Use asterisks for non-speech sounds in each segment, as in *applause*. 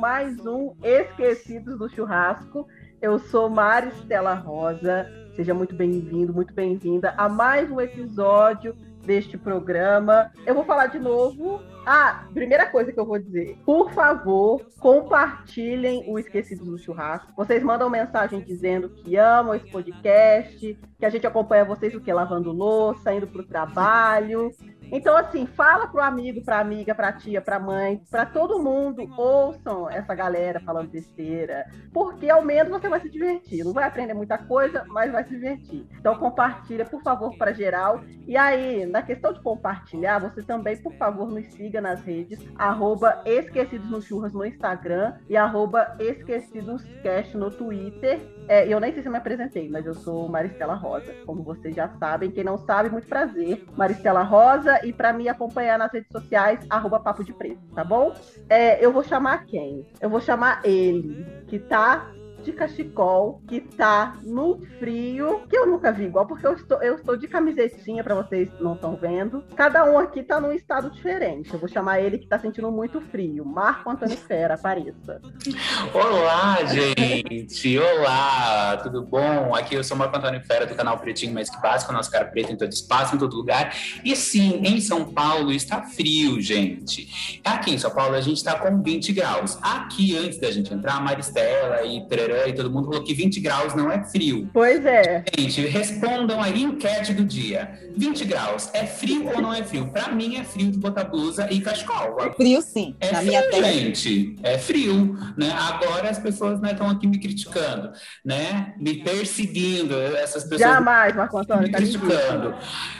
mais um Esquecidos do Churrasco. Eu sou Mari Stella Rosa. Seja muito bem-vindo, muito bem-vinda a mais um episódio deste programa. Eu vou falar de novo. Ah, primeira coisa que eu vou dizer. Por favor, compartilhem o Esquecidos do Churrasco. Vocês mandam mensagem dizendo que amam esse podcast, que a gente acompanha vocês o que? Lavando louça, indo para o trabalho. Então, assim, fala pro amigo, pra amiga, pra tia, pra mãe, pra todo mundo, ouçam essa galera falando besteira, porque ao menos você vai se divertir. Não vai aprender muita coisa, mas vai se divertir. Então, compartilha, por favor, para geral. E aí, na questão de compartilhar, você também, por favor, nos siga nas redes, arroba Esquecidos no Churras no Instagram e arroba EsquecidosCast no Twitter. É, eu nem sei se eu me apresentei, mas eu sou Maristela Rosa, como vocês já sabem. Quem não sabe, muito prazer. Maristela Rosa, e para me acompanhar nas redes sociais, arroba Papo de Preto, tá bom? É, eu vou chamar quem? Eu vou chamar ele, que tá de cachecol que tá no frio, que eu nunca vi igual, porque eu estou, eu estou de camisetinha para vocês não estão vendo. Cada um aqui tá num estado diferente. Eu vou chamar ele que tá sentindo muito frio. Marco Antônio Fera, apareça. Olá, gente! Olá, tudo bom? Aqui eu sou Marco Antônio Fera do canal Pretinho Mais Que Básico, nosso cara preto em todo espaço, em todo lugar. E sim, em São Paulo está frio, gente. Aqui em São Paulo a gente tá com 20 graus. Aqui, antes da gente entrar, Maristela e e todo mundo falou que 20 graus não é frio. Pois é. Gente, respondam aí enquete do dia. 20 graus, é frio ou não é frio? Pra mim é frio de botar blusa e cachecol. É frio sim. É frio, gente. É frio, né? Agora as pessoas estão né, aqui me criticando, né? Me perseguindo. Essas pessoas Jamais, Marco Antônio, me tá criticando.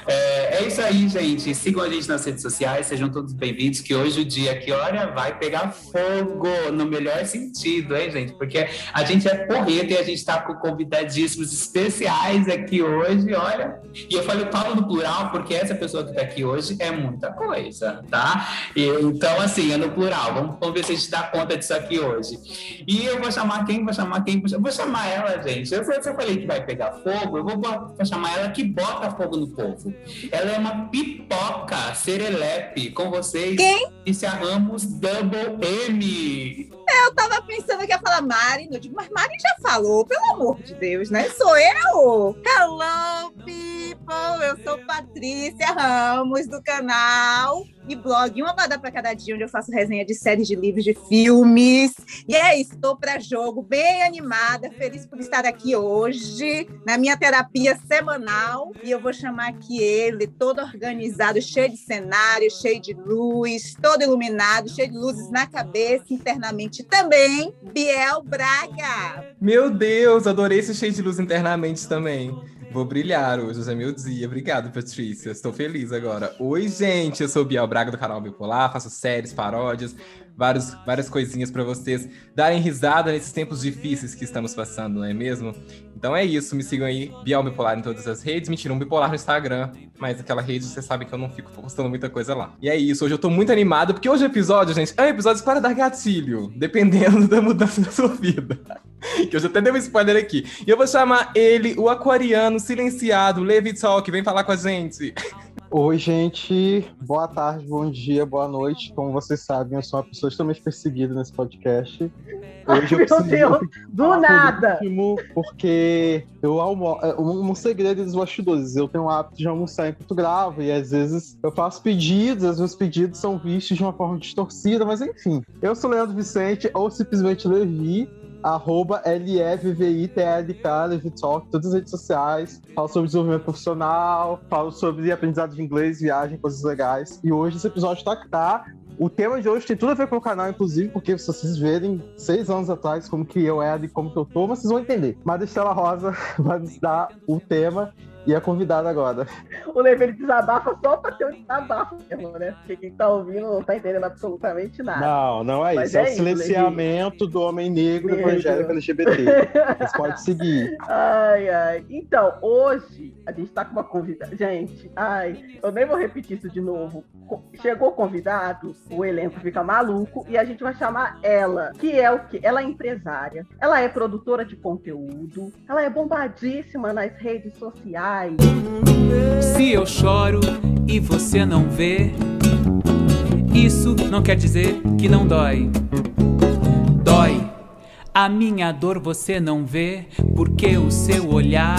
É, é, isso aí, gente. Sigam a gente nas redes sociais, sejam todos bem-vindos, que hoje o dia aqui, olha, vai pegar fogo no melhor sentido, hein, gente? Porque a gente é porreta e a gente está com convidadíssimos especiais aqui hoje, olha. E eu falei Paulo no plural porque essa pessoa que está aqui hoje é muita coisa, tá? E, então, assim, é no plural. Vamos, vamos ver se a gente dá conta disso aqui hoje. E eu vou chamar quem? Vou chamar quem? Eu vou chamar ela, gente. Eu, eu falei que vai pegar fogo, eu vou, vou chamar ela que bota fogo no povo. Ela é uma pipoca serelepe com vocês. Quem? Lícia Ramos Double M. Eu tava pensando que ia falar Mari, eu digo, mas Mari já falou, pelo amor de Deus, né? Sou eu! Hello, people! Eu sou Patrícia Ramos, do canal e blog Uma Bada para Cada Dia, onde eu faço resenha de séries de livros, de filmes. E é isso, estou para jogo, bem animada, feliz por estar aqui hoje, na minha terapia semanal. E eu vou chamar aqui ele, todo organizado, cheio de cenário, cheio de luz, todo iluminado, cheio de luzes na cabeça, internamente também, Biel Braga. Meu Deus, adorei esse cheio de luz internamente também. Vou brilhar hoje, hoje é meu dia. Obrigado, Patrícia. Estou feliz agora. Oi, gente. Eu sou o Biel Braga do canal Bipolar, faço séries, paródias, vários, várias coisinhas para vocês darem risada nesses tempos difíceis que estamos passando, não é mesmo? Então é isso, me sigam aí, Biel Bipolar em todas as redes, mentira, um bipolar no Instagram, mas aquela rede você sabe que eu não fico postando muita coisa lá. E é isso, hoje eu tô muito animado, porque hoje o episódio, gente, é um episódio para dar gatilho, dependendo *laughs* da mudança da sua vida. *laughs* que eu já até dei um spoiler aqui. E eu vou chamar ele, o aquariano silenciado, Levi Talk, vem falar com a gente. Oi, gente. Boa tarde, bom dia, boa noite. Como vocês sabem, eu sou uma pessoa extremamente perseguida nesse podcast. Hoje Ai, eu meu Deus, do nada! Porque eu almoço. É, um, segredo dos bastidores. Eu tenho o hábito de almoçar enquanto gravo, e às vezes eu faço pedidos, às vezes os pedidos são vistos de uma forma distorcida, mas enfim. Eu sou Leandro Vicente, ou simplesmente Levi, arroba LFVITLK, Levitalk, todas as redes sociais. Falo sobre desenvolvimento profissional, falo sobre aprendizado de inglês, viagem, coisas legais. E hoje esse episódio tá, tá o tema de hoje tem tudo a ver com o canal, inclusive, porque se vocês verem seis anos atrás como que eu era e como que eu tô, vocês vão entender. Mas a Estela Rosa *laughs* vai nos dar o tema E a convidada agora. *laughs* O Levi ele desabafa só pra ter um desabafo mesmo, né? Porque quem tá ouvindo não tá entendendo absolutamente nada. Não, não é Mas isso. É, é o silenciamento do homem negro Negro. evangélico LGBT. Mas pode seguir. *laughs* Ai, ai. Então, hoje a gente tá com uma convidada. Gente, ai, eu nem vou repetir isso de novo. Chegou convidado, o elenco fica maluco e a gente vai chamar ela, que é o quê? Ela é empresária, ela é produtora de conteúdo, ela é bombadíssima nas redes sociais. Se eu choro e você não vê, isso não quer dizer que não dói. Dói. A minha dor você não vê, porque o seu olhar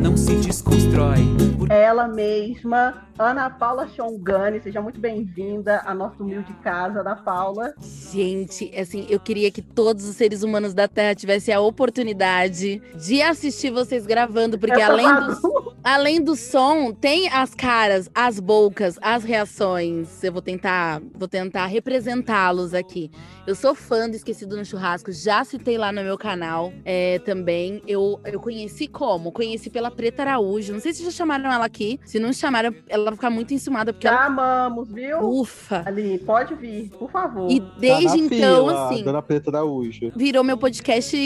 não se desconstrói. Por- Ela mesma, Ana Paula Chongani, seja muito bem-vinda à nossa humilde casa da Paula. Gente, assim, eu queria que todos os seres humanos da Terra tivessem a oportunidade de assistir vocês gravando, porque Essa além do, além do som, tem as caras, as bocas, as reações. Eu vou tentar, vou tentar representá-los aqui. Eu sou fã do Esquecido no Churrasco, já citei lá no meu canal é, também. Eu, eu conheci como? Conheci pela Preta Araújo. Não sei se já chamaram ela aqui. Se não chamaram, ela vai ficar muito enciumada, porque Já ela. amamos, viu? Ufa! Ali, pode vir, por favor. E Tá desde então, fila, assim Dona Preta Araújo. virou meu podcast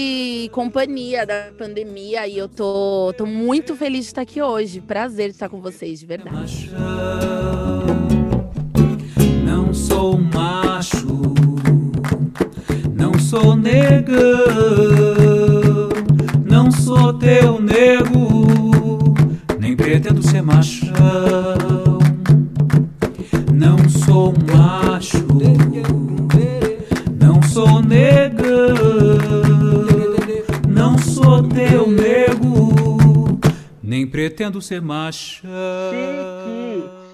companhia da pandemia e eu tô, tô muito feliz de estar aqui hoje. Prazer de estar com vocês, de verdade. Não sou macho, não sou negão, sou teu nego, nem pretendo ser machão. Não sou macho, não sou negão, não sou teu nego, nem pretendo ser machão.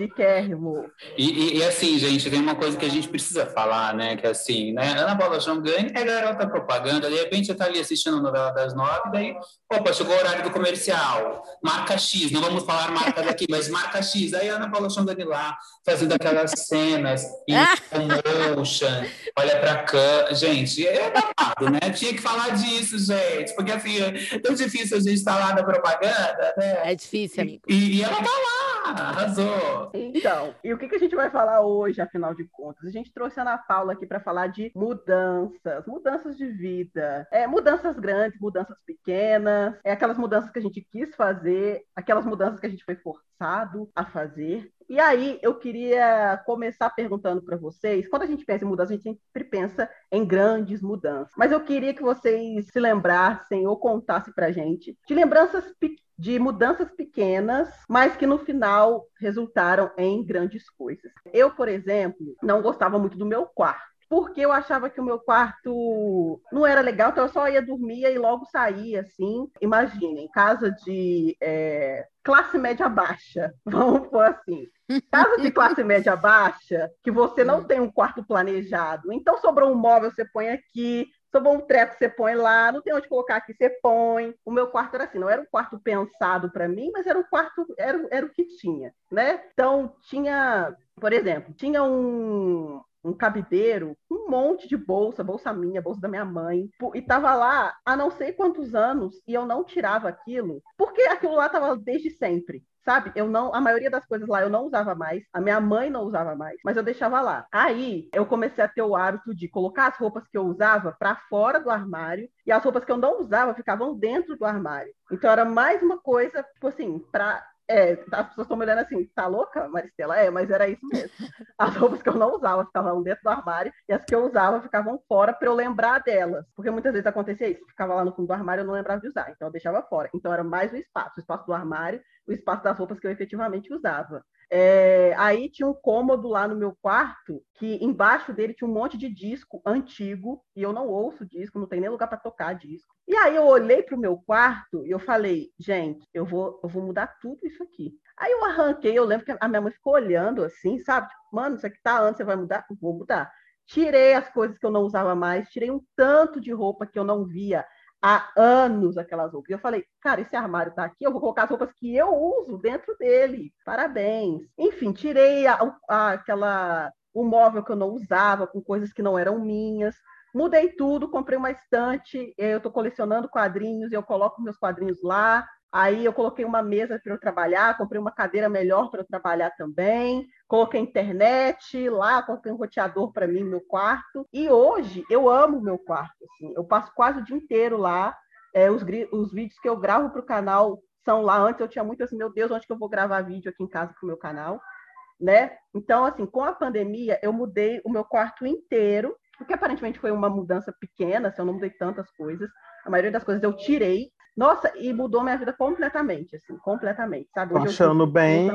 Chiquérrimo. E, e- e, assim, gente, tem uma coisa que a gente precisa falar, né? Que assim, né? Ana Paula Jongani é garota propaganda, de repente você tá ali assistindo a novela das nove, daí, opa, chegou o horário do comercial, marca X, não vamos falar marcas aqui, mas marca X. Aí a Ana Paula Jongani lá, fazendo aquelas cenas em *laughs* slow motion, olha pra cá. Gente, é babado, né? Tinha que falar disso, gente, porque assim, é tão difícil a gente estar lá na propaganda, né? É difícil, amigo. E, e ela tá lá, arrasou. *laughs* Então, e o que, que a gente vai falar hoje, afinal de contas? A gente trouxe a Ana Paula aqui para falar de mudanças, mudanças de vida, é, mudanças grandes, mudanças pequenas, é aquelas mudanças que a gente quis fazer, aquelas mudanças que a gente foi forçado a fazer. E aí, eu queria começar perguntando para vocês, quando a gente pensa em mudança, a gente sempre pensa em grandes mudanças. Mas eu queria que vocês se lembrassem ou contassem para gente de lembranças pequenas de mudanças pequenas, mas que no final resultaram em grandes coisas. Eu, por exemplo, não gostava muito do meu quarto. Porque eu achava que o meu quarto não era legal, então eu só ia dormir e logo saía, assim. Imaginem, casa de é, classe média baixa, *laughs* vamos pôr assim. Casa de classe média baixa, que você não tem um quarto planejado. Então sobrou um móvel, você põe aqui, sobrou um treco, você põe lá, não tem onde colocar aqui, você põe. O meu quarto era assim, não era um quarto pensado para mim, mas era um quarto, era, era o que tinha, né? Então tinha, por exemplo, tinha um, um cabideiro, um monte de bolsa, bolsa minha, bolsa da minha mãe, e tava lá há não sei quantos anos e eu não tirava aquilo, porque aquilo lá tava desde sempre. Sabe? Eu não, a maioria das coisas lá eu não usava mais, a minha mãe não usava mais, mas eu deixava lá. Aí eu comecei a ter o hábito de colocar as roupas que eu usava para fora do armário e as roupas que eu não usava ficavam dentro do armário. Então era mais uma coisa, tipo assim, para é, as pessoas estão me olhando assim, tá louca, Maristela? É, mas era isso mesmo. *laughs* As roupas que eu não usava ficavam dentro do armário e as que eu usava ficavam fora para eu lembrar delas. Porque muitas vezes acontecia isso, ficava lá no fundo do armário e eu não lembrava de usar, então eu deixava fora. Então era mais o espaço, o espaço do armário, o espaço das roupas que eu efetivamente usava. É, aí tinha um cômodo lá no meu quarto que embaixo dele tinha um monte de disco antigo e eu não ouço disco, não tem nem lugar para tocar disco. E aí eu olhei para o meu quarto e eu falei, gente, eu vou, eu vou mudar tudo isso aqui. Aí eu arranquei, eu lembro que a minha mãe ficou olhando assim, sabe? Tipo, Mano, isso aqui tá antes, você vai mudar? Vou mudar. Tirei as coisas que eu não usava mais, tirei um tanto de roupa que eu não via há anos aquelas roupas. E eu falei, cara, esse armário tá aqui, eu vou colocar as roupas que eu uso dentro dele. Parabéns. Enfim, tirei a, a, aquela o móvel que eu não usava, com coisas que não eram minhas. Mudei tudo, comprei uma estante, eu estou colecionando quadrinhos, eu coloco meus quadrinhos lá. Aí eu coloquei uma mesa para eu trabalhar, comprei uma cadeira melhor para eu trabalhar também, coloquei internet lá, coloquei um roteador para mim no meu quarto. E hoje eu amo o meu quarto. Assim. Eu passo quase o dia inteiro lá. É, os, os vídeos que eu gravo para o canal são lá. Antes eu tinha muito assim, meu Deus, onde que eu vou gravar vídeo aqui em casa para o meu canal? Né? Então, assim, com a pandemia, eu mudei o meu quarto inteiro, porque aparentemente foi uma mudança pequena, assim, eu não mudei tantas coisas. A maioria das coisas eu tirei, nossa, e mudou minha vida completamente, assim, completamente, sabe? Hoje achando bem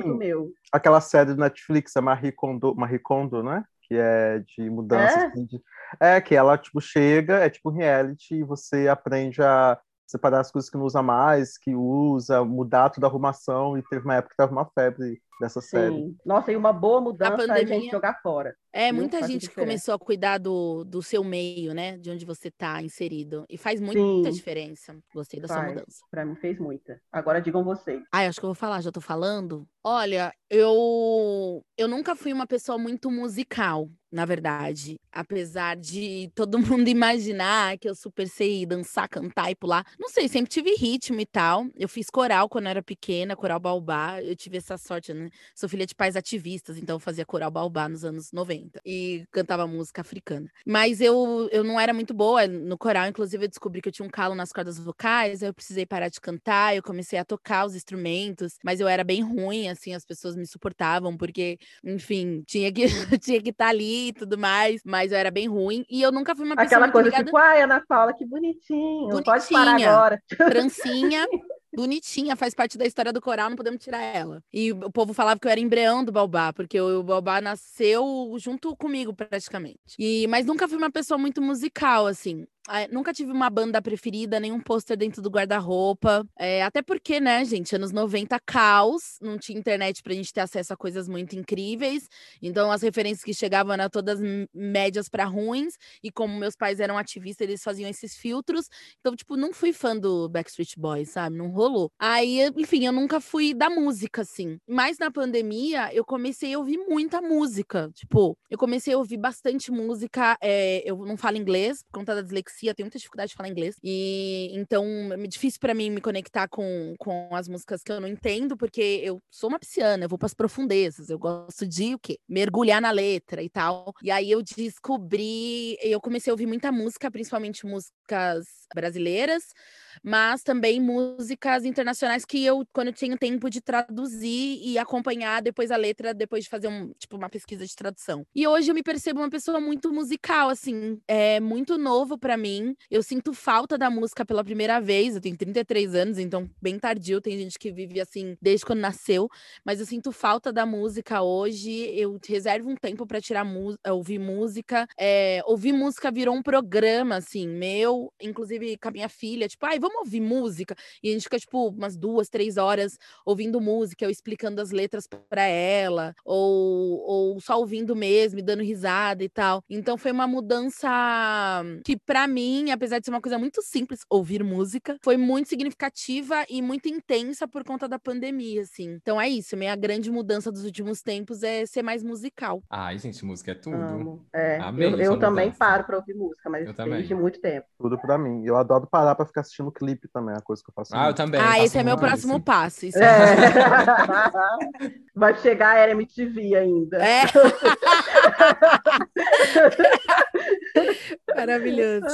aquela série do Netflix, a Marie Kondo, Marie Kondo, né? Que é de mudança. É? Assim, de... é, que ela, tipo, chega, é tipo reality, e você aprende a separar as coisas que não usa mais, que usa, mudar toda a arrumação, e teve uma época que tava uma febre dessa Sim. série. Nossa, e uma boa mudança pandemia... é a gente jogar fora. É, muita gente que começou a cuidar do, do seu meio, né? De onde você está inserido. E faz muita Sim. diferença. Gostei da faz. sua mudança. Para mim fez muita. Agora digam vocês. Ai, acho que eu vou falar, já tô falando. Olha, eu eu nunca fui uma pessoa muito musical, na verdade. Apesar de todo mundo *laughs* imaginar que eu super sei dançar, cantar e pular. Não sei, sempre tive ritmo e tal. Eu fiz coral quando eu era pequena, coral baobá. Eu tive essa sorte, né? Sou filha de pais ativistas, então eu fazia coral baobá nos anos 90 e cantava música africana. Mas eu, eu não era muito boa no coral, inclusive eu descobri que eu tinha um calo nas cordas vocais, aí eu precisei parar de cantar, eu comecei a tocar os instrumentos, mas eu era bem ruim, assim, as pessoas me suportavam, porque, enfim, tinha que *laughs* tinha que estar tá ali e tudo mais, mas eu era bem ruim e eu nunca fui uma pessoa Aquela coisa ligada... tipo, ai, Ana Paula, que bonitinho, bonitinha, pode parar agora. *laughs* Trancinha, bonitinha, faz parte da história do coral, não podemos tirar ela. E o povo falava que eu era embrião do Baobá, porque o, Baobá nasceu junto comigo, praticamente. E, mas nunca fui uma pessoa muito musical, assim. Ah, nunca tive uma banda preferida, nenhum pôster dentro do guarda-roupa. É, até porque, né, gente, anos 90, caos, não tinha internet pra gente ter acesso a coisas muito incríveis. Então, as referências que chegavam eram todas médias para ruins. E como meus pais eram ativistas, eles faziam esses filtros. Então, tipo, não fui fã do Backstreet Boys, sabe? Não rolou. Aí, enfim, eu nunca fui da música, assim. Mas na pandemia, eu comecei a ouvir muita música. Tipo, eu comecei a ouvir bastante música. É, eu não falo inglês por conta da dislexia dislexia, tenho muita dificuldade de falar inglês. E então é difícil para mim me conectar com, com as músicas que eu não entendo, porque eu sou uma pisciana, eu vou para as profundezas, eu gosto de o quê? Mergulhar na letra e tal. E aí eu descobri, eu comecei a ouvir muita música, principalmente músicas brasileiras mas também músicas internacionais que eu, quando eu tinha tempo de traduzir e acompanhar depois a letra, depois de fazer um, tipo, uma pesquisa de tradução. E hoje eu me percebo uma pessoa muito musical, assim, é muito novo para mim. Eu sinto falta da música pela primeira vez. Eu tenho 33 anos, então bem tardio. Tem gente que vive assim desde quando nasceu, mas eu sinto falta da música hoje. Eu reservo um tempo para tirar ouvir música. É, ouvir música virou um programa, assim, meu, inclusive com a minha filha, tipo, ai, vamos ouvir música? E a gente fica, tipo, umas duas, três horas ouvindo música, eu explicando as letras para ela, ou, ou só ouvindo mesmo e dando risada e tal. Então foi uma mudança que, para mim, apesar de ser uma coisa muito simples, ouvir música, foi muito significativa e muito intensa por conta da pandemia, assim. Então é isso, minha grande mudança dos últimos tempos é ser mais musical. Ai, gente, música é tudo. Amo. É, Amei eu, eu também paro para ouvir música, mas eu desde muito tempo. Tudo para mim. Eu adoro parar para ficar assistindo clipe também, é a coisa que eu faço. Ah, muito. eu também. Ah, esse é meu próximo isso. passo. Isso é. *laughs* Vai chegar a MTV ainda. É. *laughs* *laughs* Maravilhoso.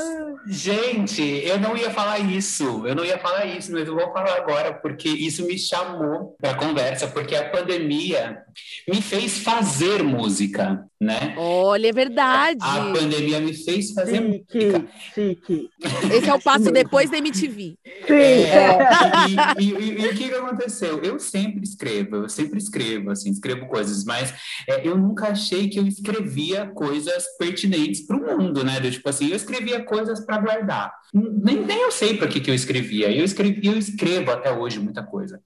Gente, eu não ia falar isso, eu não ia falar isso, mas eu vou falar agora, porque isso me chamou para conversa, porque a pandemia me fez fazer música, né? Olha, é verdade. A pandemia me fez fazer chique, música. Chique. Esse é o passo depois da MTV. Sim. *laughs* É, e, e, e, e, o que aconteceu? Eu sempre escrevo, eu sempre escrevo, assim, escrevo coisas, mas é, eu nunca achei que eu escrevia coisas pertinentes para o mundo, né? Do, tipo assim, eu escrevia coisas para guardar. Nem, nem eu sei para que, que eu escrevia. Eu escrevi, eu escrevo até hoje muita coisa.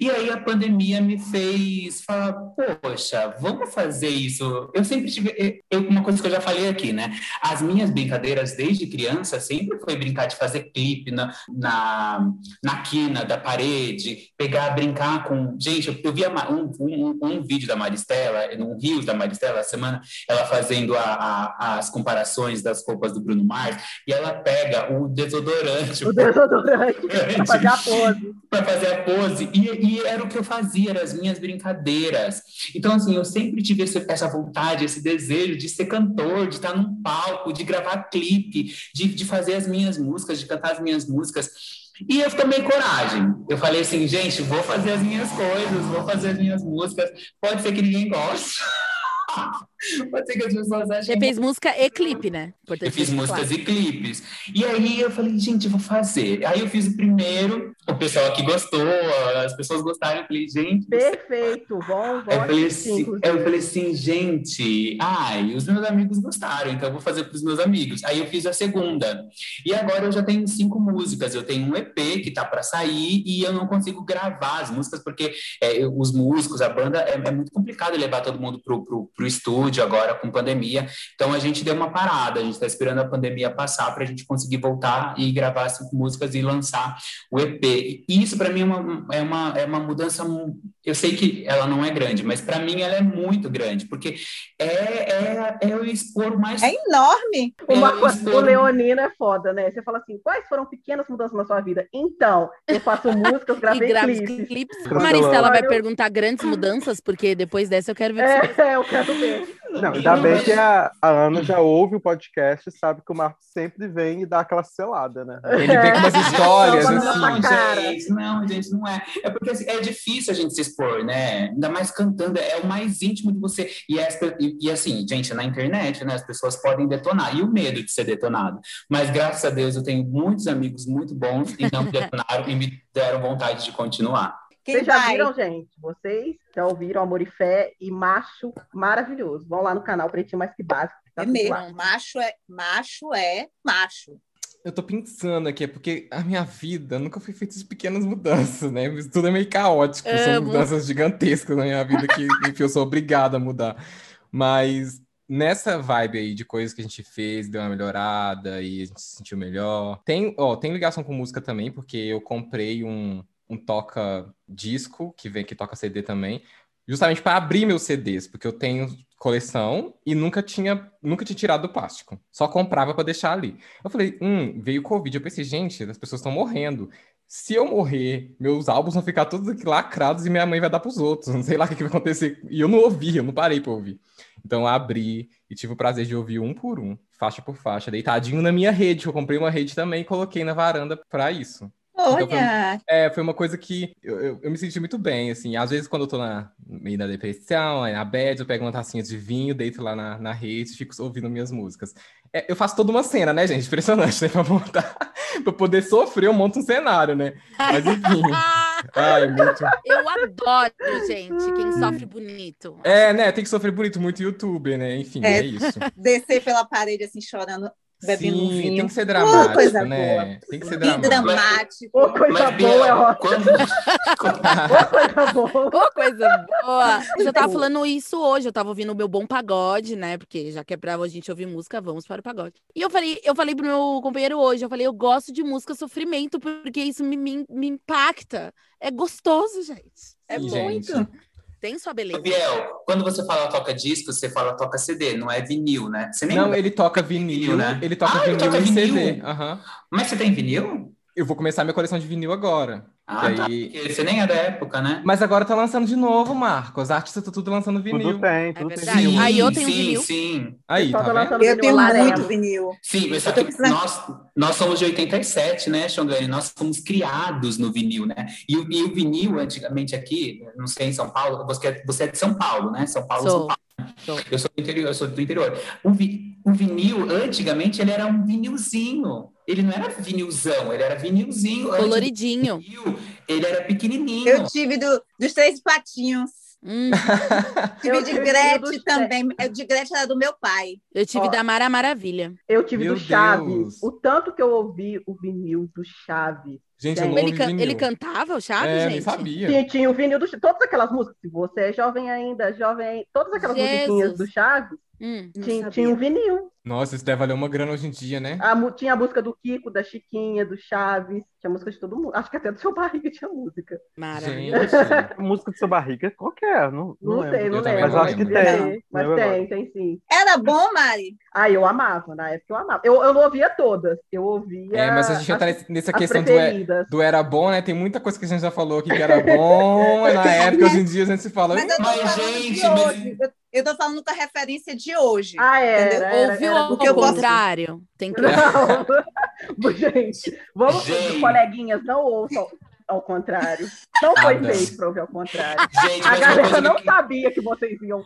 E aí a pandemia me fez falar, poxa, vamos fazer isso. Eu sempre tive, eu, uma coisa que eu já falei aqui, né? As minhas brincadeiras desde criança sempre foi brincar de fazer clipe na, na, na quina da parede, pegar, brincar com. Gente, eu, eu vi um, um, um, vídeo da Maristela, no Rio da Maristela, semana, ela fazendo a, a, as comparações das roupas do Bruno Mars, e ela pega o o desodorante. O desodorante *laughs* para fazer a pose. para fazer a pose. E, e, era o que eu fazia, eram as minhas brincadeiras. Então, assim, eu sempre tive esse, essa vontade, esse desejo de ser cantor, de estar num palco, de gravar clipe, de, de fazer as minhas músicas, de cantar as minhas músicas. E eu tomei coragem. Eu falei assim, gente, vou fazer as minhas coisas, vou fazer as minhas músicas. Pode ser que ninguém goste. *laughs* Pode ser que as pessoas achem. Você fez música e clipe, né? Importante Eu fiz músicas claro. e clipes. E aí eu falei, gente, vou fazer. Aí eu fiz o primeiro, o pessoal aqui gostou, as pessoas gostaram. Eu falei, gente. Perfeito, bom, bom. Eu falei, assim, eu falei assim, gente, ai, os meus amigos gostaram, então eu vou fazer para os meus amigos. Aí eu fiz a segunda. E agora eu já tenho cinco músicas. Eu tenho um EP que tá para sair e eu não consigo gravar as músicas porque é, os músicos, a banda, é, é muito complicado levar todo mundo pro, pro, pro estúdio agora com pandemia. Então a gente deu uma parada, a gente está esperando a pandemia passar para a gente conseguir voltar e gravar cinco músicas e lançar o EP. E isso para mim é uma, é, uma, é uma mudança. mu- Eu sei que ela não é grande, mas para mim ela é muito grande, porque é, é, é eu expor mais. É enorme. O, É, eu o Leonino é foda, né? Você fala assim, quais foram pequenas mudanças na sua vida? Então, eu faço músicas, *laughs* E gravei clipes. clipes. Maristela vai Eu- perguntar grandes mudanças, porque depois dessa eu quero ver o que você É, *laughs* eu quero ver. Não, ainda bem que a, a Ana já ouve o podcast e sabe que o Marcos sempre vem e dá aquela selada, né? Ele vem com umas *laughs* histórias, Não, assim. não, gente, não, gente, não é. É porque assim, é difícil a gente se expor, né? Ainda mais cantando, é o mais íntimo de você. E, pe- e, e, assim, gente, na internet, né, as pessoas podem detonar. E o medo de ser detonado. Mas graças a Deus eu tenho muitos amigos muito bons e não me detonaram e me deram vontade de continuar. Quem Vocês já vai? viram, gente? Vocês já ouviram Amor e Fé e Macho Maravilhoso. Vão lá no canal Pretinho Mais Que Básico. que tá É mesmo. lá. Macho é macho é macho. Eu tô pensando aqui, é porque a minha vida nunca foi feita de pequenas mudanças, né? Isso Tudo é meio caótico, são Amo. mudanças gigantescas na minha vida que, *laughs* enfim, eu sou obrigado a mudar. Mas nessa vibe aí de coisas que a gente fez, deu uma melhorada e a gente se sentiu melhor. Tem, ó, tem ligação com música também, porque eu comprei um, um toca-disco, que vem que toca CD também, justamente para abrir meus CDs, porque eu tenho coleção e nunca tinha, nunca tinha tirado do plástico. Só comprava para deixar ali. Eu falei, hum, veio Covid. Eu pensei, gente, as pessoas estão morrendo. Se eu morrer, meus álbuns vão ficar todos aqui lacrados e minha mãe vai dar pros outros. *laughs* Não sei lá o que, que vai acontecer. E eu não ouvi, eu não parei pra ouvir. Então abri e tive o prazer de ouvir um por um, faixa por faixa, deitadinho na minha rede. Eu comprei uma rede também e coloquei na varanda pra isso. Então foi- Olha, É, foi uma coisa que eu, eu, eu me senti muito bem, assim. Às vezes, quando eu tô na, meio da depressão, na bad, eu pego uma tacinha de vinho, deito lá na, na rede e fico ouvindo minhas músicas. É, eu faço toda uma cena, né, gente? Impressionante, né? *laughs* Pra montar, pra poder sofrer, eu monto um cenário, né? Mas enfim. *laughs* Ai, é muito. Eu adoro, gente, quem sofre bonito. É, né? Tem que sofrer bonito, muito youtuber, né? Enfim, é, É. isso. descer pela parede assim chorando, bebendo um Sim, vinho. tem que ser dramático, coisa né? boa. Tem que ser Que dramático. dramático. Ô, coisa Mas, boa, é ótimo. quando, *laughs* coisa boa. *laughs* Ô, coisa boa! Eu já tava falando isso hoje, eu tava ouvindo o meu bom pagode, né? Porque já que é pra a gente ouvir música, vamos para o pagode. E eu falei, eu falei pro meu companheiro hoje, eu falei, eu gosto de música sofrimento, porque isso me, me, me impacta. É gostoso, gente. É Sim, muito. gente. Tem sua beleza. Biel, quando você fala toca disco, você fala toca CD, não é vinil, né? Você nem Não, ele toca vinil, Vinil, né? ele toca Ah, ele vinil toca e CD. vinil? Aham. Mas você tem vinil? Eu vou começar minha coleção de vinil agora. Ah, tá. aí- Porque você nem é da época, né? Mas agora tá lançando de novo, Marcos. Os artistas estão tudo lançando vinil. Tudo tem, É tudo tem. verdade. vinil. Aí eu tenho sim, vinil. sim. Aí, tá tá vendo? Eu tenho amarelo. muito vinil. Sim, mas que precisando- nós, nós somos de 87, né, Xongani? Nós fomos criados no vinil, né? E, o- e o vinil, antigamente aqui, não sei, em São Paulo, você é, você é de São Paulo, né? São Paulo, Sou. São Paulo. Sou. Eu sou do interior, eu sou do interior. O, vi- o vinil, antigamente, ele era um vinilzinho. Ele não era vinilzão, ele era vinilzinho. Coloridinho. vinil, ele era pequenininho. Eu tive do, dos três patinhos. Hum, *laughs* Tive Eu de Gretchen também. É, De Gretchen era do meu pai. eu tive Ó. da Mara Maravilha. Eu tive Meu do Chaves. Deus. O tanto que eu ouvi o vinil do Chaves. Gente, eu não Ele, ouvi can- ele cantava o Chaves, É, gente? sabia. Tinha, tinha o vinil do Chaves. Todas aquelas músicas. Se você é jovem ainda, jovem ainda. Todas aquelas Jesus. musiquinhas do Chaves. Hum, não Tinha, tinha um vinil. Nossa, isso deve valer uma grana hoje em dia, né? A tinha a música do Kiko, da Chiquinha, do Chaves. Tinha música de todo mundo. Acho que até do seu barriga tinha música. Maravilhoso. Gente. *laughs* Música do seu barriga, qual que é? Não, Não, lembro. sei, não lembro. não Mas acho que tem. Mas tem, agora. tem sim. Era bom, Mari? Ah, eu amava, na época eu amava. Eu, eu não ouvia todas, eu ouvia É, mas a gente já tá nessa questão do, do era bom, né? Tem muita coisa que a gente já falou aqui que era bom *laughs* na época, hoje em dia a gente se fala. Mas eu tô Mas, gente, de mas-. Eu, eu tô falando com a referência de hoje. Ah, era, era, Ouviu era ao posso- contrário? Tem que. Não, *laughs* gente, vamos, Gente. coleguinhas, não ouçam ao contrário. Não foi feito para ouvir ao contrário. Gente, A galera não que- sabia que vocês iam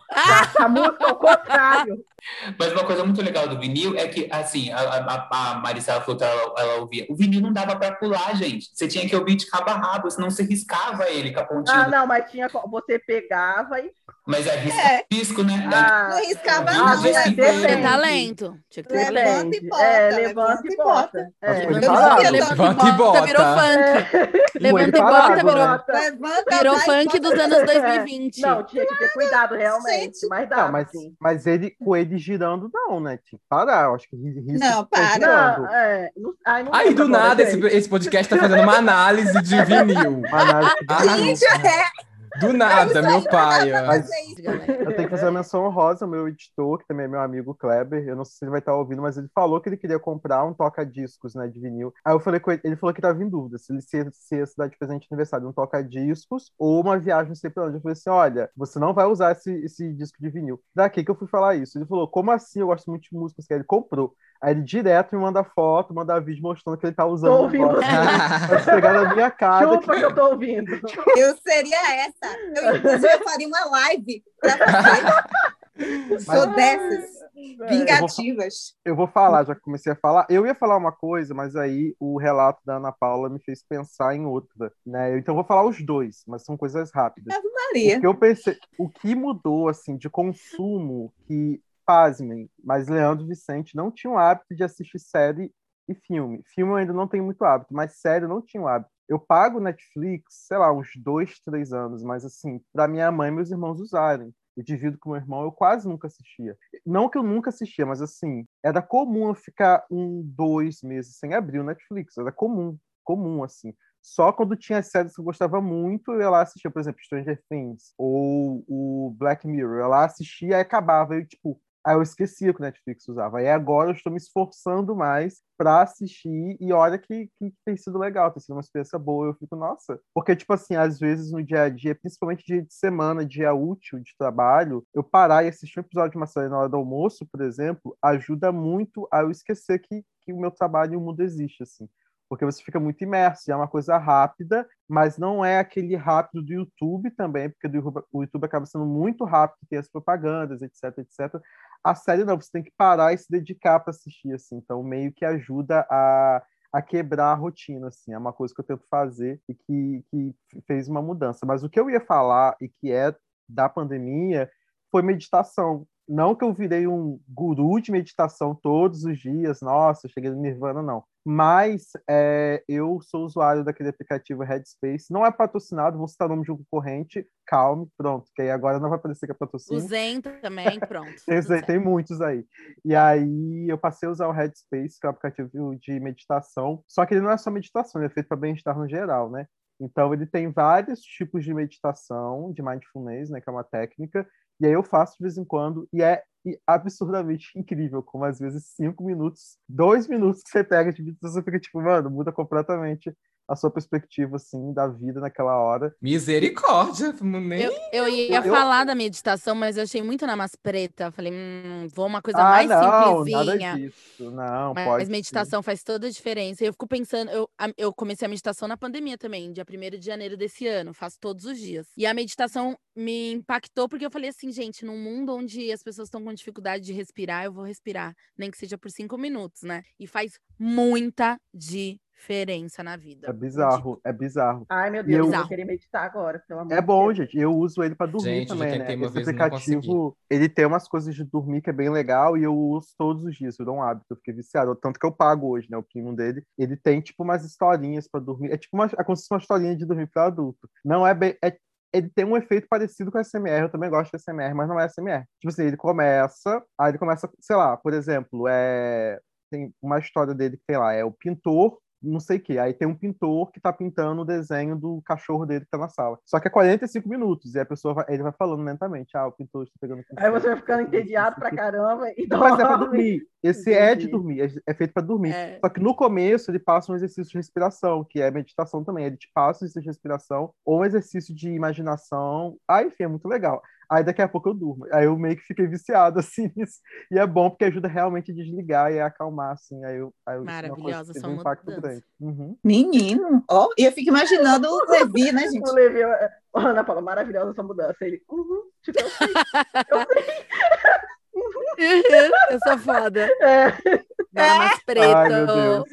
a música ao contrário. mas uma coisa muito legal do vinil é que, assim, a, a, a Maricela falou que ela, ela ouvia. O vinil não dava pra pular, gente. Você tinha que ouvir de cabo a rabo, senão você riscava ele com a pontinha. Ah, não, mas tinha, você pegava e. Mas é risco, É. risco né? Ah, Não riscava, não. é tem Tinha que ter Depende. talento. Tinha que ter talento. Levanta e bota, É, levanta levanta e bota. É. Levanta e bota. Virou funk. Levanta e bota, né? virou, Levanta, virou vai e funk bota. dos anos 2020. Não, tinha que ter cuidado, realmente. Mas dava, Não, mas, sim. mas ele, com ele girando, não, né? Tinha que parar. Eu acho que ri- risco Não, para. Não, é, não, ai, não Aí do nada esse, esse podcast tá fazendo uma análise de vinil. Análise de Ah, vinil. Gente, é, Do nada, meu pai. ó. Mas é isso. galera. eu tenho que fazer uma menção honrosa ao meu editor, que também é meu amigo Kleber. Eu não sei se ele vai estar ouvindo, mas ele falou que ele queria comprar um toca-discos, né, de vinil. Aí eu falei com ele, ele falou que estava em dúvida se ele se, se ia se dar de presente de aniversário um toca-discos ou uma viagem não sei pra onde. Eu falei assim: olha, você não vai usar esse, esse disco de vinil. Daqui que eu fui falar isso. Ele falou: como assim? Eu gosto muito de músicas que ele comprou. Aí ele direto me manda foto, manda vídeo mostrando que ele tá usando. Tô o ouvindo. Vai *laughs* pegar na minha cara. Chupa que eu tô ouvindo. Eu seria essa. Eu, inclusive, eu faria uma live pra você. Sou dessas. Vingativas. Eu vou falar, já que comecei a falar. Eu ia falar uma coisa, mas aí o relato da Ana Paula me fez pensar em outra, né? Então eu vou falar os dois, mas são coisas rápidas. Ave Maria. Porque eu pensei, o que mudou assim de consumo que pasmem, mas Leandro Vicente não tinha o hábito de assistir série e filme. Filme eu ainda não tenho muito hábito, mas série eu não tinha o hábito. Eu pago Netflix, sei lá, uns dois, três anos, mas assim, para minha mãe e meus irmãos usarem. Eu divido com meu irmão, eu quase nunca assistia. Não que eu nunca assistia, mas assim, era comum eu ficar um, dois meses sem abrir o Netflix. Era comum, comum, assim. Só quando tinha séries que eu gostava muito, eu ia lá assistia, por exemplo, Stranger Things ou o Black Mirror. Eu lá assistia e acabava. Eu, tipo, aí eu esquecia que o Netflix usava. Aí agora eu estou me esforçando mais para assistir e olha que, que tem sido legal, tem sido uma experiência boa. Eu fico, nossa. Porque, tipo assim, às vezes no dia a dia, principalmente dia de semana, dia útil de trabalho, eu parar e assistir um episódio de uma série na hora do almoço, por exemplo, ajuda muito a eu esquecer que, que o meu trabalho e o mundo existe, assim porque você fica muito imerso, e é uma coisa rápida, mas não é aquele rápido do YouTube também, porque do o YouTube acaba sendo muito rápido, tem as propagandas, etc, etc. A série não, você tem que parar e se dedicar para assistir, assim, então meio que ajuda a, a quebrar a rotina, assim, é uma coisa que eu tento fazer e que, que fez uma mudança. Mas o que eu ia falar, e que é da pandemia, foi meditação. Não que eu virei um guru de meditação todos os dias, nossa, cheguei no Nirvana, não. Mas é, eu sou usuário daquele aplicativo Headspace. Não é patrocinado, vou citar o nome de um concorrente. Calme, pronto, que aí agora não vai parecer que é O patrocínio. Zen também, pronto. *laughs* Tem, certo. tem muitos aí. E aí eu passei a usar o Headspace, que é um aplicativo de meditação. Só que ele não é só meditação, ele é feito para bem-estar no geral, né? Então ele tem vários tipos de meditação, de mindfulness, né, que é uma técnica. E aí eu faço de vez em quando e é absurdamente incrível, como às vezes cinco minutos, dois minutos que você pega de meditação, você fica tipo, mano, muda completamente a sua perspectiva, assim, da vida naquela hora. Misericórdia. Nem... Eu, eu ia Eu- falar da meditação, mas eu achei muito na mais preta. Falei, hum, vou uma coisa ah, mais não, nada simplesinha. disso. Não, Mas pode. sim. meditação faz toda a diferença. Eu fico pensando, eu, a- eu comecei a meditação na pandemia também, dia 1 de janeiro desse ano, faço todos os dias. E a meditação me impactou porque eu falei assim, gente, num mundo onde as pessoas estão com dificuldade de respirar, eu vou respirar, nem que seja por cinco minutos, né? E faz muita diferença na vida. É bizarro, é bizarro. Ai, meu Deus, eu eu- vou querer meditar agora, pelo amor É bom, Deus. gente. Eu uso ele para dormir Gente, também, né? uma Esse vez não aplicativo, ele tem umas coisas de dormir que é bem legal e eu uso todos os dias, virou um hábito, eu fiquei viciado. Tanto que eu pago hoje, né? O premium dele. Ele tem, tipo, umas historinhas para dormir. É tipo uma, é como se fosse uma historinha de dormir para adulto. Não é bem. É, ele tem um efeito parecido com a SMR. Eu também gosto de SMR, mas não é SMR. Tipo assim, ele começa, aí ele começa, sei lá, por exemplo, é tem uma história dele que, sei lá, é o pintor não sei o que. Aí tem um pintor que tá pintando o desenho do cachorro dele que tá na sala. Só que é 45 minutos, e a pessoa vai, ele vai falando lentamente, ah, o pintor está pegando... Aí você vai ficando entediado pra caramba e dorme. Mas é pra dormir. Esse Entendi. é de dormir, é, é feito para dormir. É. Só que no começo ele passa um exercício de respiração, que é meditação também. Ele te passa um exercício de respiração ou um exercício de imaginação. Ah, enfim, é muito legal. Aí daqui a pouco eu durmo. Aí eu meio que fiquei viciado, *laughs* assim, nisso. E é bom porque ajuda realmente a desligar e a acalmar, assim. Aí eu, aí eu Maravilhosa essa um impacto grande. Uhum. Menino! Ó, oh, e eu fico imaginando o Levi, né, *laughs* gente? O Levi, oh, Ana Paula, maravilhosa essa mudança. Ele, uhum, tipo, *laughs* eu sei, eu sei. Uhum, eu sou foda. É. É. mais preta. Ai, meu Deus.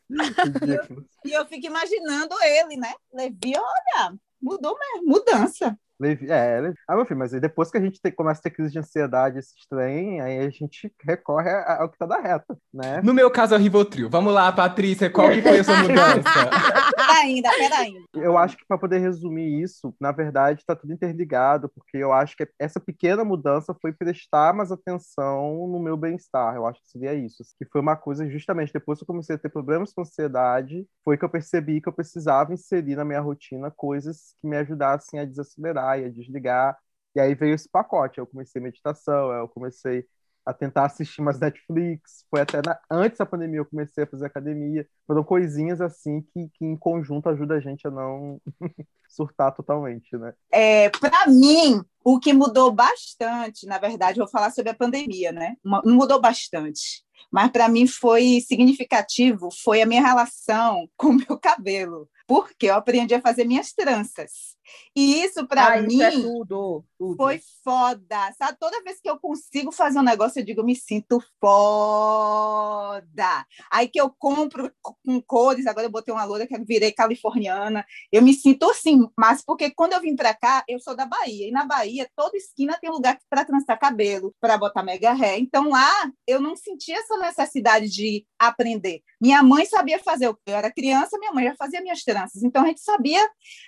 e eu, eu fico imaginando ele, né? Levi, olha, mudou mesmo, mudança. Levi, é, Levi. Ah, meu filho, mas depois que a gente tem, começa a ter crise de ansiedade, esse trem, aí a gente recorre ao que tá da reta, né? No meu caso é o Rivotril. Vamos lá, Patrícia, qual que foi a sua mudança? *laughs* pera ainda, pera ainda. Eu acho que para poder resumir isso, na verdade, tá tudo interligado, porque eu acho que essa pequena mudança foi prestar mais atenção no meu bem-estar. Eu acho que seria isso. Que foi uma coisa, justamente, depois que eu comecei a ter problemas com ansiedade, foi que eu percebi que eu precisava inserir na minha rotina coisas que me ajudassem a desacelerar ia desligar. E aí veio esse pacote. Eu comecei meditação, eu comecei a tentar assistir mais Netflix. Foi até na... antes da pandemia eu comecei a fazer academia. Foram coisinhas assim que, que em conjunto ajuda a gente a não *laughs* surtar totalmente, né? É, para mim, o que mudou bastante, na verdade, vou falar sobre a pandemia, né? Não mudou bastante. Mas para mim foi significativo, foi a minha relação *laughs* com o meu cabelo, porque eu aprendi a fazer minhas tranças. E isso, para ah, mim, isso é tudo, tudo. foi foda. Sabe? Toda vez que eu consigo fazer um negócio, eu digo, me sinto foda. Aí que eu compro com cores, agora eu botei uma loura que eu virei californiana. Eu me sinto assim, mas porque quando eu vim para cá, eu sou da Bahia. E na Bahia, toda esquina tem lugar para trançar cabelo, para botar mega ré. Então lá, eu não sentia essa necessidade de aprender. Minha mãe sabia fazer. Eu era criança, minha mãe já fazia minhas tranças. Então a gente sabia.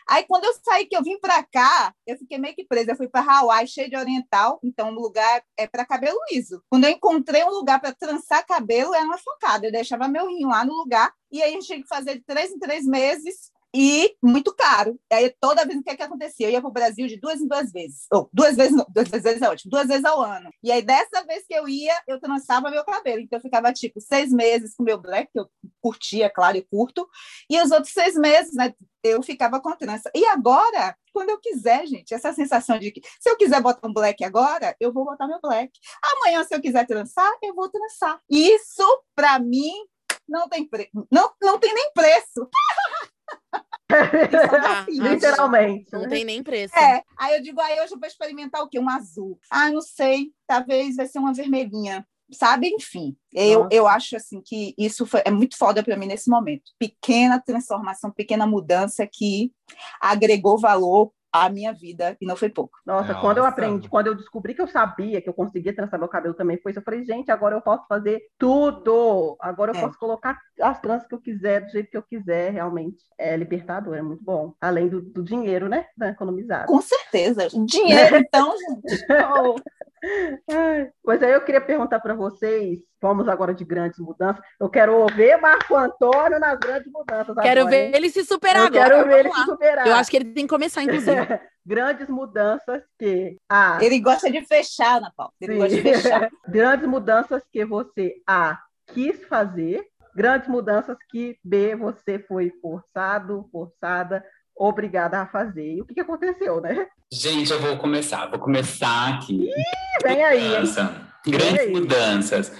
Aí quando eu saí que eu vim para cá, eu fiquei meio que presa. Eu fui para Hawaii, cheio de oriental, então o lugar é para cabelo liso. Quando eu encontrei um lugar para trançar cabelo, era uma focada. Eu deixava meu rim lá no lugar, e aí a gente tinha que fazer de três em três meses e muito caro. Aí toda vez o que, é que acontecia? Eu ia para o Brasil de duas em duas vezes. Ou duas vezes, não, duas vezes é ótimo, duas vezes ao ano. E aí dessa vez que eu ia, eu trançava meu cabelo. Então eu ficava tipo seis meses com meu black, que eu curtia, claro, eu curto. E os outros seis meses, né? Eu ficava com trança. E agora, quando eu quiser, gente, essa sensação de que se eu quiser botar um black agora, eu vou botar meu black. Amanhã, se eu quiser trançar, eu vou trançar. Isso, para mim, não tem, pre... não, não tem nem preço. *laughs* *laughs* Literalmente. Não né? tem nem preço. É. Aí eu digo, aí hoje eu vou experimentar o quê? Um azul. Ah, não sei. Talvez vai ser uma vermelhinha. Sabe? Enfim. Eu, eu acho assim que isso foi, é muito foda para mim nesse momento. Pequena transformação, pequena mudança que agregou valor a minha vida e não foi pouco. Nossa, Nossa, quando eu aprendi, quando eu descobri que eu sabia que eu conseguia trançar meu cabelo também foi isso, eu falei, gente, agora eu posso fazer tudo. Agora eu é. posso colocar as tranças que eu quiser, do jeito que eu quiser, realmente. É libertador, é muito bom. Além do, do dinheiro, né? Da economizar. Com certeza. Dinheiro, *laughs* então, gente. *laughs* Oh. Pois aí eu queria perguntar para vocês, vamos agora de grandes mudanças. Eu quero ver Marco Antônio nas grandes mudanças. Quero agora, ver hein? ele se superar eu agora. Quero ver ele se superar. Eu acho que ele tem que começar, inclusive. *laughs* grandes mudanças que a. Ele gosta de fechar, Ana Paula. Ele Sim. gosta de fechar. *laughs* grandes mudanças que você A quis fazer, grandes mudanças que B você foi forçado, forçada obrigada a fazer. E o que, que aconteceu, né? Gente, eu vou começar. Vou começar aqui. Ih, vem aí. Mudança. Grandes aí. mudanças.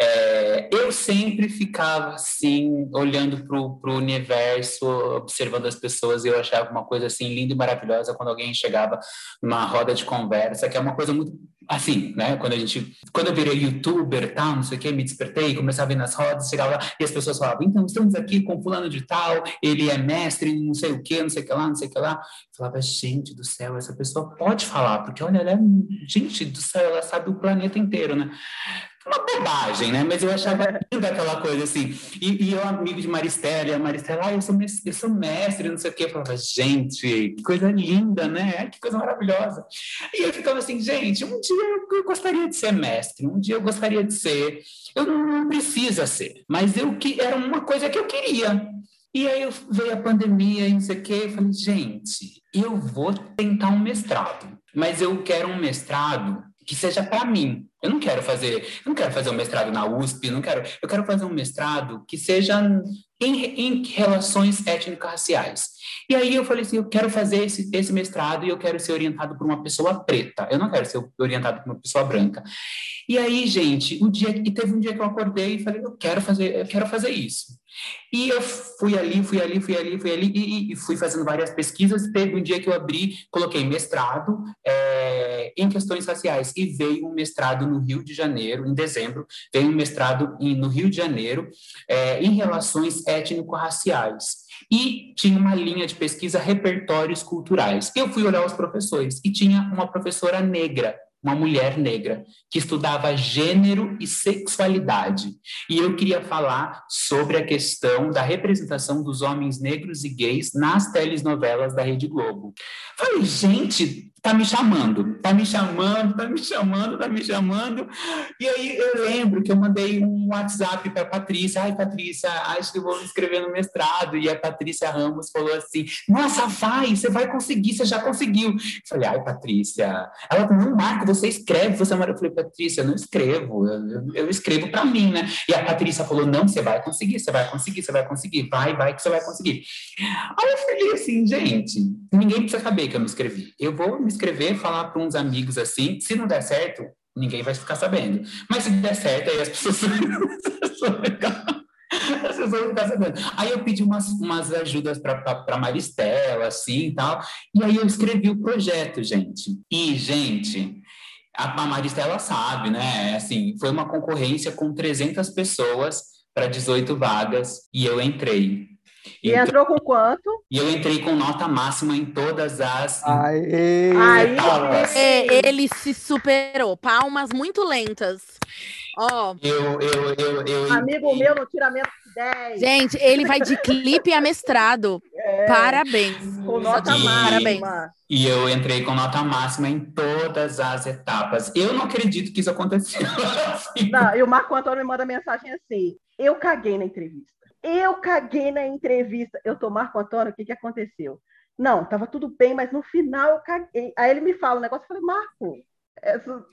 É, eu sempre ficava assim, olhando para o universo, observando as pessoas, e eu achava uma coisa assim linda e maravilhosa quando alguém chegava numa roda de conversa, que é uma coisa muito assim, né? Quando a gente, quando eu virei youtuber, tal, não sei o que, me despertei, começava a ir nas rodas, chegava lá e as pessoas falavam, então estamos aqui com fulano de tal, ele é mestre, não sei o que, não sei o que lá, não sei o que lá. Eu falava, gente do céu, essa pessoa pode falar, porque olha, ela é, gente do céu, ela sabe o planeta inteiro, né? Uma bobagem, né? Mas eu achava linda aquela coisa assim. E, e eu, amigo de Maristela, e a Maristela, ah, eu sou, mestre, eu sou mestre, não sei o quê. Eu falava, gente, que coisa linda, né? Que coisa maravilhosa. E eu ficava assim, gente, um dia eu gostaria de ser mestre, um dia eu gostaria de ser. Eu não, não precisa ser, mas eu que era uma coisa que eu queria. E aí eu, veio a pandemia e não sei o quê, eu falei, gente, eu vou tentar um mestrado, mas eu quero um mestrado que seja para mim. Eu não quero fazer, eu não quero fazer um mestrado na USP, não quero, eu quero fazer um mestrado que seja em, em relações étnico-raciais. E aí eu falei assim, eu quero fazer esse, esse mestrado e eu quero ser orientado por uma pessoa preta. Eu não quero ser orientado por uma pessoa branca. E aí, gente, o dia e teve um dia que eu acordei e falei, eu quero fazer, eu quero fazer isso. E eu fui ali, fui ali, fui ali, fui ali e, e fui fazendo várias pesquisas. Teve um dia que eu abri, coloquei mestrado é, em questões raciais e veio um mestrado no Rio de Janeiro, em dezembro, veio um mestrado em, no Rio de Janeiro é, em relações étnico-raciais. E tinha uma linha de pesquisa repertórios culturais. Eu fui olhar os professores e tinha uma professora negra uma mulher negra que estudava gênero e sexualidade. E eu queria falar sobre a questão da representação dos homens negros e gays nas telenovelas da Rede Globo. Falei, gente, tá me chamando, tá me chamando, tá me chamando, tá me chamando. E aí eu lembro que eu mandei um WhatsApp para Patrícia, ai Patrícia, acho que vou me inscrever no mestrado. E a Patrícia Ramos falou assim: "Nossa, vai, você vai conseguir, você já conseguiu". Eu falei: "Ai, Patrícia". Ela "Não, Marco, você escreve, você é Eu falei: "Patrícia, eu não escrevo, eu, eu escrevo para mim, né?". E a Patrícia falou: "Não, você vai conseguir, você vai conseguir, você vai conseguir. Vai, vai que você vai conseguir". Aí eu falei assim: "Gente, ninguém precisa saber que eu me inscrevi. Eu vou escrever, falar para uns amigos assim, se não der certo, ninguém vai ficar sabendo. Mas se der certo, aí as pessoas, *laughs* vão ficar sabendo. Aí eu pedi umas, umas ajudas para Maristela, assim e tal. E aí eu escrevi o projeto, gente. E, gente, a, a Maristela sabe, né? Assim, foi uma concorrência com 300 pessoas para 18 vagas e eu entrei. E então, entrou com quanto? E eu entrei com nota máxima em todas as Aê, etapas. É, ele se superou. Palmas muito lentas. Ó. Oh. Eu, eu, eu, eu, Amigo meu no tiramento de 10. Gente, ele vai de clipe a mestrado. *laughs* É. Parabéns. Com nota e, máxima. E eu entrei com nota máxima em todas as etapas. Eu não acredito que isso aconteceu. Não, e o Marco Antônio me manda mensagem assim: eu caguei na entrevista. Eu caguei na entrevista. Eu tô Marco Antônio, o que, que aconteceu? Não, tava tudo bem, mas no final eu caguei. Aí ele me fala um negócio, eu falei, Marco,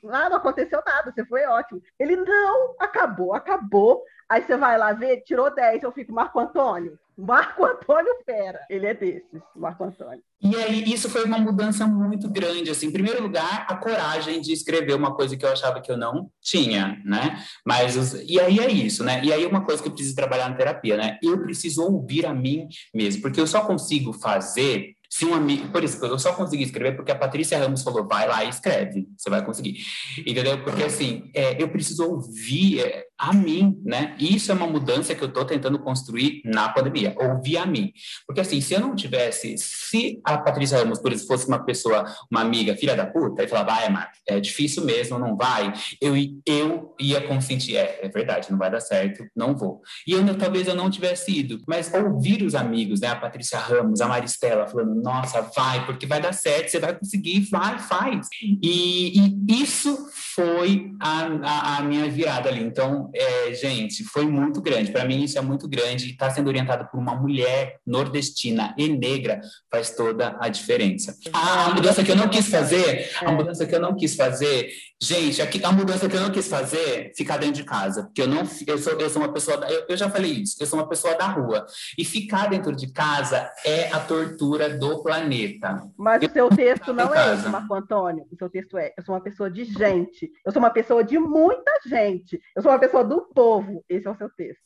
ah, não aconteceu nada, você foi ótimo. Ele, não, acabou, acabou. Aí você vai lá ver, tirou 10, eu fico, Marco Antônio. Marco Antônio Fera, ele é desses, Marco Antônio. E aí, isso foi uma mudança muito grande, assim, em primeiro lugar, a coragem de escrever uma coisa que eu achava que eu não tinha, né, mas, e aí é isso, né, e aí uma coisa que eu preciso trabalhar na terapia, né, eu preciso ouvir a mim mesmo, porque eu só consigo fazer se um amigo, por isso, eu só consegui escrever porque a Patrícia Ramos falou, vai lá e escreve, você vai conseguir. Entendeu? Porque assim, é, eu preciso ouvir é, a mim, né? Isso é uma mudança que eu estou tentando construir na pandemia, ouvir a mim. Porque assim, se eu não tivesse, se a Patrícia Ramos, por exemplo, fosse uma pessoa, uma amiga, filha da puta, e falava, vai, Marco, é difícil mesmo, não vai, eu, eu ia consentir, é, é verdade, não vai dar certo, não vou. E eu, talvez eu não tivesse ido, mas ouvir os amigos, né? A Patrícia Ramos, a Maristela, falando, nossa, vai, porque vai dar certo, você vai conseguir, vai, faz. E, e isso foi a, a, a minha virada ali. Então, é, gente, foi muito grande. Para mim, isso é muito grande. Estar tá sendo orientado por uma mulher nordestina e negra faz toda a diferença. A mudança que eu não quis fazer, a mudança que eu não quis fazer, gente, a, a mudança que eu não quis fazer, ficar dentro de casa. Porque eu não, eu sou, eu sou uma pessoa, da, eu, eu já falei isso, eu sou uma pessoa da rua. E ficar dentro de casa é a tortura do planeta. Mas eu, o seu texto não é esse, Marco Antônio. O seu texto é: eu sou uma pessoa de gente, eu sou uma pessoa de muita gente, eu sou uma pessoa do povo. Esse é o seu texto.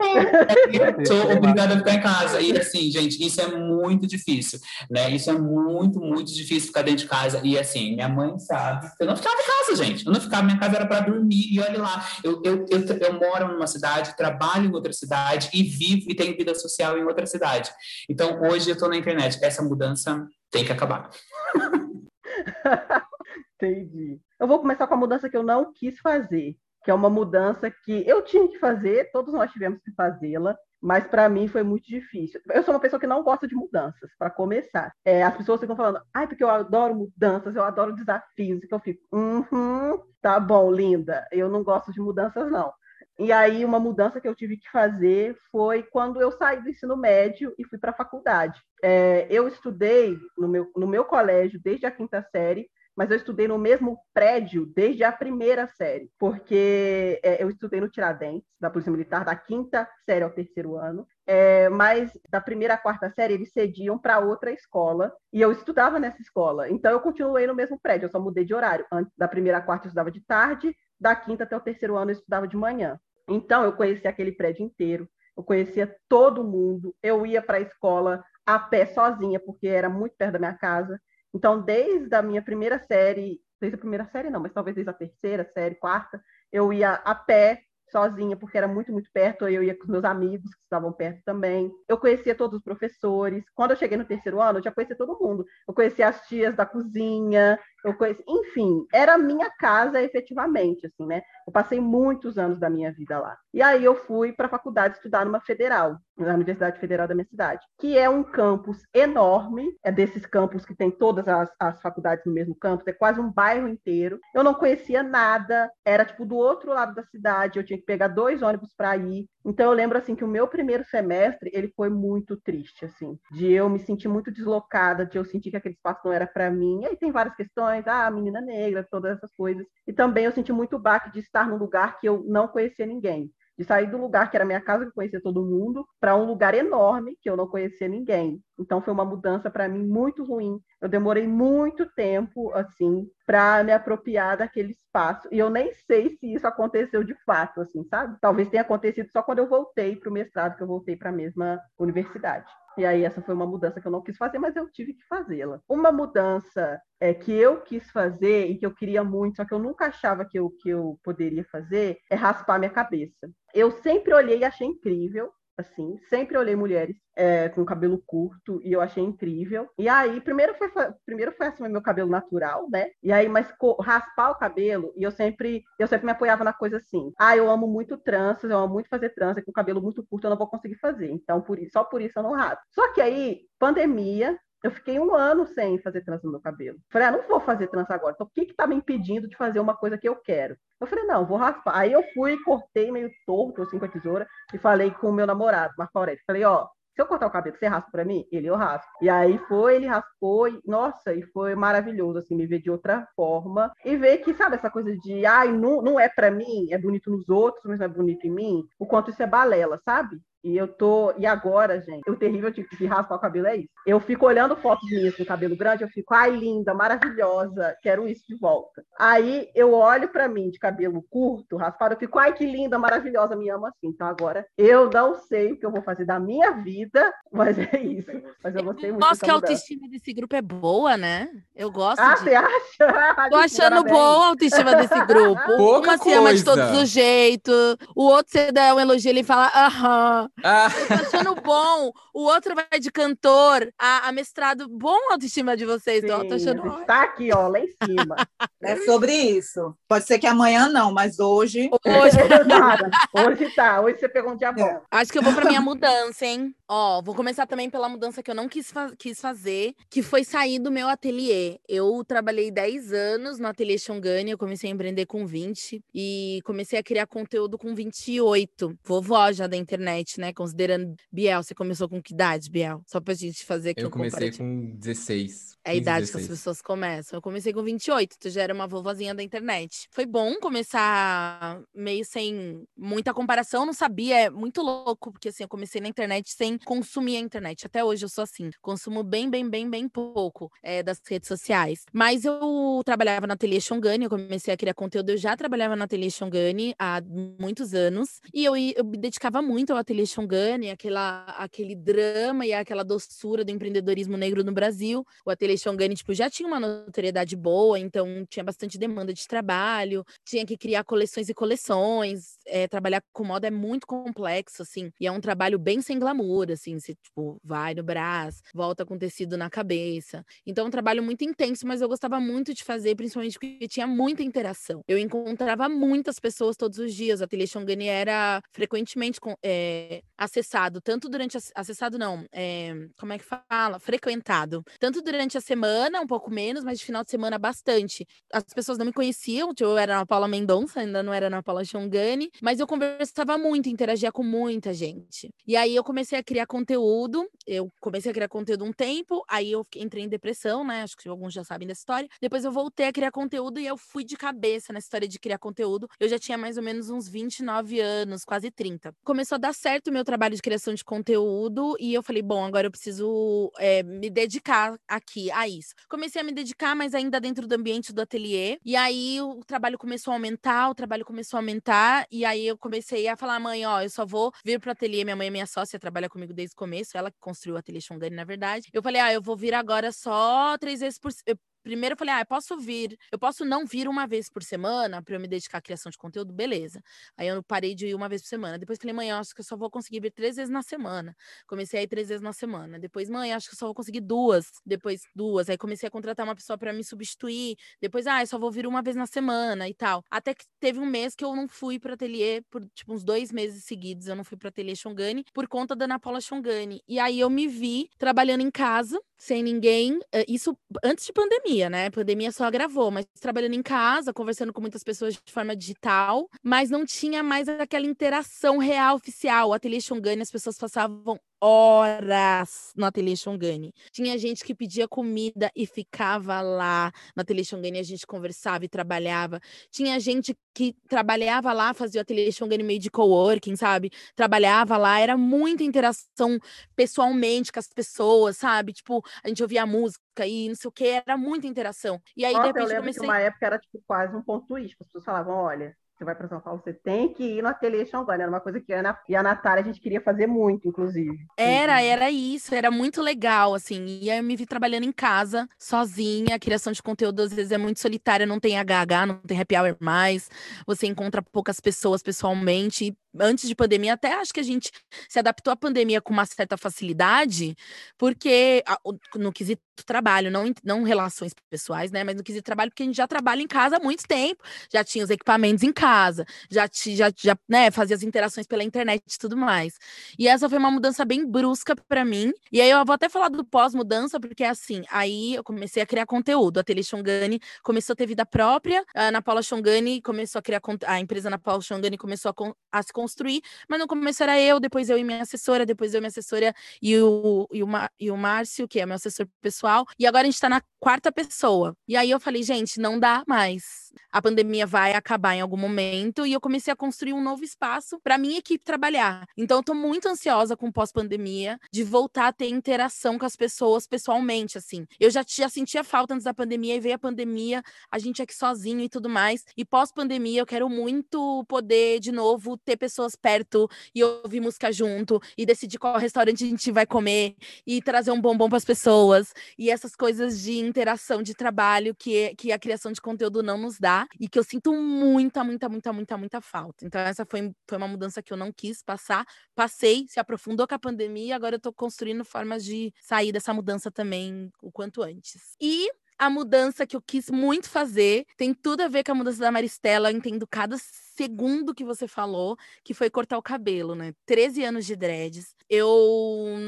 É, sou obrigada a ficar em casa. E assim, gente, isso é muito difícil, né? Isso é muito, muito difícil ficar dentro de casa. E assim, minha mãe sabe. Eu não ficava em casa, gente. Eu não ficava, minha casa era para dormir. E olha lá, eu, eu, eu, eu, moro numa cidade, trabalho em outra cidade e vivo e tenho vida social em outra cidade. Então, hoje eu estou na internet. Essa mudança tem que acabar. *laughs* Entendi. Eu vou começar com a mudança que eu não quis fazer que é uma mudança que eu tinha que fazer, todos nós tivemos que fazê-la, mas para mim foi muito difícil. Eu sou uma pessoa que não gosta de mudanças, para começar. É, as pessoas ficam falando, ai, porque eu adoro mudanças, eu adoro desafios, que eu fico, uhum, tá bom, linda, eu não gosto de mudanças, não. E aí, uma mudança que eu tive que fazer foi quando eu saí do ensino médio e fui para a faculdade. É, eu estudei no meu, no meu colégio desde a quinta série, mas eu estudei no mesmo prédio desde a primeira série, porque é, eu estudei no Tiradentes, da Polícia Militar, da quinta série ao terceiro ano, é, mas da primeira à quarta série eles cediam para outra escola, e eu estudava nessa escola, então eu continuei no mesmo prédio, eu só mudei de horário. Antes da primeira à quarta eu estudava de tarde, da quinta até o terceiro ano eu estudava de manhã. Então eu conhecia aquele prédio inteiro, eu conhecia todo mundo, eu ia para a escola a pé sozinha, porque era muito perto da minha casa. Então, desde a minha primeira série, desde a primeira série não, mas talvez desde a terceira série, quarta, eu ia a pé sozinha, porque era muito, muito perto. Eu ia com os meus amigos que estavam perto também. Eu conhecia todos os professores. Quando eu cheguei no terceiro ano, eu já conhecia todo mundo. Eu conhecia as tias da cozinha, eu conheci, enfim, era a minha casa efetivamente, assim, né? Eu passei muitos anos da minha vida lá. E aí eu fui para a faculdade estudar numa federal, na Universidade Federal da minha cidade, que é um campus enorme, é desses campos que tem todas as, as faculdades no mesmo campus, é quase um bairro inteiro. Eu não conhecia nada, era tipo do outro lado da cidade, eu tinha que pegar dois ônibus para ir. Então eu lembro assim que o meu primeiro semestre, ele foi muito triste assim, de eu me sentir muito deslocada, de eu sentir que aquele espaço não era para mim. E aí tem várias questões, ah, menina negra, todas essas coisas. E também eu senti muito baque de estar num lugar que eu não conhecia ninguém de sair do lugar que era minha casa, que eu conhecia todo mundo, para um lugar enorme que eu não conhecia ninguém. Então foi uma mudança para mim muito ruim. Eu demorei muito tempo assim para me apropriar daquele espaço. E eu nem sei se isso aconteceu de fato, assim, sabe? Talvez tenha acontecido só quando eu voltei para o mestrado, que eu voltei para a mesma universidade. E aí essa foi uma mudança que eu não quis fazer, mas eu tive que fazê-la. Uma mudança é, que eu quis fazer e que eu queria muito, só que eu nunca achava que eu, que eu poderia fazer, é raspar minha cabeça. Eu sempre olhei e achei incrível, assim, sempre olhei mulheres é, com cabelo curto e eu achei incrível. E aí, primeiro foi, primeiro foi assumir meu cabelo natural, né? E aí, mas raspar o cabelo, e eu sempre, eu sempre me apoiava na coisa assim. Ah, eu amo muito tranças, eu amo muito fazer trança, com cabelo muito curto eu não vou conseguir fazer. Então, por só por isso eu não raspo. Só que aí, pandemia, eu fiquei um ano sem fazer trança no meu cabelo. Falei, ah, não vou fazer trança agora. Então, o que está me impedindo de fazer uma coisa que eu quero? Eu falei, não, vou raspar. Aí eu fui, cortei meio torto, assim, com a tesoura, e falei com o meu namorado, Marco Aurélio. Falei, ó, se eu cortar o cabelo, você raspa para mim? Ele, eu raspo. E aí foi, ele raspou, e, nossa, e foi maravilhoso, assim, me ver de outra forma. E ver que, sabe, essa coisa de, ai, não, não é para mim, é bonito nos outros, mas não é bonito em mim, o quanto isso é balela, sabe? E eu tô. E agora, gente, o terrível de, de raspar o cabelo é isso. Eu fico olhando fotos minhas com cabelo grande, eu fico, ai, linda, maravilhosa, quero isso de volta. Aí eu olho para mim de cabelo curto, raspado, eu fico, ai, que linda, maravilhosa, me amo assim. Então agora eu não sei o que eu vou fazer da minha vida, *laughs* mas é isso. Mas eu gostei muito. Nossa, que a autoestima desse grupo é boa, né? Eu gosto. Ah, de... você acha? *laughs* Tô achando boa a autoestima desse *laughs* grupo. Pouca Uma se ama de todos os jeitos, o outro você dá um elogio, ele fala, aham. Ah, Eu tô achando bom. O outro vai de cantor a, a mestrado. Bom a autoestima de vocês. Tô, tô achando ótimo. Tá aqui, ó, lá em cima. É sobre isso. Pode ser que amanhã não, mas hoje. Hoje, Nada. Hoje tá, hoje você pegou um dia bom. acho que eu vou pra minha mudança, hein? Ó, vou começar também pela mudança que eu não quis, fa- quis fazer, que foi sair do meu ateliê. Eu trabalhei 10 anos no ateliê Xongani, eu comecei a empreender com 20 e comecei a criar conteúdo com 28. Vovó já da internet, né? Considerando Biel, você começou com que idade, Biel? Só pra gente fazer aqui eu um comecei com 16. É a 15, idade que as 16. pessoas começam. Eu comecei com 28, tu já era uma vovozinha da internet. Foi bom começar meio sem muita comparação, não sabia, é muito louco, porque assim, eu comecei na internet sem consumir a internet. Até hoje eu sou assim, consumo bem, bem, bem, bem pouco é, das redes sociais. Mas eu trabalhava na Ateliê Xongani, eu comecei a criar conteúdo, eu já trabalhava na Ateliê Xongani há muitos anos, e eu, eu me dedicava muito ao Ateliê Xongani, aquela, aquele drama e aquela doçura do empreendedorismo negro no Brasil. O Ateliê Xongani, tipo, já tinha uma notoriedade boa, então tinha bastante demanda de trabalho, tinha que criar coleções e coleções, é, trabalhar com moda é muito complexo, assim, e é um trabalho bem sem glamour, assim, você, tipo, vai no braço, volta com tecido na cabeça. Então, é um trabalho muito intenso, mas eu gostava muito de fazer, principalmente porque tinha muita interação. Eu encontrava muitas pessoas todos os dias. O Ateliê Xongani era frequentemente é, acessado, tanto durante a, acessado não, é, como é que fala? Frequentado. Tanto durante a semana, um pouco menos, mas de final de semana bastante. As pessoas não me conheciam, eu era a Paula Mendonça, ainda não era a Paula Xongani, mas eu conversava muito, interagia com muita gente. E aí eu comecei a criar conteúdo, eu comecei a criar conteúdo um tempo, aí eu entrei em depressão, né? Acho que alguns já sabem dessa história. Depois eu voltei a criar conteúdo e eu fui de cabeça nessa história de criar conteúdo. Eu já tinha mais ou menos uns 29 anos, quase 30. Começou a dar certo meu trabalho de criação de conteúdo e eu falei, bom, agora eu preciso é, me dedicar aqui a isso. Comecei a me dedicar, mas ainda dentro do ambiente do ateliê. E aí o trabalho começou a aumentar, o trabalho começou a aumentar. E aí eu comecei a falar, mãe, ó, eu só vou vir pro ateliê. Minha mãe é minha sócia, trabalha comigo desde o começo. Ela que construiu o ateliê Xongani, na verdade. Eu falei, ah, eu vou vir agora só três vezes por primeiro eu falei, ah, eu posso vir, eu posso não vir uma vez por semana para eu me dedicar à criação de conteúdo, beleza. Aí eu parei de ir uma vez por semana. Depois falei, mãe, eu acho que eu só vou conseguir vir três vezes na semana. Comecei a ir três vezes na semana. Depois, mãe, acho que eu só vou conseguir duas. Depois, duas. Aí comecei a contratar uma pessoa para me substituir. Depois, ah, eu só vou vir uma vez na semana e tal. Até que teve um mês que eu não fui para ateliê por tipo uns dois meses seguidos. Eu não fui para ateliê Xongani por conta da Ana Paula Xongani. E aí eu me vi trabalhando em casa, sem ninguém. Eh, isso antes de pandemia, né? A pandemia só agravou, mas trabalhando em casa, conversando com muitas pessoas de forma digital, mas não tinha mais aquela interação real oficial. O Ateliê Xongani, as pessoas passavam horas no Ateliê Xongani. Tinha gente que pedia comida e ficava lá no Ateliê Xongani, a gente conversava e trabalhava. Tinha gente que trabalhava lá, fazia o Ateliê Xongani meio de coworking, sabe? Trabalhava lá, era muita interação pessoalmente com as pessoas, sabe? Tipo, a gente ouvia música e não sei o que, era muita interação. E aí, Nossa, de repente, eu lembro comecei... que uma época era tipo quase um ponto turístico. As pessoas falavam, olha, você vai para São Paulo, você tem que ir no Ateliê Xongani. Era uma coisa que a Ana e a Natália a gente queria fazer muito, inclusive. Era, era isso, era muito legal, assim. E aí eu me vi trabalhando em casa, sozinha. A criação de conteúdo às vezes é muito solitária, não tem HH, não tem happy hour mais. Você encontra poucas pessoas pessoalmente antes de pandemia, até acho que a gente se adaptou à pandemia com uma certa facilidade, porque no quesito trabalho, não, não relações pessoais, né? Mas no quesito trabalho, porque a gente já trabalha em casa há muito tempo, já tinha os equipamentos em casa, já, já, já né, fazia as interações pela internet e tudo mais. E essa foi uma mudança bem brusca para mim. E aí eu vou até falar do pós-mudança, porque assim, aí eu comecei a criar conteúdo. A Ateliê Xongani começou a ter vida própria, a Ana Paula começou a criar a empresa Ana Paula Xongani começou a, a se construir, mas no começo era eu, depois eu e minha assessora, depois eu e minha assessora e o, e o, e o Márcio, que é meu assessor pessoal, e agora a gente tá na quarta pessoa. E aí eu falei, gente, não dá mais. A pandemia vai acabar em algum momento e eu comecei a construir um novo espaço para minha equipe trabalhar. Então eu tô muito ansiosa com pós-pandemia de voltar a ter interação com as pessoas pessoalmente, assim. Eu já, sentia falta antes da pandemia e veio a pandemia, a gente aqui sozinho e tudo mais. E pós-pandemia eu quero muito poder de novo ter pessoas perto e ouvir música junto e decidir qual restaurante a gente vai comer e trazer um bombom para as pessoas e essas coisas de interação de trabalho que, que a criação de conteúdo não nos dá e que eu sinto muita, muita, muita, muita, muita falta. Então essa foi, foi uma mudança que eu não quis passar, passei, se aprofundou com a pandemia agora eu estou construindo formas de sair dessa mudança também o quanto antes. E a mudança que eu quis muito fazer tem tudo a ver com a mudança da Maristela. Eu entendo cada segundo que você falou, que foi cortar o cabelo, né? 13 anos de dreads. Eu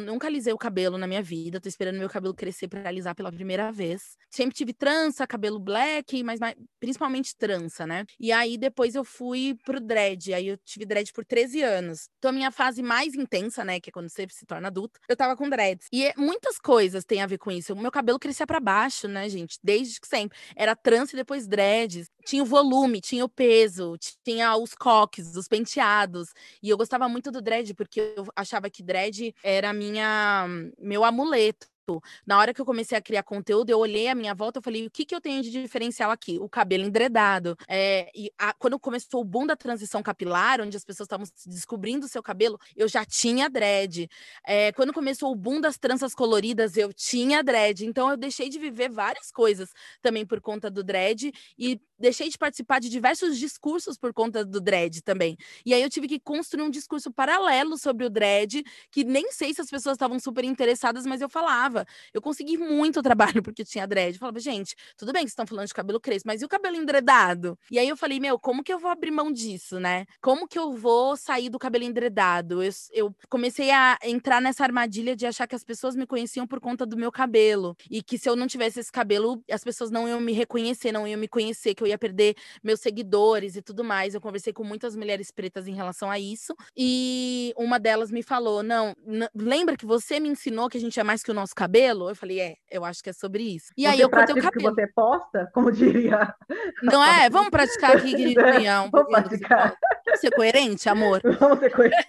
nunca alisei o cabelo na minha vida, tô esperando meu cabelo crescer para alisar pela primeira vez. Sempre tive trança, cabelo black, mas, principalmente trança, né? E aí depois eu fui pro dread, aí eu tive dread por 13 anos. Então a minha fase mais intensa, né, que é quando você se torna adulto, eu tava com dreads. E muitas coisas têm a ver com isso. O meu cabelo crescia para baixo, né, gente? Desde sempre. Era trança e depois dreads. Tinha o volume, tinha o peso, tinha tinha os coques, os penteados. E eu gostava muito do dread, porque eu achava que dread era minha meu amuleto. Na hora que eu comecei a criar conteúdo, eu olhei à minha volta e falei: o que, que eu tenho de diferencial aqui? O cabelo endredado. É, e a, quando começou o boom da transição capilar, onde as pessoas estavam descobrindo o seu cabelo, eu já tinha dread. É, quando começou o boom das tranças coloridas, eu tinha dread. Então eu deixei de viver várias coisas também por conta do dread e deixei de participar de diversos discursos por conta do dread também. E aí eu tive que construir um discurso paralelo sobre o dread, que nem sei se as pessoas estavam super interessadas, mas eu falava eu consegui muito *laughs* trabalho porque tinha dread. Eu falava, gente, tudo bem que vocês estão falando de cabelo crespo, mas e o cabelo endredado? E aí eu falei, meu, como que eu vou abrir mão disso, né? Como que eu vou sair do cabelo endredado? Eu, eu comecei a entrar nessa armadilha de achar que as pessoas me conheciam por conta do meu cabelo. E que se eu não tivesse esse cabelo, as pessoas não iam me reconhecer, não iam me conhecer, que eu ia perder meus seguidores e tudo mais. Eu conversei com muitas mulheres pretas em relação a isso. E uma delas me falou: Não, lembra que você me ensinou que a gente é mais que o nosso cabelo? Eu falei: É, eu acho que é sobre isso. E você aí eu cortei o cabelo. que você posta, como diria. *laughs* Não é? Vamos praticar aqui, *laughs* queridinha. Um Vamos praticar. Vamos ser coerente, amor? *laughs* Vamos ser coerente.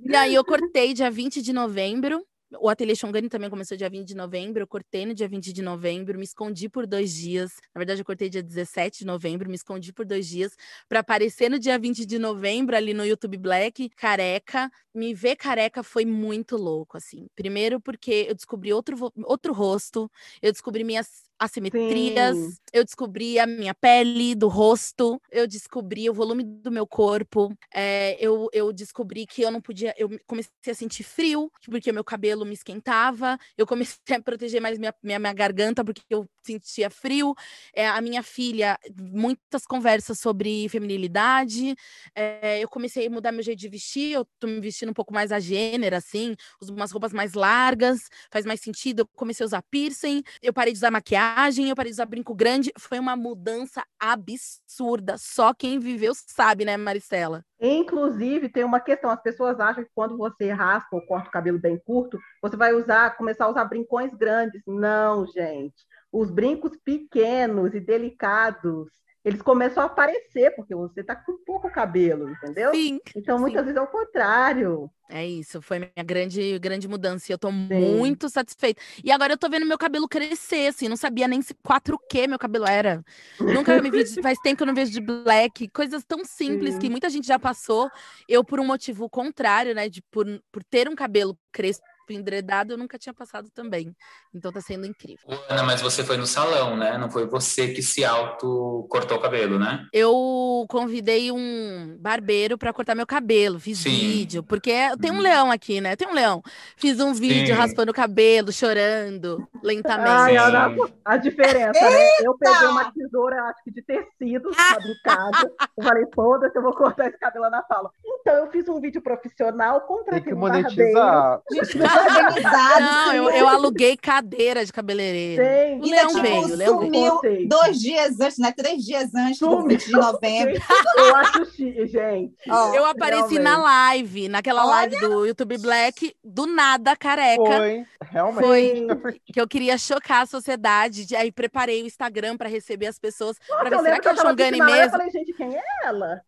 E aí eu cortei dia 20 de novembro. O Ateliê Xongani também começou dia 20 de novembro. Eu cortei no dia 20 de novembro, me escondi por dois dias. Na verdade, eu cortei dia 17 de novembro, me escondi por dois dias para aparecer no dia 20 de novembro ali no YouTube Black, careca. Me ver careca foi muito louco, assim. Primeiro porque eu descobri outro, outro rosto, eu descobri minhas assimetrias, Sim. eu descobri a minha pele, do rosto, eu descobri o volume do meu corpo, é, eu, eu descobri que eu não podia, eu comecei a sentir frio, porque o meu cabelo me esquentava, eu comecei *laughs* a proteger mais minha, minha, minha garganta, porque eu sentia frio, é, a minha filha, muitas conversas sobre feminilidade, é, eu comecei a mudar meu jeito de vestir, eu tô me vestindo um pouco mais a gênero, assim, uso umas roupas mais largas, faz mais sentido, eu comecei a usar piercing, eu parei de usar maquiagem, maquiagem, eu parei de usar brinco grande. Foi uma mudança absurda. Só quem viveu sabe, né, Maristela? Inclusive, tem uma questão: as pessoas acham que quando você raspa ou corta o cabelo bem curto, você vai usar, começar a usar brincões grandes. Não, gente. Os brincos pequenos e delicados eles começam a aparecer, porque você tá com pouco cabelo, entendeu? Sim. Então, muitas sim. vezes é o contrário. É isso, foi minha grande, grande mudança. E eu tô sim. muito satisfeita. E agora eu tô vendo meu cabelo crescer, assim, não sabia nem se 4Q meu cabelo era. Nunca me vi, *laughs* faz tempo que eu não vejo de black. Coisas tão simples sim. que muita gente já passou. Eu, por um motivo contrário, né, de por, por ter um cabelo crespo endredado eu nunca tinha passado também. Então tá sendo incrível. Ana, mas você foi no salão, né? Não foi você que se auto cortou o cabelo, né? Eu convidei um barbeiro para cortar meu cabelo, fiz Sim. vídeo, porque tem um hum. leão aqui, né? Tem um leão. Fiz um vídeo Sim. raspando o cabelo, chorando lentamente. Ai, Ana, a diferença, né? *laughs* Eu peguei uma tesoura, acho que de tecido, fabricado. eu falei, foda-se, eu vou cortar esse cabelo na fala. Então eu fiz um vídeo profissional, contratei Tem que monetizar. *laughs* *laughs* Organizado. Não, eu, eu, aluguei cadeira de cabeleireiro. Sim. O Leão tipo, veio, Leão sumiu veio. dois dias antes, né? Três dias antes sumiu. do 20 de novembro. *laughs* eu acho chique, gente. *laughs* Oh, eu apareci na live, naquela Olha. live do YouTube Black, do nada, careca. Foi, realmente. Foi que eu queria chocar a sociedade. Aí preparei o Instagram para receber as pessoas. Nossa, pra ver, será que é o Xongani mesmo? Eu falei, gente, quem é ela?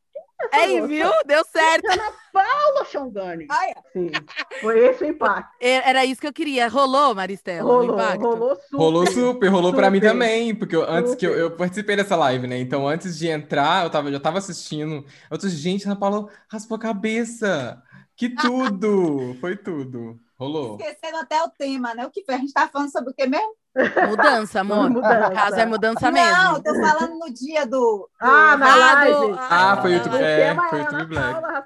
Aí, viu? Deu certo. Ana Paula Xongani. Sim, foi esse o impacto. É, era isso que eu queria. Rolou, Maristela? Rolou, rolou super. Rolou super, rolou super. pra mim também. Porque eu, antes super. que eu, eu, participei dessa live, né? Então, antes de entrar, eu tava, já tava assistindo. Eu disse, gente, Ana Paula raspou a cabeça. Que *laughs* tudo! foi tudo. Rolou. Esquecendo até o tema, né? O que foi? A gente tá falando sobre o que mesmo? Mudança, *laughs* amor. Mudança. No caso é mudança mesmo. Não, tô falando no dia do. Ah, na live. Ah, foi o YouTube, é, foi o YouTube Black. Paula,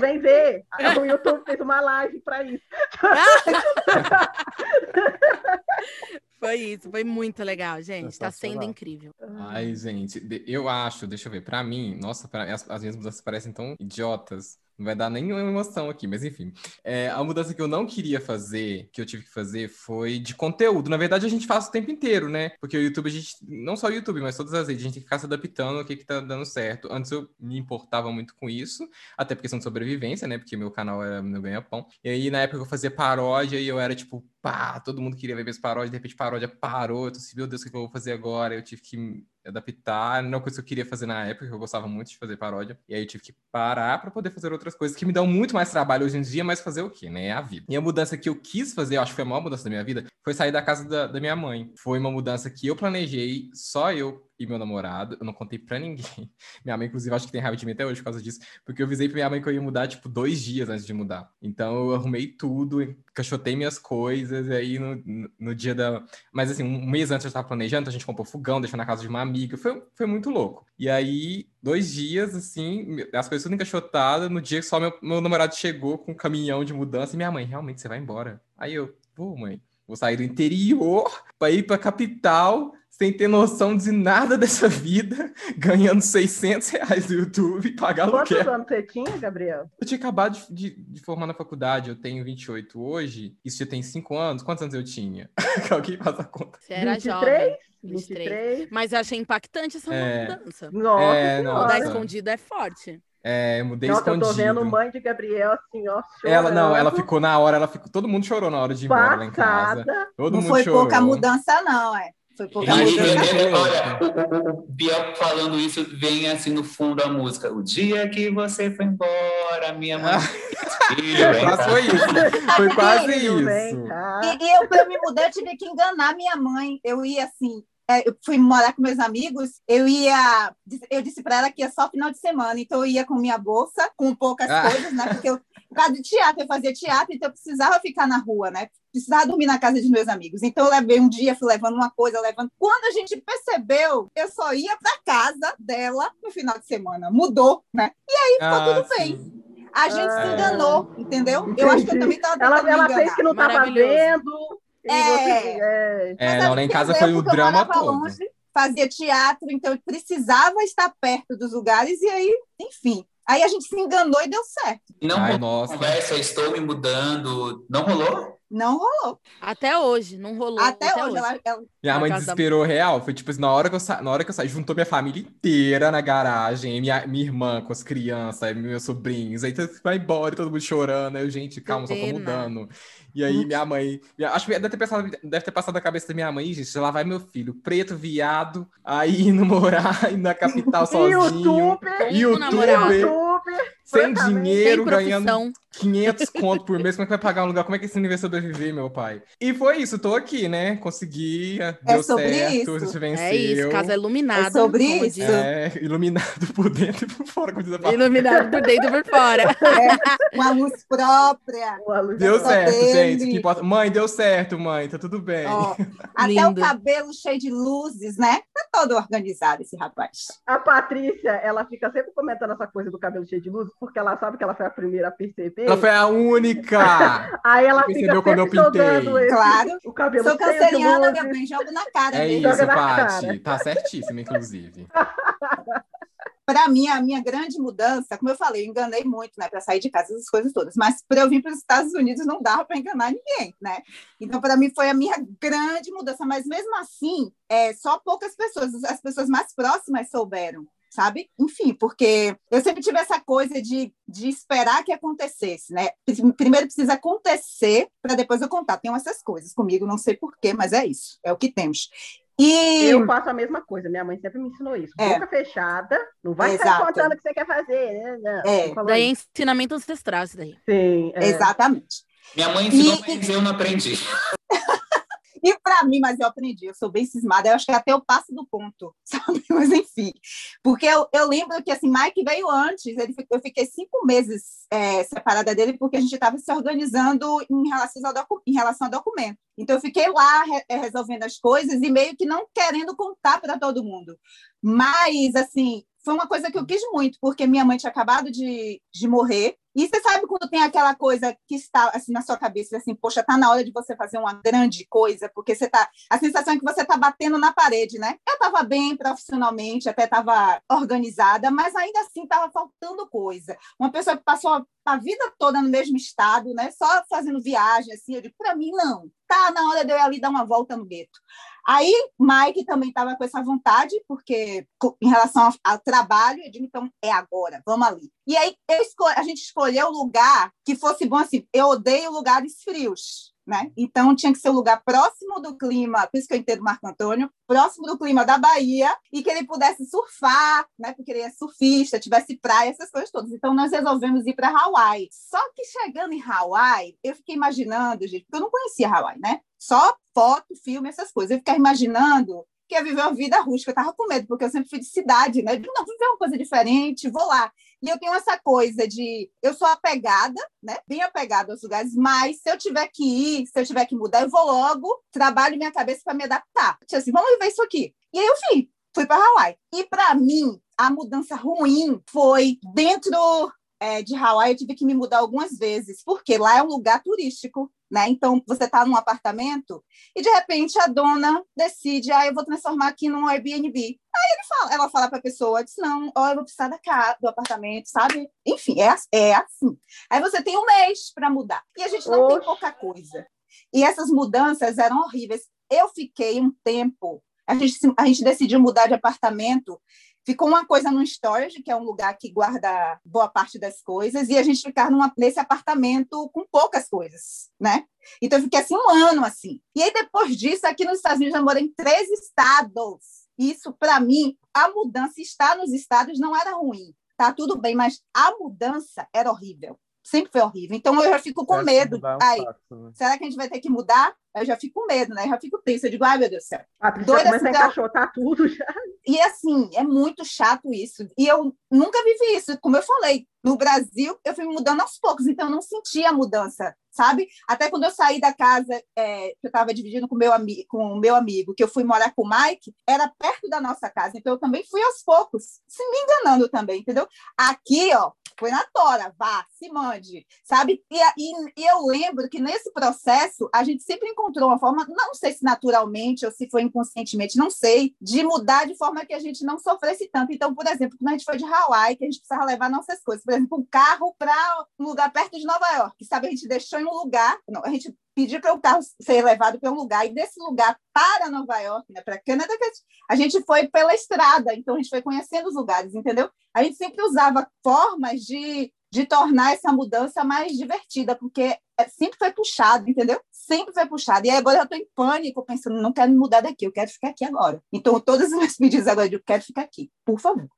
Vem ver. O YouTube fez uma live para isso. *laughs* Foi isso, foi muito legal, gente. Tá sendo incrível. Ai, gente, eu acho, deixa eu ver, pra mim, nossa, pra, as, as minhas mudanças parecem tão idiotas. Não vai dar nenhuma emoção aqui, mas enfim. É, a mudança que eu não queria fazer, que eu tive que fazer, foi de conteúdo. Na verdade, a gente faz o tempo inteiro, né? Porque o YouTube, a gente, não só o YouTube, mas todas as redes, a gente tem que ficar se adaptando ao que, que tá dando certo. Antes eu me importava muito com isso, até por questão de sobrevivência, né? Porque meu canal era meu ganha-pão. E aí, na época, eu fazia paródia e eu era tipo, pá, todo mundo queria ver minhas paródias, de repente paródia parou. Eu tô assim, meu Deus, o que eu vou fazer agora? Eu tive que adaptar. Não é uma coisa que eu queria fazer na época, eu gostava muito de fazer paródia. E aí eu tive que parar para poder fazer outras coisas que me dão muito mais trabalho hoje em dia, mas fazer o quê, né? É a vida. E a mudança que eu quis fazer, eu acho que foi a maior mudança da minha vida, foi sair da casa da, da minha mãe. Foi uma mudança que eu planejei, só eu e meu namorado. Eu não contei pra ninguém. *laughs* Minha mãe, inclusive, acho que tem raiva de mim até hoje por causa disso, porque eu avisei pra minha mãe que eu ia mudar, tipo, dois dias antes de mudar. Então eu arrumei tudo, encaixotei minhas coisas, e aí no, no dia da. Mas assim, um mês antes eu estava planejando, a gente comprou fogão, deixou na casa de uma amiga. Foi, foi muito louco. E aí, dois dias, assim, as coisas tudo encaixotadas. No dia que só meu, meu namorado chegou com um caminhão de mudança, e minha mãe, realmente, você vai embora. Aí eu, pô, mãe, vou sair do interior para ir para capital sem ter noção de nada dessa vida, *laughs* ganhando 600 reais do YouTube e pagar Quantos aluguel. anos você tinha, Gabriel? Eu tinha acabado de, de- de formar na faculdade, eu tenho 28 hoje, isso já tem 5 anos. Quantos anos eu tinha? *laughs* Alguém faz a conta. Você era 23? jovem. 23? 23. Mas eu achei impactante essa É. mudança. Nossa É, Nossa. escondido é forte. É, eu mudei Nossa, eu escondido. tô vendo mãe de Gabriel assim, ó, chorando. Ela não, ela ficou na hora, ela ficou, todo mundo chorou na hora de ir embora lá em casa. Todo Não mundo foi chorou. pouca mudança, não, é. Foi pouca ele- *laughs* olha, o, Biel falando isso vem assim no fundo da música. O dia que você foi embora, minha mãe. Cá. foi isso. *laughs* Foi quase isso. E, e eu, para me mudar, eu tive que enganar minha mãe. Eu ia assim, eu fui morar com meus amigos, eu ia, eu disse para ela que ia só final de semana, então eu ia com minha bolsa, com poucas Ah. coisas, né? Porque eu, por causa de teatro, eu fazia teatro, então eu precisava ficar na rua, né? Precisava dormir na casa de meus amigos. Então eu levei um dia, fui levando uma coisa, levando. Quando a gente percebeu, eu só ia para casa dela no final de semana. Mudou, né? ficou tudo bem. sim. A gente Ah. se enganou, entendeu? Eu acho que eu Entendi. também estava Ela, ela fez que não tava Maravilhoso. vendo. É. você, é. É, não, é lá em casa foi o época eu drama todo. longe, fazia teatro, então eu precisava estar perto dos lugares, e aí, enfim. Aí a gente se enganou e deu certo. Não Ai, rolou nossa. conversa, estou me mudando. Não rolou? Não rolou. Até hoje, não rolou. Até, hoje, Ela, ela- Minha mãe da- desesperou real. Foi tipo assim, na hora que eu sa... na hora que eu saí, juntou minha família inteira na garagem, minha, minha irmã com as crianças, meus sobrinhos, aí vai embora, todo mundo chorando. Aí eu, gente, calma, só tô Pena. mudando. E aí minha mãe, minha- acho que deve ter, pensado, deve ter passado na cabeça da minha mãe, "Ih, gente, lá vai meu filho, preto, viado, aí indo *laughs* morar na capital *laughs* sozinho, Youtuber, Indo namorar. Sem dinheiro, Sem ganhando profissão. 500 conto por mês, como é que vai pagar um lugar? Como é que esse vai sobreviver, meu pai? E foi isso, tô aqui, né? Consegui, deu sobre certo, isso. a gente venceu. É isso, casa iluminada. É sobre isso. É, iluminado por dentro e por fora, como diz a palavra. Iluminado por dentro e por fora. uma luz própria. Uma luz Deu certo, dele. gente. que importa- Mãe, deu certo, mãe, tá tudo bem. Ó, *laughs* até Lindo. o cabelo cheio de luzes, né? Tá todo organizado esse rapaz. A Patrícia, ela fica sempre comentando essa coisa do cabelo cheio de luz, porque ela sabe que ela foi a primeira a perceber. Ela foi a única. *laughs* Aí ela Percebeu fica quando eu pintei. esse, Claro. o cabelo Sou canceriana, meu bem, jogo na cara É mesmo. isso, Paty. Tá certíssima, inclusive. *laughs* para mim, a minha grande mudança, como eu falei, eu enganei muito, né, para sair de casa, essas coisas todas. Mas para eu vir para os Estados Unidos não dava para enganar ninguém, né? Então, para mim, foi a minha grande mudança. Mas mesmo assim, é, só poucas pessoas, as pessoas mais próximas souberam. Sabe? Enfim, porque eu sempre tive essa coisa de, de esperar que acontecesse, né? Primeiro precisa acontecer para depois eu contar. Tem essas coisas comigo, não sei porquê, mas é isso, é o que temos. E Eu faço a mesma coisa, minha mãe sempre me ensinou isso. É. Boca fechada, não vai sair Exato. contando o que você quer fazer, né? Não, É. Daí é isso. ensinamento ancestral isso daí. Sim, é. exatamente. Minha mãe ensinou, E- mas eu não aprendi. E para mim, mas eu aprendi, eu sou bem cismada, eu acho que até eu passo do ponto, *laughs* sabe? Mas enfim, porque eu, eu lembro que assim, Mike veio antes, ele, eu fiquei cinco meses é, separada dele porque a gente estava se organizando em relação, ao em relação ao documento. Então eu fiquei lá re- é, resolvendo as coisas e meio que não querendo contar para todo mundo. Mas assim, foi uma coisa que eu quis muito, porque minha mãe tinha acabado de, de morrer. E você sabe quando tem aquela coisa que está assim na sua cabeça, assim, poxa, tá na hora de você fazer uma grande coisa, porque você tá, a sensação é que você tá batendo na parede, né? Eu estava bem profissionalmente, até estava organizada, mas ainda assim estava faltando coisa. Uma pessoa que passou a, vida toda no mesmo estado, né? Só fazendo viagem, assim, eu digo, para mim não. Tá na hora de eu ir ali dar uma volta no gueto. Aí, Mike também estava com essa vontade, porque em relação ao, ao trabalho, eu digo, então é agora, vamos ali. E aí eu a gente escolheu um lugar que fosse bom assim. Eu odeio lugares frios. Né? Então tinha que ser um lugar próximo do clima, por isso que eu entendo Marco Antônio, próximo do clima da Bahia e que ele pudesse surfar, né? Porque ele é surfista, tivesse praia, essas coisas todas. Então nós resolvemos ir para Hawaii. Só que chegando em Hawaii, eu fiquei imaginando, gente, porque eu não conhecia Hawaii, né? Só foto, filme, essas coisas. Eu fiquei imaginando que ia viver uma vida rústica. Eu estava com medo, porque eu sempre fui de cidade, né? Não, vou viver uma coisa diferente, vou lá. E eu tenho essa coisa de. Eu sou apegada, né? Bem apegada aos lugares, mas se eu tiver que ir, se eu tiver que mudar, eu vou logo, trabalho minha cabeça para me adaptar. Tipo assim, vamos viver isso aqui. E aí eu fui, fui para Hawaii. E para mim, a mudança ruim foi dentro é, de Hawaii, eu tive que me mudar algumas vezes, porque lá é um lugar turístico. Né? Então, você está num apartamento e, de repente, a dona decide, ah, eu vou transformar aqui num Airbnb. Aí ele fala, ela fala para a pessoa, diz, não, ó, eu vou precisar da casa, do apartamento, sabe? Enfim, é, é assim. Aí você tem um mês para mudar. E a gente não Oxe. tem pouca coisa. E essas mudanças eram horríveis. Eu fiquei um tempo, a gente, a gente decidiu mudar de apartamento Ficou uma coisa no storage, que é um lugar que guarda boa parte das coisas, e a gente ficar numa, nesse apartamento com poucas coisas, né? Então eu fiquei assim um ano assim. E aí depois disso, aqui nos Estados Unidos eu morei em três estados. Isso para mim, a mudança estar nos estados não era ruim. Tá tudo bem, mas a mudança era horrível sempre foi horrível. Então eu já fico com medo. É um Aí, né? será que a gente vai ter que mudar? Eu já fico com medo, né? Eu já fico tensa. Eu digo, ai meu Deus do céu. A Doida começa a encaixotar tudo já. E assim, é muito chato isso. E eu nunca vivi isso. Como eu falei, no Brasil eu fui mudando aos poucos, então eu não sentia a mudança, sabe? Até quando eu saí da casa é, que eu estava dividindo com meu com o meu amigo, que eu fui morar com o Mike, era perto da nossa casa, então eu também fui aos poucos, se me enganando também, entendeu? Aqui, ó, foi na tora, vá, se mande, sabe? E, e, e, eu lembro que nesse processo a gente sempre encontrou uma forma, não sei se naturalmente ou se foi inconscientemente, não sei, de mudar de forma que a gente não sofresse tanto. Então, por exemplo, quando a gente foi de Hawaii, que a gente precisava levar nossas coisas, por exemplo, um carro para um lugar perto de Nova York, sabe? A gente deixou em um lugar, não, a gente pediu para o carro ser levado para um lugar, e desse lugar para Nova York, né, para Canadá, a gente foi pela estrada, então a gente foi conhecendo os lugares, entendeu? A gente sempre usava formas de, de tornar essa mudança mais divertida, porque é, sempre foi puxado, entendeu? Sempre foi puxado. E agora eu estou em pânico, pensando, não quero mudar daqui, eu quero ficar aqui agora. Então, todos os *laughs* meus pedidos agora, eu quero ficar aqui, por favor.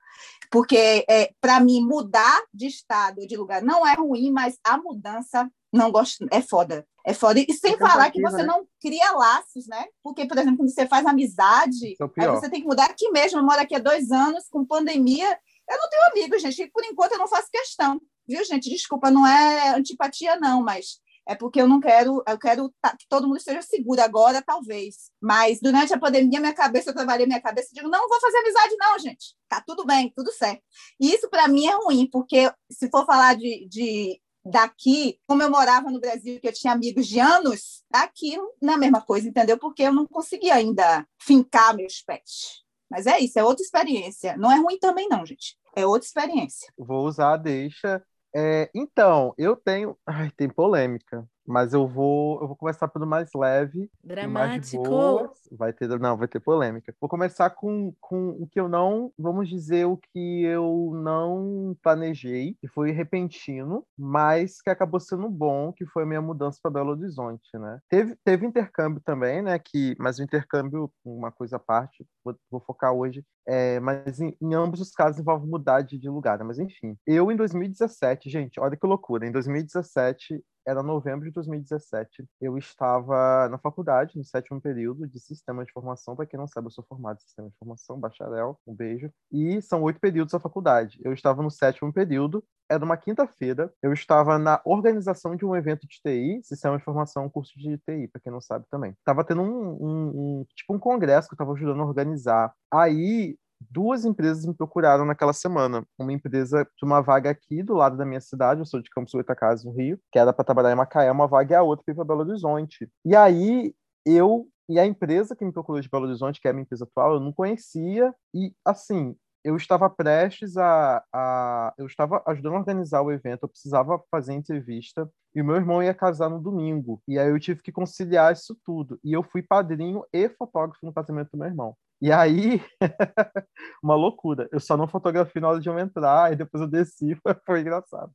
Porque, é, para mim, mudar de estado, de lugar, não é ruim, mas a mudança não gosto, é foda. É foda. E sem é falar que você né? não cria laços, né? Porque, por exemplo, quando você faz amizade, é aí você tem que mudar aqui mesmo. Eu moro aqui há dois anos, com pandemia. Eu não tenho amigos, gente. E por enquanto eu não faço questão. Viu, gente? Desculpa, não é antipatia, não, mas é porque eu não quero, eu quero que todo mundo esteja seguro agora, talvez. Mas durante a pandemia, minha cabeça, eu trabalhei minha cabeça e digo, não, não vou fazer amizade, não, gente. Tá tudo bem, tudo certo. E isso, para mim, é ruim, porque se for falar de, de daqui, como eu morava no Brasil, que eu tinha amigos de anos, aqui não é mesma coisa, entendeu? Porque eu não conseguia ainda fincar meus pés. Mas é isso, é outra experiência. Não é ruim também, não, gente. É outra experiência. Vou usar deixa. É, então, eu tenho. Ai, tem polêmica. Mas eu vou, eu vou começar pelo mais leve. Dramático. Mais vai ter, não, vai ter polêmica. Vou começar com, com o que eu não, vamos dizer, o que eu não planejei, que foi repentino, mas que acabou sendo bom, que foi a minha mudança para Belo Horizonte, né? Teve, teve intercâmbio também, né? Que, mas o intercâmbio, uma coisa à parte, vou, vou focar hoje, é, mas em, em, ambos os casos envolve mudar de, de lugar, né? Mas enfim, eu em 2017, gente, olha que loucura, em 2017 era novembro de 2017. Eu estava na faculdade, no sétimo período de Sistema de Formação. Para quem não sabe, eu sou formado em Sistema de Formação, bacharel, um beijo. E são oito períodos da faculdade. Eu estava no sétimo período, era uma quinta-feira. Eu estava na organização de um evento de TI, Sistema de Formação, curso de TI, para quem não sabe também. Tava tendo um, um, um tipo um congresso que eu estava ajudando a organizar. Aí duas empresas me procuraram naquela semana. Uma empresa de uma vaga aqui do lado da minha cidade, eu sou de Campos Goitacazes, no Rio, que era para trabalhar em Macaé, uma vaga e a outra para Belo Horizonte. E aí eu e a empresa que me procurou de Belo Horizonte, que é a minha empresa atual, eu não conhecia e assim, eu estava prestes a, a, Eu estava ajudando a organizar o evento, eu precisava fazer entrevista, e meu irmão ia casar no domingo. E aí eu tive que conciliar isso tudo. E eu fui padrinho e fotógrafo no casamento do meu irmão. E aí, *laughs* uma loucura. Eu só não fotografei na hora de eu entrar, e depois eu desci, *laughs* foi, engraçado.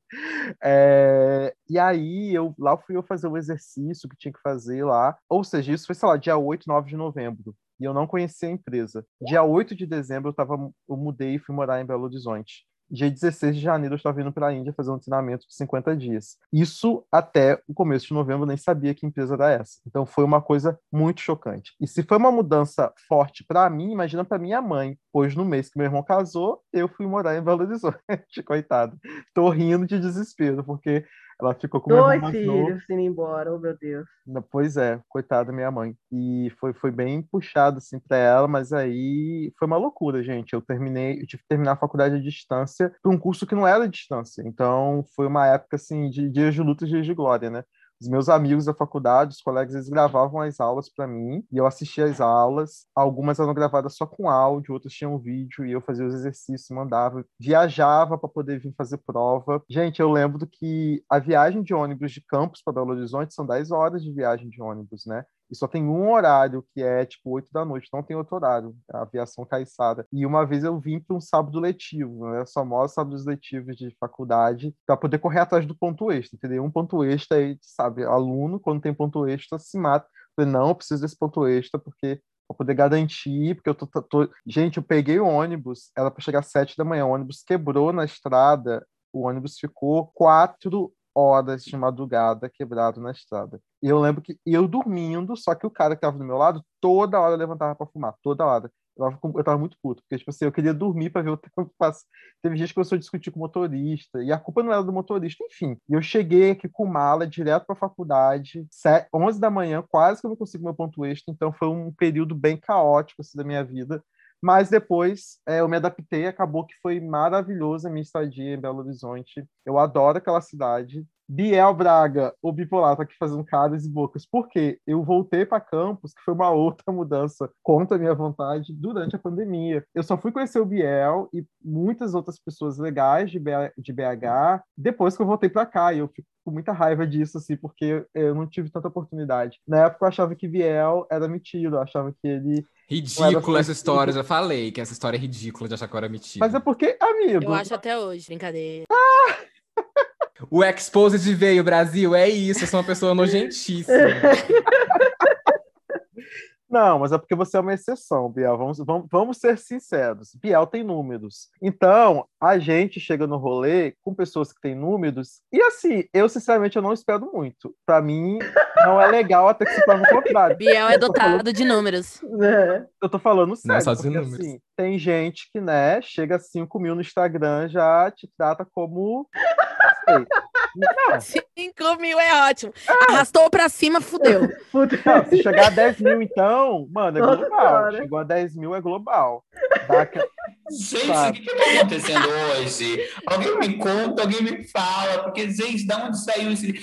É, e aí, eu, lá fui eu fazer o exercício que tinha que fazer lá. Ou seja, isso foi, sei lá, dia 8, 9 de novembro. E eu não conhecia a empresa. Dia 8 de dezembro, eu, tava, eu mudei e fui morar em Belo Horizonte dia 16 de janeiro eu estava indo para a Índia fazer um treinamento de 50 dias. Isso até o começo de novembro eu nem sabia que empresa era essa. Então foi uma coisa muito chocante. E se foi uma mudança forte para mim, imagina para minha mãe, pois no mês que meu irmão casou, eu fui morar em Belo Horizonte. *laughs* Coitado. Tô rindo de desespero, porque ela ficou com Dois filhos indo embora, oh meu Deus. Pois é, coitada minha mãe. E foi, foi bem puxado assim para ela, mas aí foi uma loucura, gente. Eu terminei, eu tive que terminar a faculdade à distância para um curso que não era à distância. Então foi uma época assim de dias de luta e dias de glória, né? Os meus amigos da faculdade, os colegas, eles gravavam as aulas para mim e eu assistia as aulas. Algumas eram gravadas só com áudio, outras tinham vídeo e eu fazia os exercícios, mandava. Viajava para poder vir fazer prova. Gente, eu lembro que a viagem de ônibus de Campos para Belo Horizonte são 10 horas de viagem de ônibus, né? E só tem um horário, que é tipo 8 da noite, não tem outro horário, a aviação caiçada. E uma vez eu vim para um sábado letivo, né? Só mostra sábados letivos de faculdade para poder correr atrás do ponto extra, entendeu? Um ponto extra aí, sabe, aluno, quando tem ponto extra, se mata. Eu falei, não, eu preciso desse ponto extra, porque para poder garantir, porque eu tô, tô, Gente, eu peguei o ônibus, era para chegar às sete da manhã, o ônibus quebrou na estrada, o ônibus ficou quatro horas de madrugada quebrado na estrada. E eu lembro que eu dormindo, só que o cara que estava do meu lado, toda hora levantava para fumar, toda hora. Eu tava, eu tava, muito puto, porque, tipo assim, eu queria dormir para ver o *laughs* tempo passar. Teve gente que começou a discutir com o motorista, e a culpa não era do motorista, enfim. E eu cheguei aqui com mala, direto para a faculdade, 11 da manhã, quase que eu não consigo meu ponto extra, então foi um período bem caótico, assim, da minha vida. Mas depois é, eu me adaptei, acabou que foi maravilhosa a minha estadia em Belo Horizonte. Eu adoro aquela cidade. Biel Braga, o bipolar, tá aqui fazendo caras e bocas. Por quê? Eu voltei para Campos, que foi uma outra mudança contra a minha vontade durante a pandemia. Eu só fui conhecer o Biel e muitas outras pessoas legais de BH depois que eu voltei para cá. E eu fico com muita raiva disso, assim, porque eu não tive tanta oportunidade. Na época eu achava que Biel era metido, eu achava que ele Ridícula essa história, já falei que essa história é ridícula de achar que eu era metido. Mas é porque, amigo. Eu acho até hoje, brincadeira. Ah! O Exposed veio, Brasil, é isso, eu sou uma pessoa nojentíssima. *laughs* Não, mas é porque você é uma exceção, Biel. Vamos, vamos, vamos ser sinceros. Biel tem números. Então, a gente chega no rolê com pessoas que têm números. E assim, eu sinceramente eu não espero muito. Para mim, não é legal até que se prove o contrário. Biel é dotado falando... de números. É, eu tô falando sério. Não, só porque, números. Assim, tem gente que, né, chega a 5 mil no Instagram já te trata como. Não. 5 mil é ótimo. Ah. Arrastou pra cima, fudeu. *laughs* Não, se chegar a 10 mil, então, mano, é Nossa global. Cara. Chegou a 10 mil, é global. Gente, o que está acontecendo hoje? Alguém me conta, alguém me fala, porque, gente, da onde saiu esse.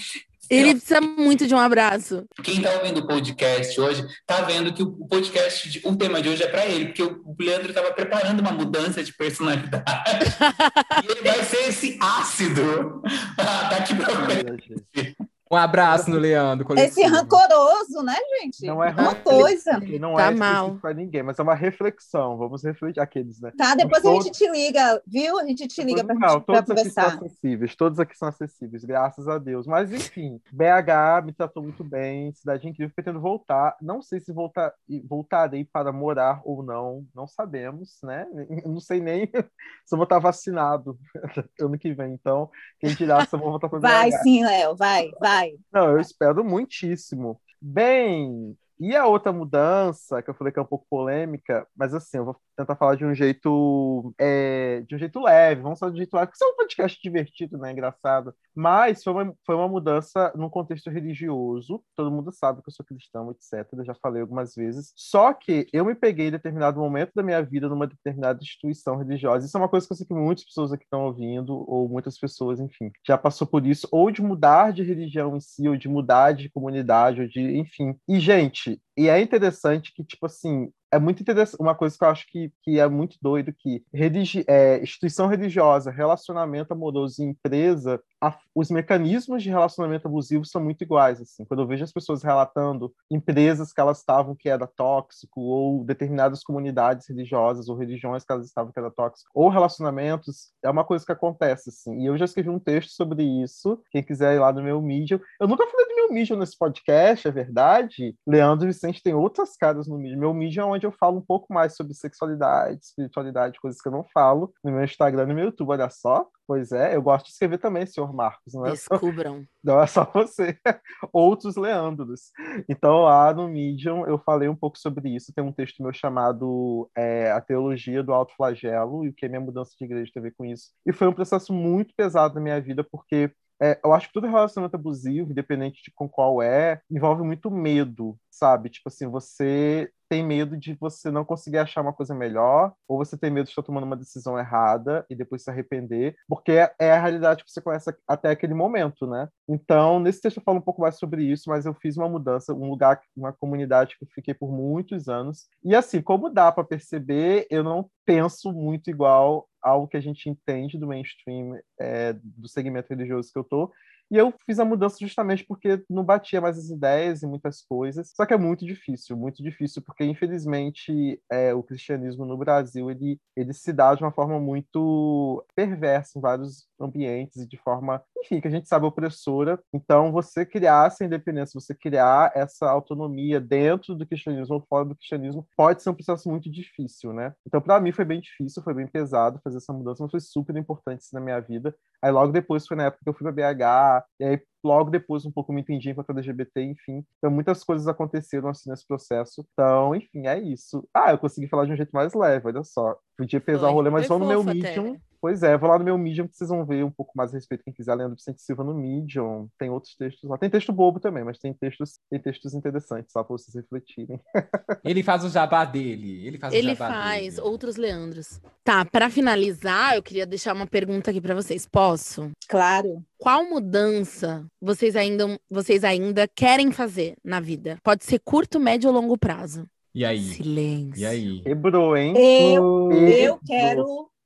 Ele precisa muito de um abraço. Quem está ouvindo o podcast hoje está vendo que o podcast, o tema de hoje é para ele, porque o Leandro estava preparando uma mudança de personalidade. *laughs* e ele vai ser esse ácido *laughs* daqui para frente. Um abraço no Leandro. Coletivo. Esse rancoroso, né, gente? Não é uma coisa. Não tá é mal para ninguém, mas é uma reflexão. Vamos refletir aqueles, né? Tá, depois todos... a gente te liga, viu? A gente te liga para conversar. Todos aqui são acessíveis, todos aqui são acessíveis, graças a Deus. Mas enfim, BH me tratou muito bem, cidade incrível, pretendo voltar. Não sei se voltar, voltarei para morar ou não, não sabemos, né? *laughs* Não sei nem *laughs* se eu vou estar vacinado *laughs* ano que vem. Então, quem dirá se eu vou voltar para BH. Vai sim, Léo, vai, vai. Não, eu espero muitíssimo. Bem, e a outra mudança, que eu falei que é um pouco polêmica, mas assim, eu vou tentar falar de um jeito é, de um jeito leve, vamos falar de um jeito leve, porque isso é um podcast divertido, né? Engraçado. Mas foi uma, foi uma mudança num contexto religioso. Todo mundo sabe que eu sou cristão, etc. Eu já falei algumas vezes. Só que eu me peguei em determinado momento da minha vida numa determinada instituição religiosa. Isso é uma coisa que eu sei que muitas pessoas aqui estão ouvindo, ou muitas pessoas, enfim, já passou por isso, ou de mudar de religião em si, ou de mudar de comunidade, ou de, enfim. E, gente, e é interessante que, tipo assim, é muito interessante. Uma coisa que eu acho que, que é muito doido que religi é, instituição religiosa, relacionamento amoroso e empresa, a, os mecanismos de relacionamento abusivo são muito iguais. Assim, quando eu vejo as pessoas relatando empresas que elas estavam que era tóxico, ou determinadas comunidades religiosas ou religiões que elas estavam que era tóxico, ou relacionamentos, é uma coisa que acontece. Assim. E eu já escrevi um texto sobre isso. Quem quiser ir lá no meu Medium, eu nunca falei do meu Medium nesse podcast, é verdade. Leandro Vicente tem outras caras no Medium. Meu Medium é onde eu falo um pouco mais sobre sexualidade, espiritualidade, coisas que eu não falo no meu Instagram e no meu YouTube, olha só. Pois é, eu gosto de escrever também, senhor Marcos. Não é Descubram. Só, *laughs* não é só você, *laughs* outros Leandros. Então, lá no Medium, eu falei um pouco sobre isso. Tem um texto meu chamado é, A Teologia do Alto Flagelo e o que a minha mudança de igreja teve a ver com isso. E foi um processo muito pesado na minha vida, porque é, eu acho que todo relacionamento abusivo, independente de com qual é, envolve muito medo, sabe? Tipo assim, você tem medo de você não conseguir achar uma coisa melhor, ou você tem medo de estar tomando uma decisão errada e depois se arrepender, porque é, a realidade que você conhece até aquele momento, né? Então, nesse texto eu falo um pouco mais sobre isso, mas eu fiz uma mudança, um lugar, uma comunidade que eu fiquei por muitos anos. E assim, como dá para perceber, eu não penso muito igual ao que a gente entende do mainstream, é, do segmento religioso que eu tô. E eu fiz a mudança justamente porque não batia mais as ideias e muitas coisas. Só que é muito difícil, muito difícil, porque infelizmente é, o cristianismo no Brasil ele, ele se dá de uma forma muito perversa em vários ambientes e de forma, enfim, que a gente sabe opressora. Então, você criar essa independência, você criar essa autonomia dentro do cristianismo ou fora do cristianismo, pode ser um processo muito difícil, né? Então, para mim foi bem difícil, foi bem pesado fazer essa mudança, mas foi super importante na minha vida. Aí logo depois foi na época que eu fui para BH, e aí logo depois um pouco me entendi enquanto LGBT, enfim. Então muitas coisas aconteceram assim nesse processo. Então, enfim, é isso. Ah, eu consegui falar de um jeito mais leve, olha só. Podia pesar o rolê, mas vou no meu Medium. Até. Pois é, vou lá no meu Medium que vocês vão ver um pouco mais a respeito. Quem quiser, Leandro Vicente Silva no Medium. Tem outros textos lá. Tem texto bobo também, mas tem textos, tem textos interessantes só para vocês refletirem. *laughs* Ele faz o jabá dele. Ele faz Ele o jabá faz dele. outros Leandros. Tá, para finalizar, eu queria deixar uma pergunta aqui para vocês. Posso? Claro. Qual mudança vocês ainda, vocês ainda querem fazer na vida? Pode ser curto, médio ou longo prazo. E aí? Silêncio. E aí? Quebrou, hein? Eu, eu quero.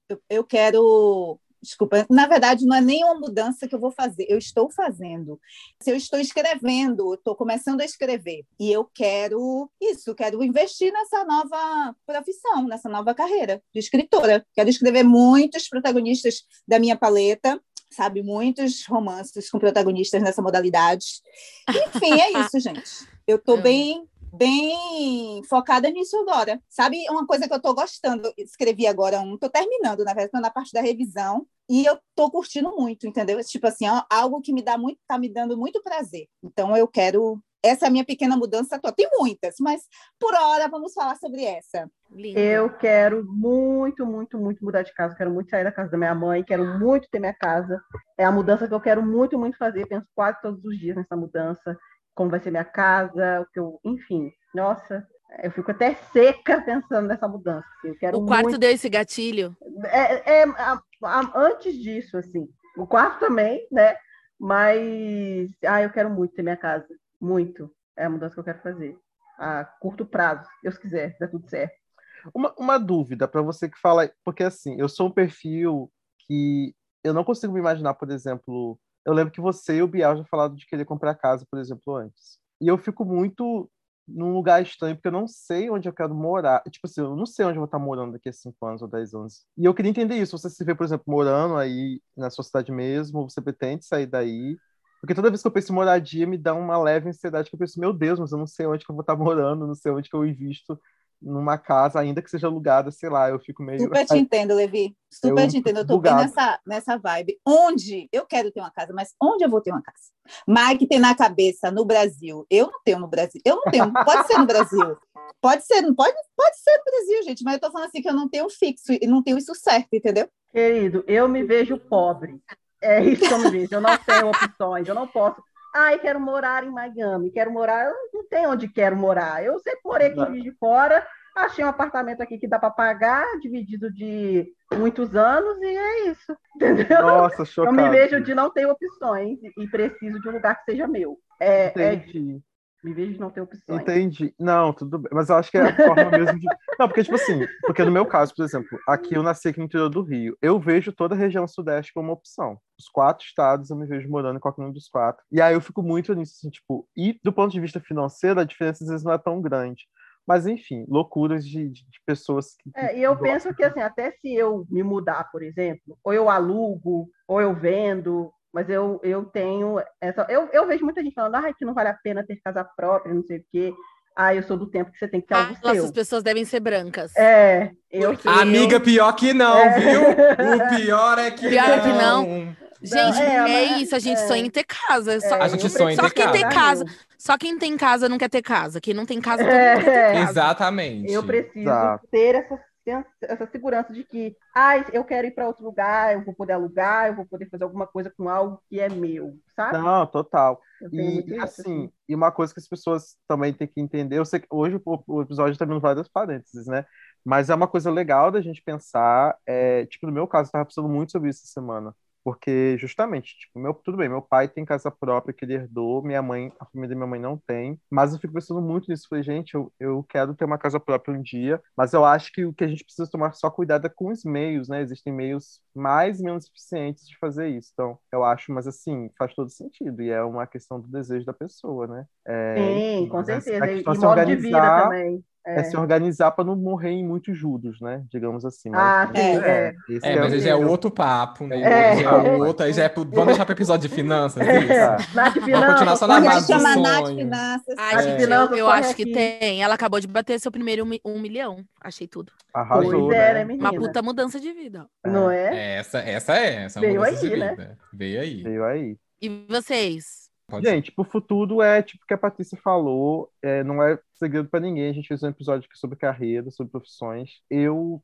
eu- Eu quero. Desculpa, na verdade, não é nenhuma mudança que eu vou fazer, eu estou fazendo. Se eu estou escrevendo, estou começando a escrever. E eu quero isso, quero investir nessa nova profissão, nessa nova carreira de escritora. Quero escrever muitos protagonistas da minha paleta, sabe? Muitos romances com protagonistas nessa modalidade. Enfim, é *laughs* isso, gente. Eu estou Amo. bem bem focada nisso agora. Sabe, uma coisa que eu tô gostando, escrevi agora um, tô terminando, na verdade, tô na parte da revisão, e eu tô curtindo muito, entendeu? Tipo assim, ó, algo que me dá muito, tá me dando muito prazer. Então eu quero essa é a minha pequena mudança atual. Tem muitas, mas por hora vamos falar sobre essa. Linda. Eu quero muito, muito, muito mudar de casa. Quero muito sair da casa da minha mãe. Quero muito ter minha casa. É a mudança que eu quero muito, muito fazer. Penso quase todos os dias nessa mudança. Como vai ser minha casa, o que eu, enfim. Nossa, eu fico até seca pensando nessa mudança. assim. Eu quero O quarto muito. deu esse gatilho? É, é, a- a- antes disso, assim. O quarto também, né? Mas, ah, eu quero muito ter minha casa. Muito. É a mudança que eu quero fazer. A curto prazo, se Deus quiser, dá tudo certo. Uma, uma dúvida para você que fala, porque assim, eu sou um perfil que eu não consigo me imaginar, por exemplo, eu lembro que você e o Bial já falaram de querer comprar casa, por exemplo, antes. E eu fico muito num lugar estranho, porque eu não sei onde eu quero morar. Tipo assim, eu não sei onde eu vou estar morando daqui a 5 anos ou 10 anos. E eu queria entender isso. Você se vê, por exemplo, morando aí na sua cidade mesmo, você pretende sair daí? Porque toda vez que eu penso em moradia, me dá uma leve ansiedade, que eu penso, meu Deus, mas eu não sei onde que eu vou estar *laughs* morando, não sei onde que eu invisto numa casa, ainda que seja alugada, sei lá, eu fico meio... Super te *laughs* entendo, Levi. Super Eu te entendo. Eu tô bem bugado. nessa, nessa vibe. Onde? Eu quero ter uma casa, mas onde eu vou ter uma casa? Mike tem na cabeça no Brasil. Eu não tenho no Brasil. Eu não tenho. Pode ser no Brasil. Pode ser, não pode, pode ser no Brasil, gente. Mas eu tô falando assim que eu não tenho fixo e não tenho isso certo, entendeu? Querido, eu me vejo pobre. É isso que eu me vejo. Eu não tenho opções, eu não posso. Ai, quero morar em Miami, quero morar. Eu não tenho onde quero morar. Eu sempre morei aqui de fora, achei um apartamento aqui que dá para pagar, dividido de muitos anos, e é isso. Entendeu? Nossa, eu chocado. me vejo de não ter opções e- preciso de um lugar que seja meu. É, é Entendi. Me vejo de não ter opções. Entendi. Não, tudo bem. Mas eu acho que é a forma mesmo de. *laughs* Não, porque, tipo assim, porque no meu caso, por exemplo, aqui eu nasci aqui no interior do Rio. Eu vejo toda a região sudeste como uma opção. Os quatro estados eu me vejo morando em qualquer um dos quatro. E aí eu fico muito nisso, assim, tipo, e do ponto de vista financeiro, a diferença às vezes não é tão grande. Mas, enfim, loucuras de, de, de pessoas que. É, e eu penso que assim, até se eu me mudar, por exemplo, ou eu alugo, ou eu vendo, mas eu, eu tenho essa. Eu, eu vejo muita gente falando, ah, que não vale a pena ter casa própria, não sei o quê. Ah, eu sou do tempo que você tem que ter algo Ah, seu. Nossas pessoas devem ser brancas. É, eu Amiga, pior que não, É. viu? *laughs* O pior é que Pior é que não. Gente, é, é, mas- isso, a gente é. sonha em ter casa. Só, É, A gente sonha em só ter quem tem casa. casa, só quem tem casa não quer ter casa. Quem não tem casa também não quer ter É. casa. Exatamente. Eu preciso Exato. ter essa, sen- essa segurança de que, ah, eu quero ir para outro lugar, eu vou poder alugar, eu vou poder fazer alguma coisa com algo que é meu, sabe? Não, total. E isso, assim, e uma coisa que as pessoas também têm que entender, eu sei que hoje o, episódio está abrindo vários parênteses, né? Mas é uma coisa legal da gente pensar, é, tipo, no meu caso, eu estava pensando muito sobre isso essa semana. Porque, justamente, tipo, meu, tudo bem, meu pai tem casa própria que ele herdou, minha mãe, a família da minha mãe não tem, mas eu fico pensando muito nisso. Falei, gente, eu, eu quero ter uma casa própria um dia, mas eu acho que o que a gente precisa tomar só cuidado é com os meios, né? Existem meios mais e menos eficientes de fazer isso. Então, eu acho, mas assim, faz todo sentido, e é uma questão do desejo da pessoa, né? É, Sim, com mas certeza. a E, questão e é se modo de vida organizar- também. É se organizar para não morrer em muitos juros, né? Digamos assim. Ah, Mas, sim, é. esse É, mas o aí já é outro papo, né? É. Já é *laughs* outro, aí já é pro... Vamos deixar para episódio de finanças, isso? É. Nath continuar Finanças, só na corre Porque base do Nath. Finanças. Ai, gente, finanças eu, acho que aqui. tem. Ela acabou de bater seu primeiro um, um milhão. Achei tudo. Arrasou, Pois é, né, né? menina? Uma puta mudança de vida. Não é? Essa, essa é, essa é Veio mudança de aí, né? Veio aí. Veio aí. E vocês? Pode ser. Gente, pro futuro é tipo o que a Patrícia falou, é, não é segredo para ninguém. A gente fez um episódio aqui sobre carreira, sobre profissões. Eu,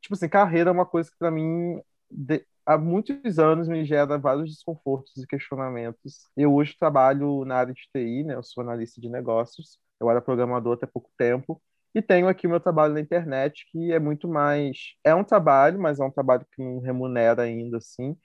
tipo assim, carreira é uma coisa que para mim de- há muitos anos me gera vários desconfortos e questionamentos. Eu hoje trabalho na área de TI, né? Eu sou analista de negócios. Eu era programador até pouco tempo. E tenho aqui o meu trabalho na internet, que é muito mais. É um trabalho, mas é um trabalho que não remunera ainda assim.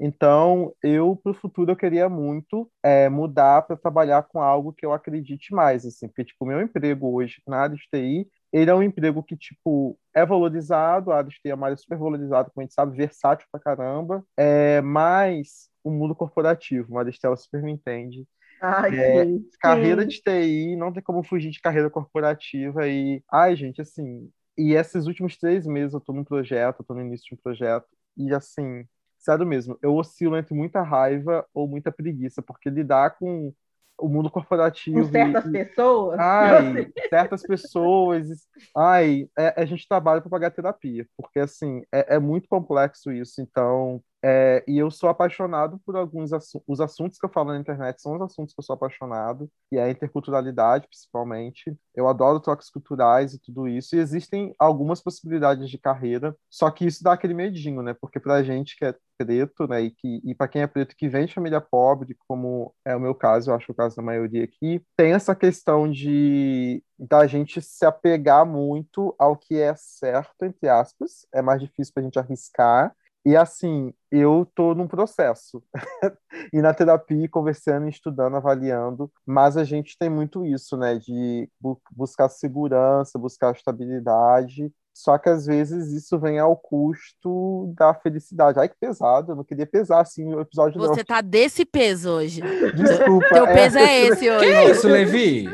Então, eu, para o futuro, eu queria muito é, mudar para trabalhar com algo que eu acredite mais, assim, porque, tipo, meu emprego hoje na área de TI, ele é um emprego que, tipo, é valorizado, a área de TI é uma área super valorizada, como a gente sabe, versátil pra caramba, é, mas o mundo corporativo, uma Estela super me entende, Ai, É, sim. carreira de TI, não tem como fugir de carreira corporativa e, ai, gente, assim, e esses últimos três meses eu tô num projeto, tô no início de um projeto, e assim, sério mesmo, eu oscilo entre muita raiva ou muita preguiça, porque lidar com o mundo corporativo Com certas e, pessoas. Ai, certas pessoas. Ai, é- a gente trabalha para pagar terapia, porque assim, é, é muito complexo isso. Então, é, e eu sou apaixonado por alguns assuntos. Os assuntos que eu falo na internet são os assuntos que eu sou apaixonado, e a interculturalidade, principalmente. Eu adoro trocas culturais e tudo isso. E existem algumas possibilidades de carreira, só que isso dá aquele medinho, né? Porque pra gente que é preto, né, e, que, e para quem é preto que vem de família pobre, como é o meu caso, eu acho o caso da maioria aqui, tem essa questão de da gente se apegar muito ao que é certo, entre aspas, é mais difícil para a gente arriscar. E assim, eu tô num processo. *laughs* e na terapia, conversando, estudando, avaliando, mas a gente tem muito isso, né, de bu buscar segurança, buscar estabilidade, só que às vezes isso vem ao custo da felicidade. Ai, que pesado, eu não queria pesar assim o episódio Você tá desse peso hoje. não. Desculpa. Teu é. peso é esse hoje. Que é isso, Levi?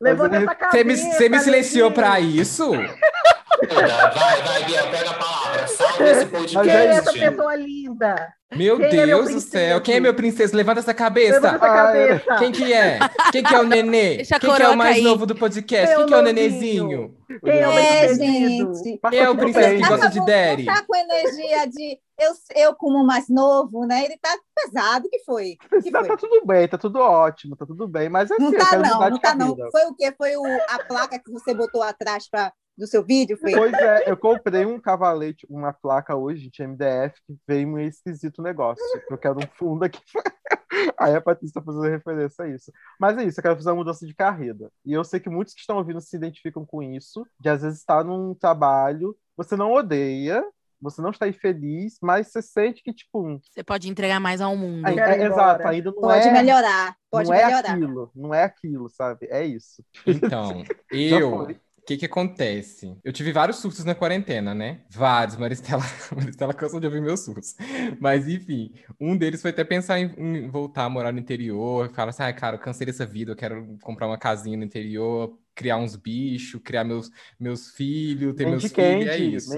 Levanta Mas essa Você me, cabeça, você me silenciou pra isso? Vai, vai, Bia, pega a palavra. Salve esse Quem é podcast. essa pessoa linda? Meu Quem é meu Deus do princesa? céu. Quem é meu princesa? Levanta essa cabeça. Levanta essa Ah, cabeça. Quem que é? Quem que é o nenê? *laughs* Deixa Quem que é o mais cair. novo do podcast? Meu Quem que é o nenezinho? Quem é o É, gente. Quem é o princesa que gosta de Não Daddy? tá com energia de eu, eu como mais novo, né? Ele tá pesado, que foi? Que Tá, foi? tá tudo bem, tá tudo ótimo, tá tudo bem, mas assim, Não eu tá não, mudar não de tá não. Foi o quê? Foi o, a placa que você botou atrás pra, do seu vídeo? Foi? Pois é, eu comprei um cavalete, uma placa hoje de MDF que veio meio esquisito negócio. Eu quero um fundo aqui. *laughs* Aí a Patrícia tá fazendo referência a isso. Mas é isso, eu quero fazer uma mudança de carreira. E eu sei que muitos que estão ouvindo se identificam com isso, de às vezes estar num trabalho, você não odeia, você não está infeliz, mas você sente que, tipo, um- Você pode entregar mais ao mundo. é, é- exato, ainda não Pode é, melhorar, pode não é melhorar. aquilo, não é aquilo, sabe? É isso. Então, *laughs* eu. O que que acontece? Eu tive vários surtos na quarentena, né? Vários. Maristela, *laughs* Maristela cansa de ouvir meus surtos. Mas, enfim, um deles foi até pensar em, em voltar a morar no interior. Falar assim, ah, cara, eu cansei dessa vida, eu quero comprar uma casinha no interior, criar uns bichos, criar meus, meus filhos, ter meus filhos, é isso.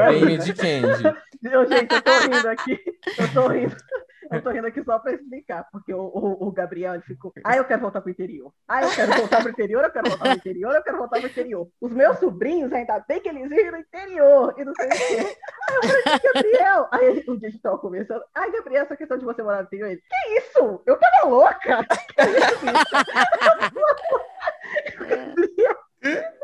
Aí. Bem Mandy Candy. *laughs* Eu, gente, eu tô rindo aqui. Eu tô rindo. Eu tô rindo aqui só para explicar, porque o, o, o Gabriel ele ficou. Ah, eu quero voltar pro interior. Ah, eu quero voltar pro interior, eu quero voltar pro interior, eu quero voltar pro interior. Os meus sobrinhos, ainda bem que eles vivem no interior e não sei o quê. Aí eu falei, Gabriel. Aí um dia a gente tava conversando. Ai, Gabriel, essa questão de você morar no interior. Ele, que isso? Eu tava louca. *laughs* *laughs* *laughs*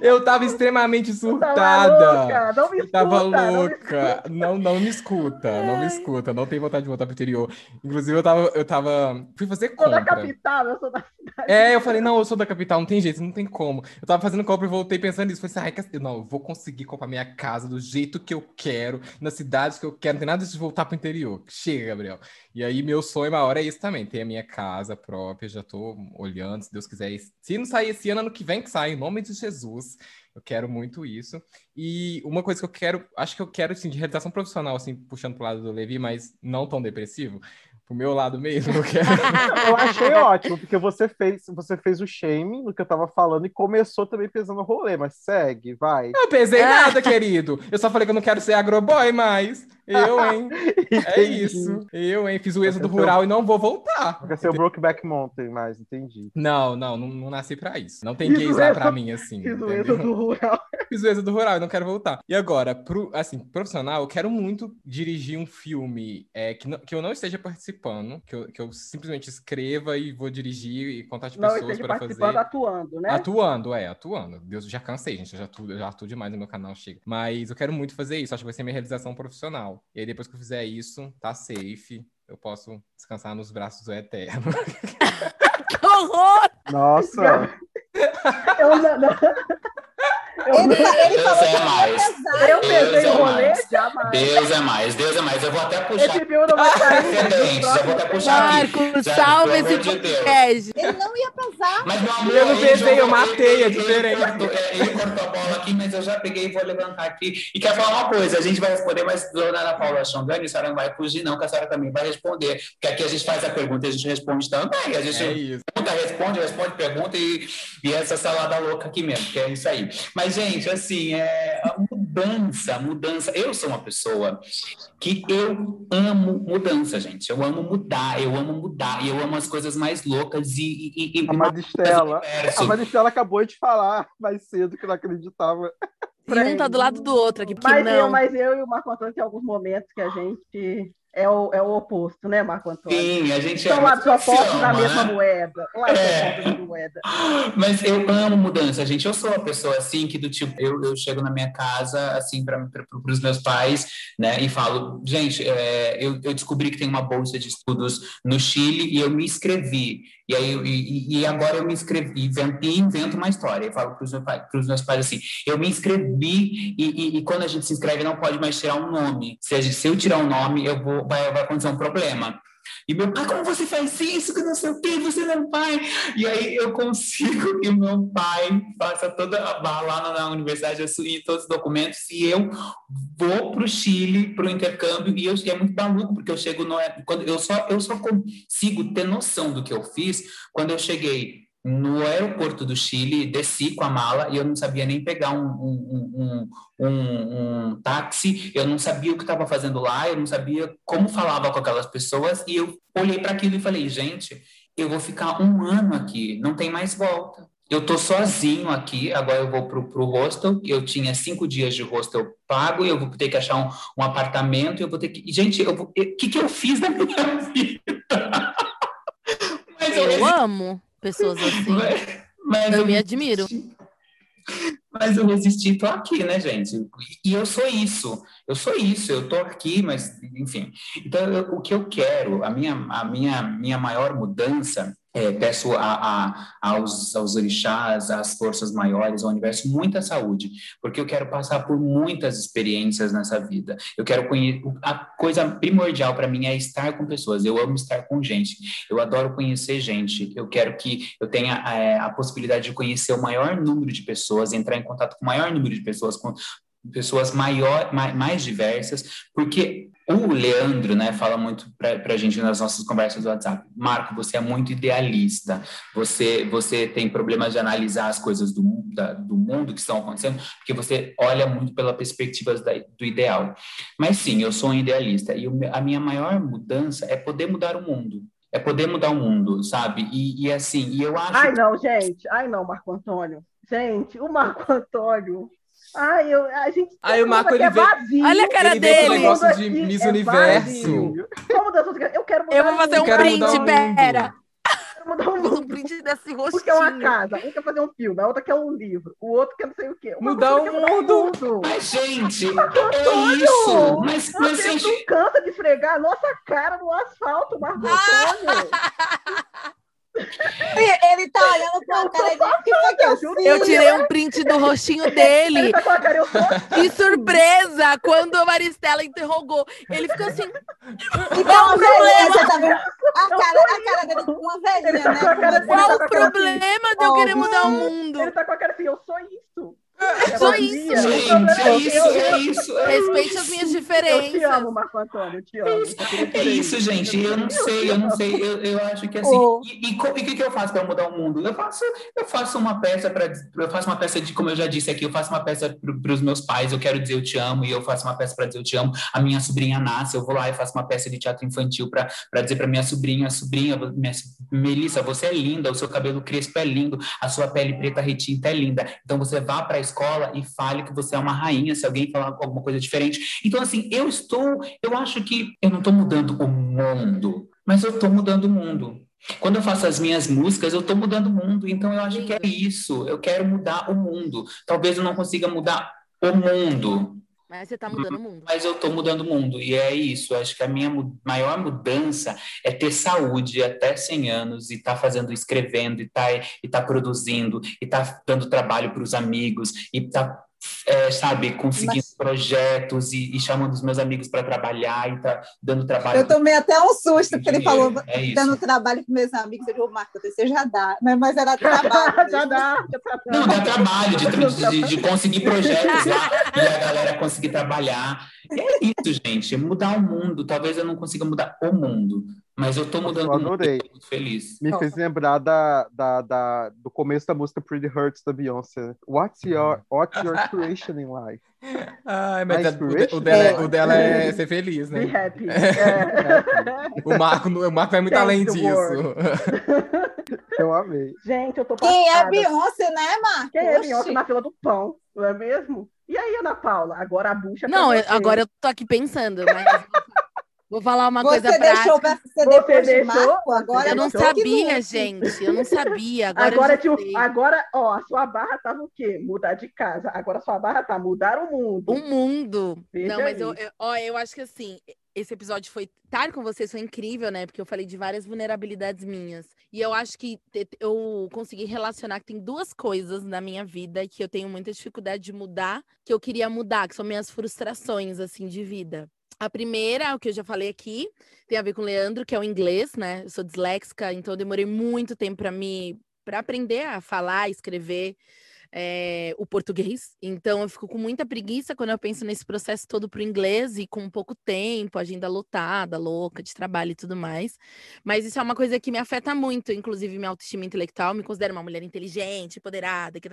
Eu tava extremamente surtada. Tava louca, não me Eu tava escuta, não me louca. Não, não me escuta, não me escuta. Não tenho vontade de voltar pro interior. Inclusive, eu tava, eu tava. Fui fazer Eu sou da compra. capital, eu sou da cidade. É, eu falei, não, eu sou da capital, não tem jeito, não tem como. Eu tava fazendo compra e voltei pensando nisso. Falei assim, ai, não, eu vou conseguir comprar minha casa do jeito que eu quero, nas cidades que eu quero. Não tem nada de voltar pro interior. Chega, Gabriel. E aí, meu sonho maior é isso também, ter a minha casa própria. Já tô olhando, se Deus quiser. Se não sair esse ano, ano que vem que sai, em nome de Jesus. Eu quero muito isso. E uma coisa que eu quero, acho que eu quero, assim, de realização profissional, assim, puxando pro lado do Levi, mas não tão depressivo, pro meu lado mesmo, *laughs* eu quero. Eu achei ótimo, porque você fez, você fez o shame no que eu tava falando e começou também pesando o rolê, mas segue, vai. Não pesei nada, querido. Eu só falei que eu não quero ser agroboy mais. Eu, hein? *laughs* É isso. Eu, hein? Fiz o êxodo Quer ser o- rural e não vou voltar. Quer ser o Brokeback Mountain mais, entendi. Não, não, não, não nasci pra isso. Não tem gays lá pra mim, assim. Fiz o êxodo do rural. *laughs* Fiz o êxodo rural e não quero voltar. E agora, pro, assim, profissional, eu quero muito dirigir um filme é, que, não- que eu não esteja participando, que eu, que eu simplesmente escreva e vou dirigir e contar Não pessoas para participando, fazer. atuando, né? Atuando, é, atuando. Deus, já cansei, gente. Eu já atuo, eu já atuo demais no meu canal, chega. Mas eu quero muito fazer isso. Acho que vai ser minha realização profissional. E aí, depois que eu fizer isso, tá safe. Eu posso descansar nos braços do Eterno. *laughs* Que horror! Nossa, Eu não, não- Eu, Ele, ele Deus falou é mais. pesar. eu Deus é rolê, mais. jamais. Deus é mais, Deus é mais. Eu vou até puxar Esse filme não vai sair. eu vou até puxar aqui. Marcos, salva pelo esse podcast. Ele não ia pesar. Mas, meu amor, Eu não pesei, eu matei, é diferente. Ele cortou, é, ele cortou a bola aqui, mas eu já peguei e vou levantar aqui. E quer falar uma coisa, a gente vai responder, mas dona Ana Paula Xongani, a senhora não vai fugir não, que a senhora também vai responder. Porque aqui a gente faz a pergunta e a gente responde também. A gente É pergunta, responde, responde, pergunta e, e essa salada louca aqui mesmo, que é isso aí. Mas, gente, assim, é a mudança, a mudança. Eu sou uma pessoa que eu amo mudança, gente. Eu amo mudar, eu amo mudar, e eu amo as coisas mais loucas e. e, e a Maristela. A Maristela acabou de falar mais cedo que não acreditava. E um tá do lado do outro aqui, Mas eu, não. mas eu e o Marco Antônio tem alguns momentos que a gente é o, é o oposto, né, Marco Antônio? Sim, a gente São lados mas se opostos da ama, mesma né? moeda. Lados É. da moeda. Mas eu amo mudança, gente. Eu sou uma pessoa assim que do tipo, eu, eu chego na minha casa assim para os meus pais, né, e falo, gente, é, eu, eu descobri que tem uma bolsa de estudos no Chile e eu me inscrevi. E aí e, e agora eu me inscrevi, invento, e invento uma história. Eu falo para os meus, meus pais assim, eu me inscrevi e, e- e quando a gente se inscreve não pode mais tirar um nome. Se, gente- se eu tirar um nome, eu vou vai, vai acontecer um problema. E meu pai, como você faz isso? Que não sei o que, você não vai. E aí eu consigo *laughs* que meu pai faça toda a lá na, universidade, subi todos os documentos e eu vou para o Chile, para o intercâmbio, e, eu, é muito maluco, porque eu chego no. Quando eu, só, eu só consigo ter noção do que eu fiz quando eu cheguei no aeroporto do Chile, desci com a mala e eu não sabia nem pegar um, um, um, um, um táxi, eu não sabia o que estava fazendo lá, eu não sabia como falava com aquelas pessoas, e eu olhei para aquilo e falei, gente, eu vou ficar um ano aqui, não tem mais volta. Eu tô sozinho aqui, agora eu vou pro, pro hostel, eu tinha cinco dias de hostel pago, eu vou ter que achar um, um apartamento, eu vou ter que... Gente, o que, que eu fiz na minha *laughs* vida? Mas Eu amo pessoas assim. mas Eu me admiro. Mas eu resisti, tô aqui, né, gente? E eu sou isso, eu sou isso, eu tô aqui, mas, enfim. Então, eu- o que eu quero, a minha, a minha, minha maior mudança, é, peço a, a- aos, aos orixás, às forças maiores, ao universo, muita saúde, porque eu quero passar por muitas experiências nessa vida. Eu quero conhecer. A coisa primordial para mim é estar com pessoas. Eu amo estar com gente. Eu adoro conhecer gente. Eu quero que eu tenha é, a possibilidade de conhecer o maior número de pessoas, entrar em contato com o maior número de pessoas, com pessoas maior, mais, mais diversas, porque o Leandro, né, fala muito para a gente nas nossas conversas do WhatsApp. Marco, você é muito idealista. Você, você tem problemas de analisar as coisas do, da, do mundo que estão acontecendo, porque você olha muito pela perspectiva da, do ideal. Mas sim, eu sou um idealista e o, a minha maior mudança é poder mudar o mundo. É poder mudar o mundo, sabe? E, e assim, e eu acho. Ai, não, gente. Ai, não, Marco Antônio. Gente, o Marco Antônio Ai, eu, a gente. Aí o Marco ele é vê. vazio. Olha a cara ele dele. vê negócio de Aqui Miss é Universo. vazio. Como Deus, eu quero mudar Eu vou fazer um print, mudar pera. quero mudar o Vou *laughs* fazer um mundo. print desse rostinho. Porque é uma casa, um quer fazer um filme, a outra quer um livro, o outro quer não sei o quê. Uma Mudar coisa o mundo. mundo. Mas, gente, é isso! Mas, mas gente, não cansa de esfregar a nossa cara no asfalto, Marco! *laughs* Antônio. Ele tá olhando pra Eu cara e o que foi que eu fiz? Eu tirei um print do rostinho Ele dele. tá De *laughs* surpresa, quando a Maristela interrogou. Ele ficou assim, Então, a velhinha, você tá vendo? A cara, a cara dele com uma velhinha, tá né? com a cara Com dele, qual tá o com a cara problema de eu querer mudar o mundo? Ele tá com a cara assim, eu sou isso. É Só vazia. isso, gente, é que isso, é isso. é Respeite isso. as minhas Eu te diferenças. amo, Marco Antônio, eu te amo. Só É dizer isso, gente. Eu não sei, eu não sei. Eu, eu acho que assim. Oh. E o que, que eu faço para mudar o mundo? Eu faço, eu faço uma peça para, eu faço uma peça de, como eu já disse aqui, eu faço uma peça para os meus pais. Eu quero dizer eu te amo e eu faço uma peça para dizer eu te amo. A minha sobrinha nasce, eu vou lá e faço uma peça de teatro infantil para dizer para minha sobrinha, sobrinha, minha, Melissa, você é linda, o seu cabelo crespo é lindo, a sua pele preta retinta é linda. Então você vá para a escola e fale que você é uma rainha. Se alguém falar alguma coisa diferente, então, assim, eu estou, eu acho que eu não estou mudando o mundo, mas eu estou mudando o mundo. Quando eu faço as minhas músicas, eu estou mudando o mundo, então eu acho que é isso. Eu quero mudar o mundo. Talvez eu não consiga mudar o mundo, Mas você tá mudando o mundo. mas eu estou mudando o mundo. E é isso. Acho que a minha maior mudança é ter saúde até 100 anos e estar fazendo, escrevendo, e estar e tá produzindo, e estar dando trabalho para os amigos, e estar, sabe, conseguindo Mas- projetos e, e chamando os meus amigos para trabalhar e estar dando trabalho. Eu tomei até um susto, porque ele falou É dando trabalho para meus amigos. Eu digo, Marco, você já dá, mas era *laughs* trabalho. Já dá, já tá Não, dá trabalho de, de, de conseguir projetos lá e a galera conseguir trabalhar. E é isso, gente. Mudar o mundo. Talvez eu não consiga mudar o mundo, mas eu tô mudando Eu adorei. Tô muito feliz. Me fez lembrar da, da, da- do começo da música Pretty Hurts da Beyoncé. What's your, what's your creation in life? *laughs* Ai, mas A é- o, dela, é- É. o dela é *laughs* ser feliz, Be né? happy. É. *laughs* O Marco, o Marco vai muito além disso. Eu amei. Gente, eu tô Quem é passada. Beyoncé, né, Marco? Quem é. Beyoncé na fila do pão, não é mesmo? E aí, Ana Paula? Agora a bucha Não, eu- agora eu tô aqui pensando, mas vou falar uma Você coisa deixou prática. pra ser Você depois de deixou? Marco? Agora Eu não deixou sabia, gente. Eu não sabia. Agora, Agora, tio, agora, ó, a sua barra tava o quê? Mudar de casa. Agora a sua barra tá mudar o mundo. O mundo. Veja não, mas eu, aí. eu- ó, eu acho que assim, esse episódio foi. Estar com vocês foi incrível, né? Porque eu falei de várias vulnerabilidades minhas. E eu acho que eu consegui relacionar que tem duas coisas na minha vida que eu tenho muita dificuldade de mudar, que eu queria mudar, que são minhas frustrações, assim, de vida. A primeira, o que eu já falei aqui, tem a ver com o Leandro, que é o inglês, né? Eu sou disléxica, então demorei muito tempo para me para aprender a falar, escrever é, o português. Então eu fico com muita preguiça quando eu penso nesse processo todo pro inglês e com pouco tempo, agenda lotada, louca de trabalho e tudo mais. Mas isso é uma coisa que me afeta muito, inclusive minha autoestima intelectual. Me considero uma mulher inteligente, empoderada, que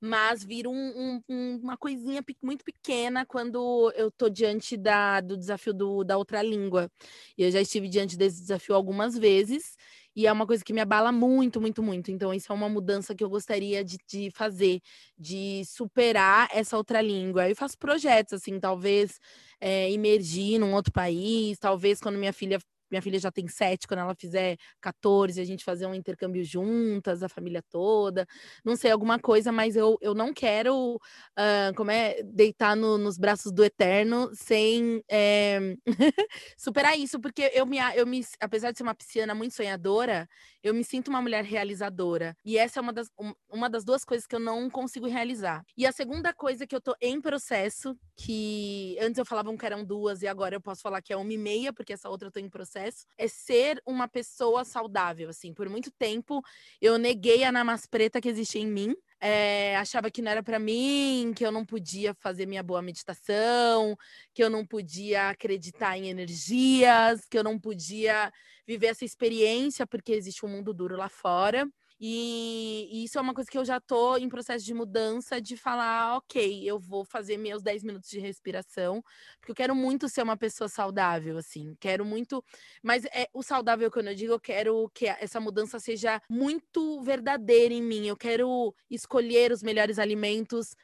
mas vira um- um- um- uma coisinha muito pequena quando eu tô diante da, do desafio do- da outra língua. E eu já estive diante desse desafio algumas vezes. E é uma coisa que me abala muito, muito, muito. Então, isso é uma mudança que eu gostaria de, de fazer, de superar essa outra língua. Eu faço projetos, assim, talvez é, imergir num outro país, talvez quando minha filha. Minha filha já tem sete, quando ela fizer 14, a gente fazer um intercâmbio juntas, a família toda. Não sei, alguma coisa, mas eu, eu não quero ah, como é, deitar no- nos braços do eterno sem eh, *laughs* superar isso, porque eu me, eu me, apesar de ser uma pisciana muito sonhadora, eu me sinto uma mulher realizadora. E essa é uma das, um- uma das duas coisas que eu não consigo realizar. E a segunda coisa que eu tô em processo, que antes eu falava que eram duas e agora eu posso falar que é uma e meia, porque essa outra eu tô em processo, é ser uma pessoa saudável, assim. Por muito tempo eu neguei a namaz preta que existia em mim, é, achava que não era para mim, que eu não podia fazer minha boa meditação, que eu não podia acreditar em energias, que eu não podia viver essa experiência porque existe um mundo duro lá fora. E, e, isso é uma coisa que eu já tô em processo de mudança, de falar, ok, eu vou fazer meus 10 minutos de respiração, porque eu quero muito ser uma pessoa saudável, assim, quero muito. Mas é o saudável quando eu digo, eu quero que essa mudança seja muito verdadeira em mim. Eu quero escolher os melhores alimentos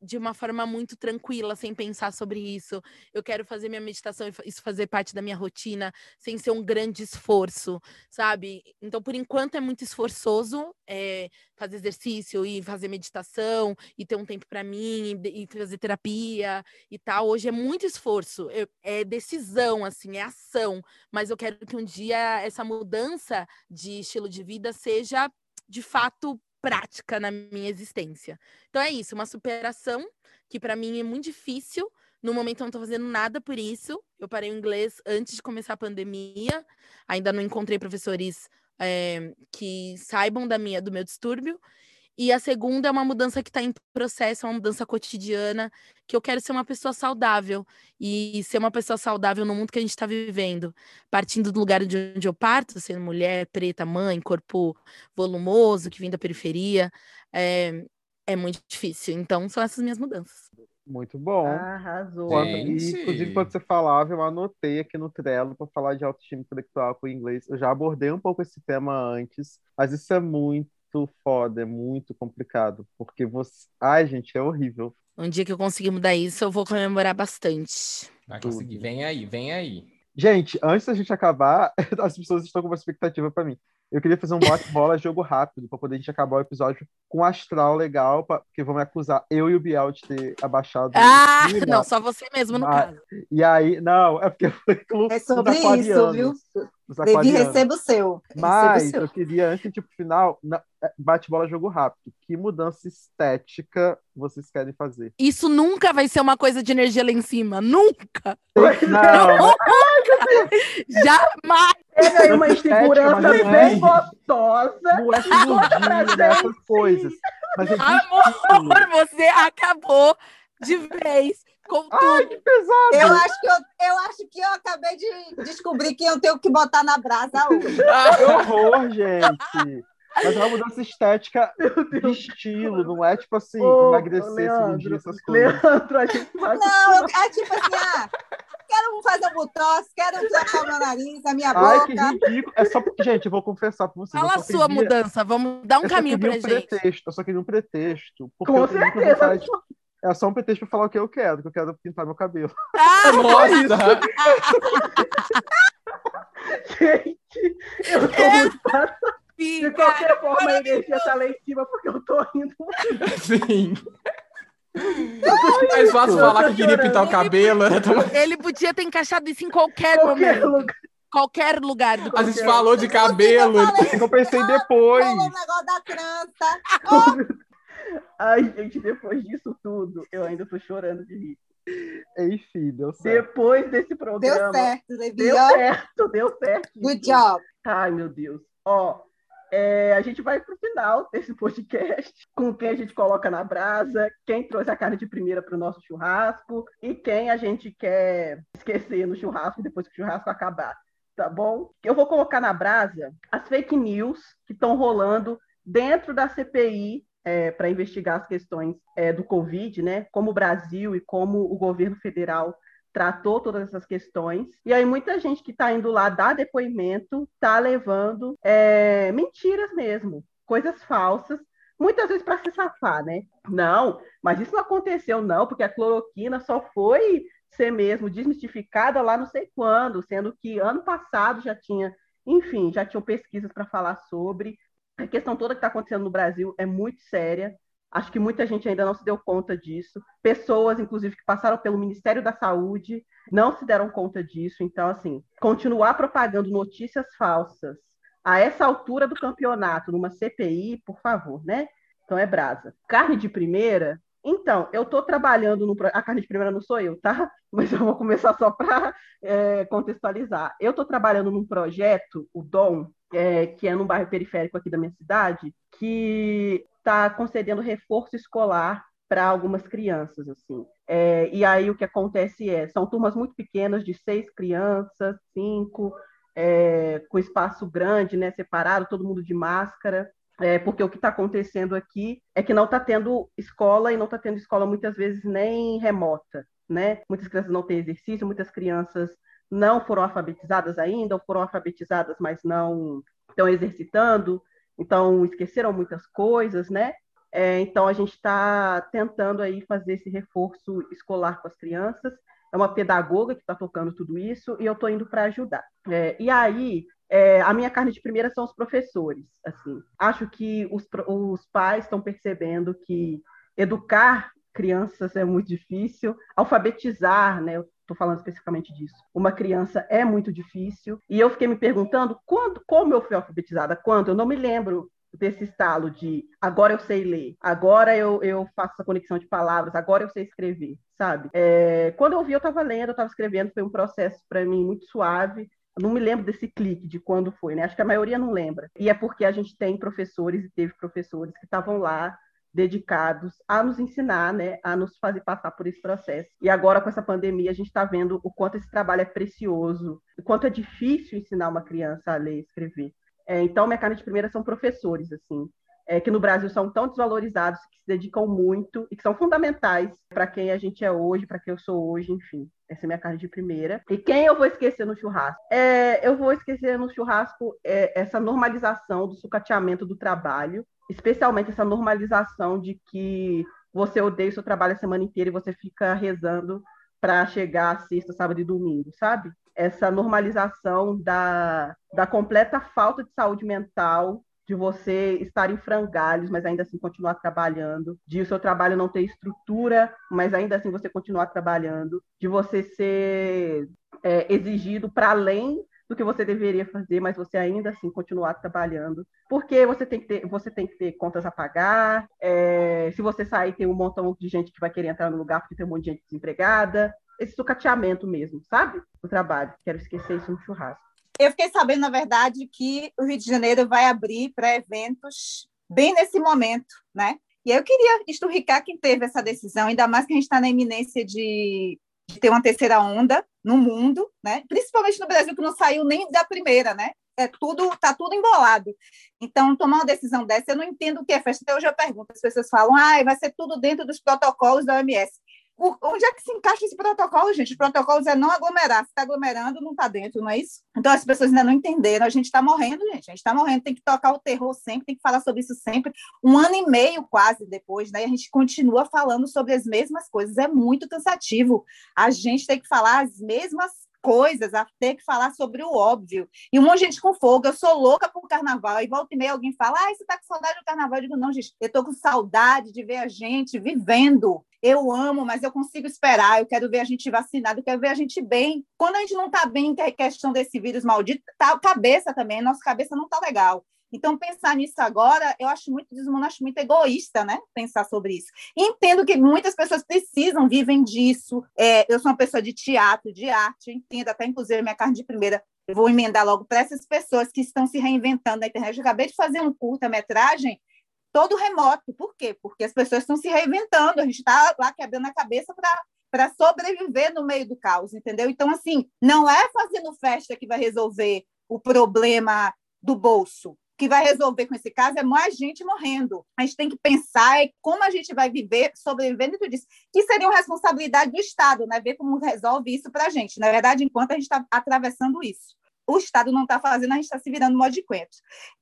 de uma forma muito tranquila, sem pensar sobre isso. Eu quero fazer minha meditação e isso fazer parte da minha rotina, sem ser um grande esforço, sabe? Então, por enquanto, é muito esforçoso é, fazer exercício e fazer meditação e ter um tempo para mim e, fazer terapia e tal. Hoje é muito esforço, é decisão, assim, é ação. Mas eu quero que um dia essa mudança de estilo de vida seja de fato prática na minha existência. Então é isso, uma superação que para mim é muito difícil. No momento eu não estou fazendo nada por isso. Eu parei o inglês antes de começar a pandemia. Ainda não encontrei professores é, que saibam da minha, do meu distúrbio. E a segunda é uma mudança que está em processo, é uma mudança cotidiana, que eu quero ser uma pessoa saudável. E ser uma pessoa saudável no mundo que a gente está vivendo. Partindo do lugar de onde eu parto, sendo mulher, preta, mãe, corpo volumoso, que vem da periferia, é, é muito difícil. Então, são essas minhas mudanças. Muito bom. Arrasou. Quando, e, inclusive, quando você falava, eu anotei aqui no Trello para falar de autoestima intelectual com o inglês. Eu já abordei um pouco esse tema antes, mas isso é muito foda, é muito complicado, porque você. Ai, gente, é horrível. Um dia que eu conseguir mudar isso, eu vou comemorar bastante. Vai conseguir. Vem aí, vem aí. Gente, antes da gente acabar, *laughs* as pessoas estão com uma expectativa para mim. Eu queria fazer um bate-bola jogo rápido para poder a gente acabar o episódio com um astral legal, pra, porque vão me acusar eu e o Biel de ter abaixado. Ah, não, só você mesmo no Mas, caso. E aí, não, é porque foi com É sobre isso, viu? Devi recebo o seu. Mas o seu. eu queria, antes de ir pro final, é, bate-bola jogo rápido. Que mudança estética vocês querem fazer? Isso nunca vai ser uma coisa de energia lá em cima. Nunca! Não! *laughs* não. Jamais! Teve aí uma insegurança bem gostosa. Não é cirurgia, né? Essas coisas. Mas é Amor, você acabou de vez com tudo. Ai, que pesado! Eu acho que eu, eu acho que eu acabei de descobrir que eu tenho que botar na brasa hoje. *laughs* que horror, gente! Mas é uma mudança estética de estilo, não é tipo assim, Ô, emagrecer, Leandro, essas coisas. Leandro, a gente vai não, é tipo assim, ah, quero fazer um botox, quero trocar o meu nariz, a minha Ai, boca. que ridículo. É só porque, gente, eu vou confessar pra vocês. Fala a sua queria... mudança, vamos dar um caminho pra um gente. Pretexto, eu só queria um pretexto. Com certeza. É só um pretexto pra falar o que eu quero, que eu quero pintar meu cabelo. Ah, *laughs* Nossa! gente, eu tô é. muito de qualquer forma, a energia tá lá em cima porque eu tô rindo. Sim. É mais fácil falar que queria pintar o cabelo. Né? Ele podia ter encaixado isso em qualquer, qualquer momento. Lugar. Qualquer lugar do A gente falou de cabelo. Eu, falei, eu pensei depois. Falou o negócio da trança. *laughs* Ai, gente, depois disso tudo, eu ainda tô chorando de rir. Enfim, deu certo. Depois desse programa. Deu certo, Levi. Deu certo, deu certo. Good job. Ai, meu Deus. Ó, é, a gente vai para o final desse podcast, com quem a gente coloca na brasa, quem trouxe a carne de primeira para o nosso churrasco e quem a gente quer esquecer no churrasco depois que o churrasco acabar, tá bom? Eu vou colocar na brasa as fake news que estão rolando dentro da CPI é, para investigar as questões é, do Covid, né? Como o Brasil e como o governo federal tratou todas essas questões. E aí muita gente que está indo lá dar depoimento está levando é, mentiras mesmo, coisas falsas, muitas vezes para se safar, né? Não, mas isso não aconteceu não, porque a cloroquina só foi ser mesmo desmistificada lá não sei quando, sendo que ano passado já tinha, enfim, já tinham pesquisas para falar sobre. A questão toda que está acontecendo no Brasil é muito séria. Acho que muita gente ainda não se deu conta disso. Pessoas, inclusive, que passaram pelo Ministério da Saúde não se deram conta disso. Então, assim, continuar propagando notícias falsas a essa altura do campeonato, numa CPI, por favor, né? Então é brasa. Carne de primeira, Então, eu estou trabalhando no. A carne de primeira não sou eu, tá? *laughs* Mas eu vou começar só para é, contextualizar. Eu estou trabalhando num projeto, o DOM, é, que é num bairro periférico aqui da minha cidade, que está concedendo reforço escolar para algumas crianças, assim. É, e aí o que acontece é, são turmas muito pequenas, de seis crianças, cinco, é, com espaço grande, né, separado, todo mundo de máscara, é, porque o que está acontecendo aqui é que não está tendo escola e não está tendo escola muitas vezes nem remota, né? Muitas crianças não têm exercício, muitas crianças não foram alfabetizadas ainda, ou foram alfabetizadas, mas não estão exercitando, então esqueceram muitas coisas, né? É, então, a gente está tentando aí fazer esse reforço escolar com as crianças. É uma pedagoga que está tocando tudo isso e eu estou indo para ajudar. É, e aí, é, a minha carne de primeira são os professores. Assim, acho que os, os pais estão percebendo que educar crianças é muito difícil, alfabetizar, né? Estou falando especificamente disso. Uma criança é muito difícil. E eu fiquei me perguntando quando, como eu fui alfabetizada, quando? Eu não me lembro desse estalo de agora eu sei ler, agora eu, eu faço essa conexão de palavras, agora eu sei escrever, sabe? É, quando eu vi, eu estava lendo, eu estava escrevendo, foi um processo para mim muito suave. Não me lembro desse clique de quando foi, né? Acho que a maioria não lembra. E é porque a gente tem professores e teve professores que estavam lá dedicados a nos ensinar, né, a nos fazer passar por esse processo. E agora com essa pandemia a gente está vendo o quanto esse trabalho é precioso, o quanto é difícil ensinar uma criança a ler e escrever. É, então, minha carne de primeira são professores, assim, é, que no Brasil são tão desvalorizados, que se dedicam muito e que são fundamentais para quem a gente é hoje, para quem eu sou hoje, enfim. Essa é minha carne de primeira. E quem eu vou esquecer no churrasco? É, eu vou esquecer no churrasco é, essa normalização do sucateamento do trabalho, especialmente essa normalização de que você odeia o seu trabalho a semana inteira e você fica rezando para chegar sexta, sábado e domingo, sabe? essa normalização da, da completa falta de saúde mental, de você estar em frangalhos, mas ainda assim continuar trabalhando, de o seu trabalho não ter estrutura, mas ainda assim você continuar trabalhando, de você ser é, exigido para além do que você deveria fazer, mas você ainda assim continuar trabalhando, porque você tem que ter, você tem que ter contas a pagar. É, se você sair, tem um montão de gente que vai querer entrar no lugar porque tem um monte de gente desempregada esse sucateamento mesmo, sabe? O trabalho. Quero esquecer isso no churrasco. Eu fiquei sabendo, na verdade, que o Rio de Janeiro vai abrir para eventos bem nesse momento, né? E eu queria esturricar quem teve essa decisão, ainda mais que a gente está na iminência de, de, ter uma terceira onda no mundo, né? Principalmente no Brasil, que não saiu nem da primeira, né? É tudo, tá tudo embolado. Então, tomar uma decisão dessa, eu não entendo o que é festa. Até hoje eu pergunto, as pessoas falam, ah, vai ser tudo dentro dos protocolos da OMS onde é que se encaixa esse protocolo, gente? Os protocolos é não aglomerar. Se está aglomerando, não está dentro, não é isso? Então, as pessoas ainda não entenderam. A gente está morrendo, gente. A gente está morrendo. Tem que tocar o terror sempre, tem que falar sobre isso sempre. Um ano e meio quase depois, né? E a gente continua falando sobre as mesmas coisas. É muito cansativo. A gente tem que falar as mesmas coisas, a ter que falar sobre o óbvio. E um monte de gente com fogo, eu sou louca por carnaval, e volta e meia alguém fala, ah, você tá com saudade do carnaval? Eu digo, não, gente, eu tô com saudade de ver a gente vivendo. Eu amo, mas eu consigo esperar, eu quero ver a gente vacinado, eu quero ver a gente bem. Quando a gente não tá bem, que é questão desse vírus maldito, tá a cabeça também, nossa cabeça não tá legal. Então, pensar nisso agora, eu acho muito desumano, acho muito egoísta, né? Pensar sobre isso. Entendo que muitas pessoas precisam, vivem disso. É, eu sou uma pessoa de teatro, de arte, entendo até, inclusive, minha carne de primeira. Eu vou emendar logo para essas pessoas que estão se reinventando na internet. Eu acabei de fazer um curta-metragem todo remoto. Por quê? Porque as pessoas estão se reinventando. A gente está lá quebrando a cabeça para para sobreviver no meio do caos, entendeu? Então, assim, não é fazendo festa que vai resolver o problema do bolso que vai resolver com esse caso é mais gente morrendo. A gente tem que pensar como a gente vai viver, sobreviver dentro disso, que seria uma responsabilidade do Estado, né? Ver como resolve isso para a gente. Na verdade, enquanto a gente está atravessando isso. O Estado não está fazendo, a gente está se virando modo de coentro.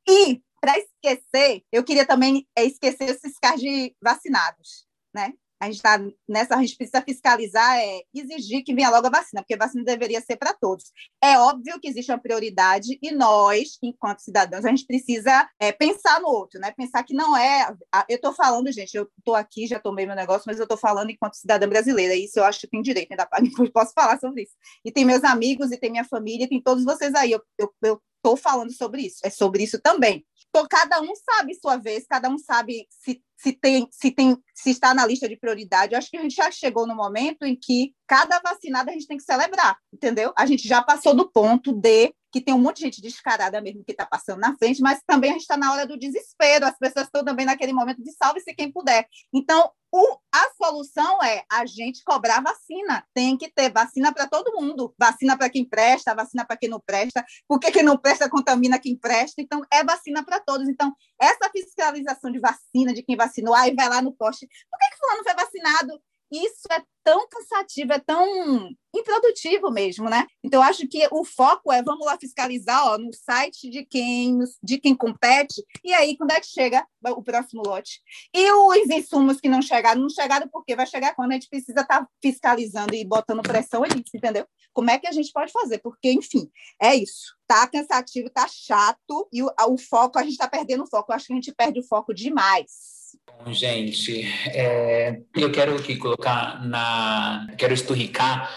E, para esquecer, eu queria também é, esquecer esses casos de vacinados, né? A gente está nessa, a gente precisa fiscalizar, é exigir que venha logo a vacina, porque a vacina deveria ser para todos. É óbvio que existe uma prioridade e nós, enquanto cidadãos, a gente precisa é, pensar no outro, né? Pensar que não é. Eu estou falando, gente, eu estou aqui, já tomei meu negócio, mas eu estou falando enquanto cidadã brasileira. Isso eu acho que tem direito, ainda *laughs* posso falar sobre isso. E tem meus amigos, e tem minha família, e tem todos vocês aí. Eu, eu, eu estou falando sobre isso, é sobre isso também. Então, cada um sabe sua vez, cada um sabe se, se, tem, se, tem, se está na lista de prioridade. Eu acho que a gente já chegou no momento em que cada vacinada a gente tem que celebrar, entendeu? A gente já passou do ponto de que tem um monte de gente descarada mesmo que está passando na frente, mas também a gente está na hora do desespero, as pessoas estão também naquele momento de salve-se quem puder. Então, o, a solução é a gente cobrar vacina. Tem que ter vacina para todo mundo. Vacina para quem presta, vacina para quem não presta. Porque quem não presta contamina quem presta. Então, é vacina para todos. Então, essa fiscalização de vacina, de quem vacinou, aí vai lá no poste. Por que, que fulano foi vacinado? Isso é tão cansativo, é tão improdutivo mesmo, né? Então, acho que o foco é vamos lá fiscalizar ó, no site de quem, de quem compete, e aí, quando é que chega o próximo lote? E os insumos que não chegaram, não chegaram porque vai chegar quando a gente precisa estar tá fiscalizando e botando pressão ali, entendeu? Como é que a gente pode fazer? Porque, enfim, é isso. Tá cansativo, tá chato, e o, o foco, a gente está perdendo o foco. Eu acho que a gente perde o foco demais. Bom, gente, é, eu quero aqui colocar na. Quero esturricar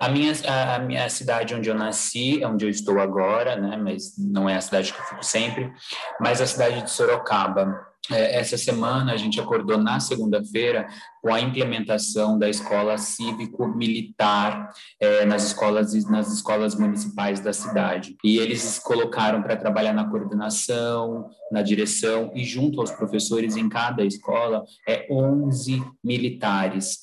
a minha, a, minha cidade onde eu nasci, é onde eu estou agora, né? Mas não é a cidade que eu fico sempre, mas a cidade de Sorocaba. É, essa semana a gente acordou na segunda-feira com a implementação da escola cívico-militar é, nas escolas nas escolas municipais da cidade e eles colocaram para trabalhar na coordenação na direção e junto aos professores em cada escola é 11 militares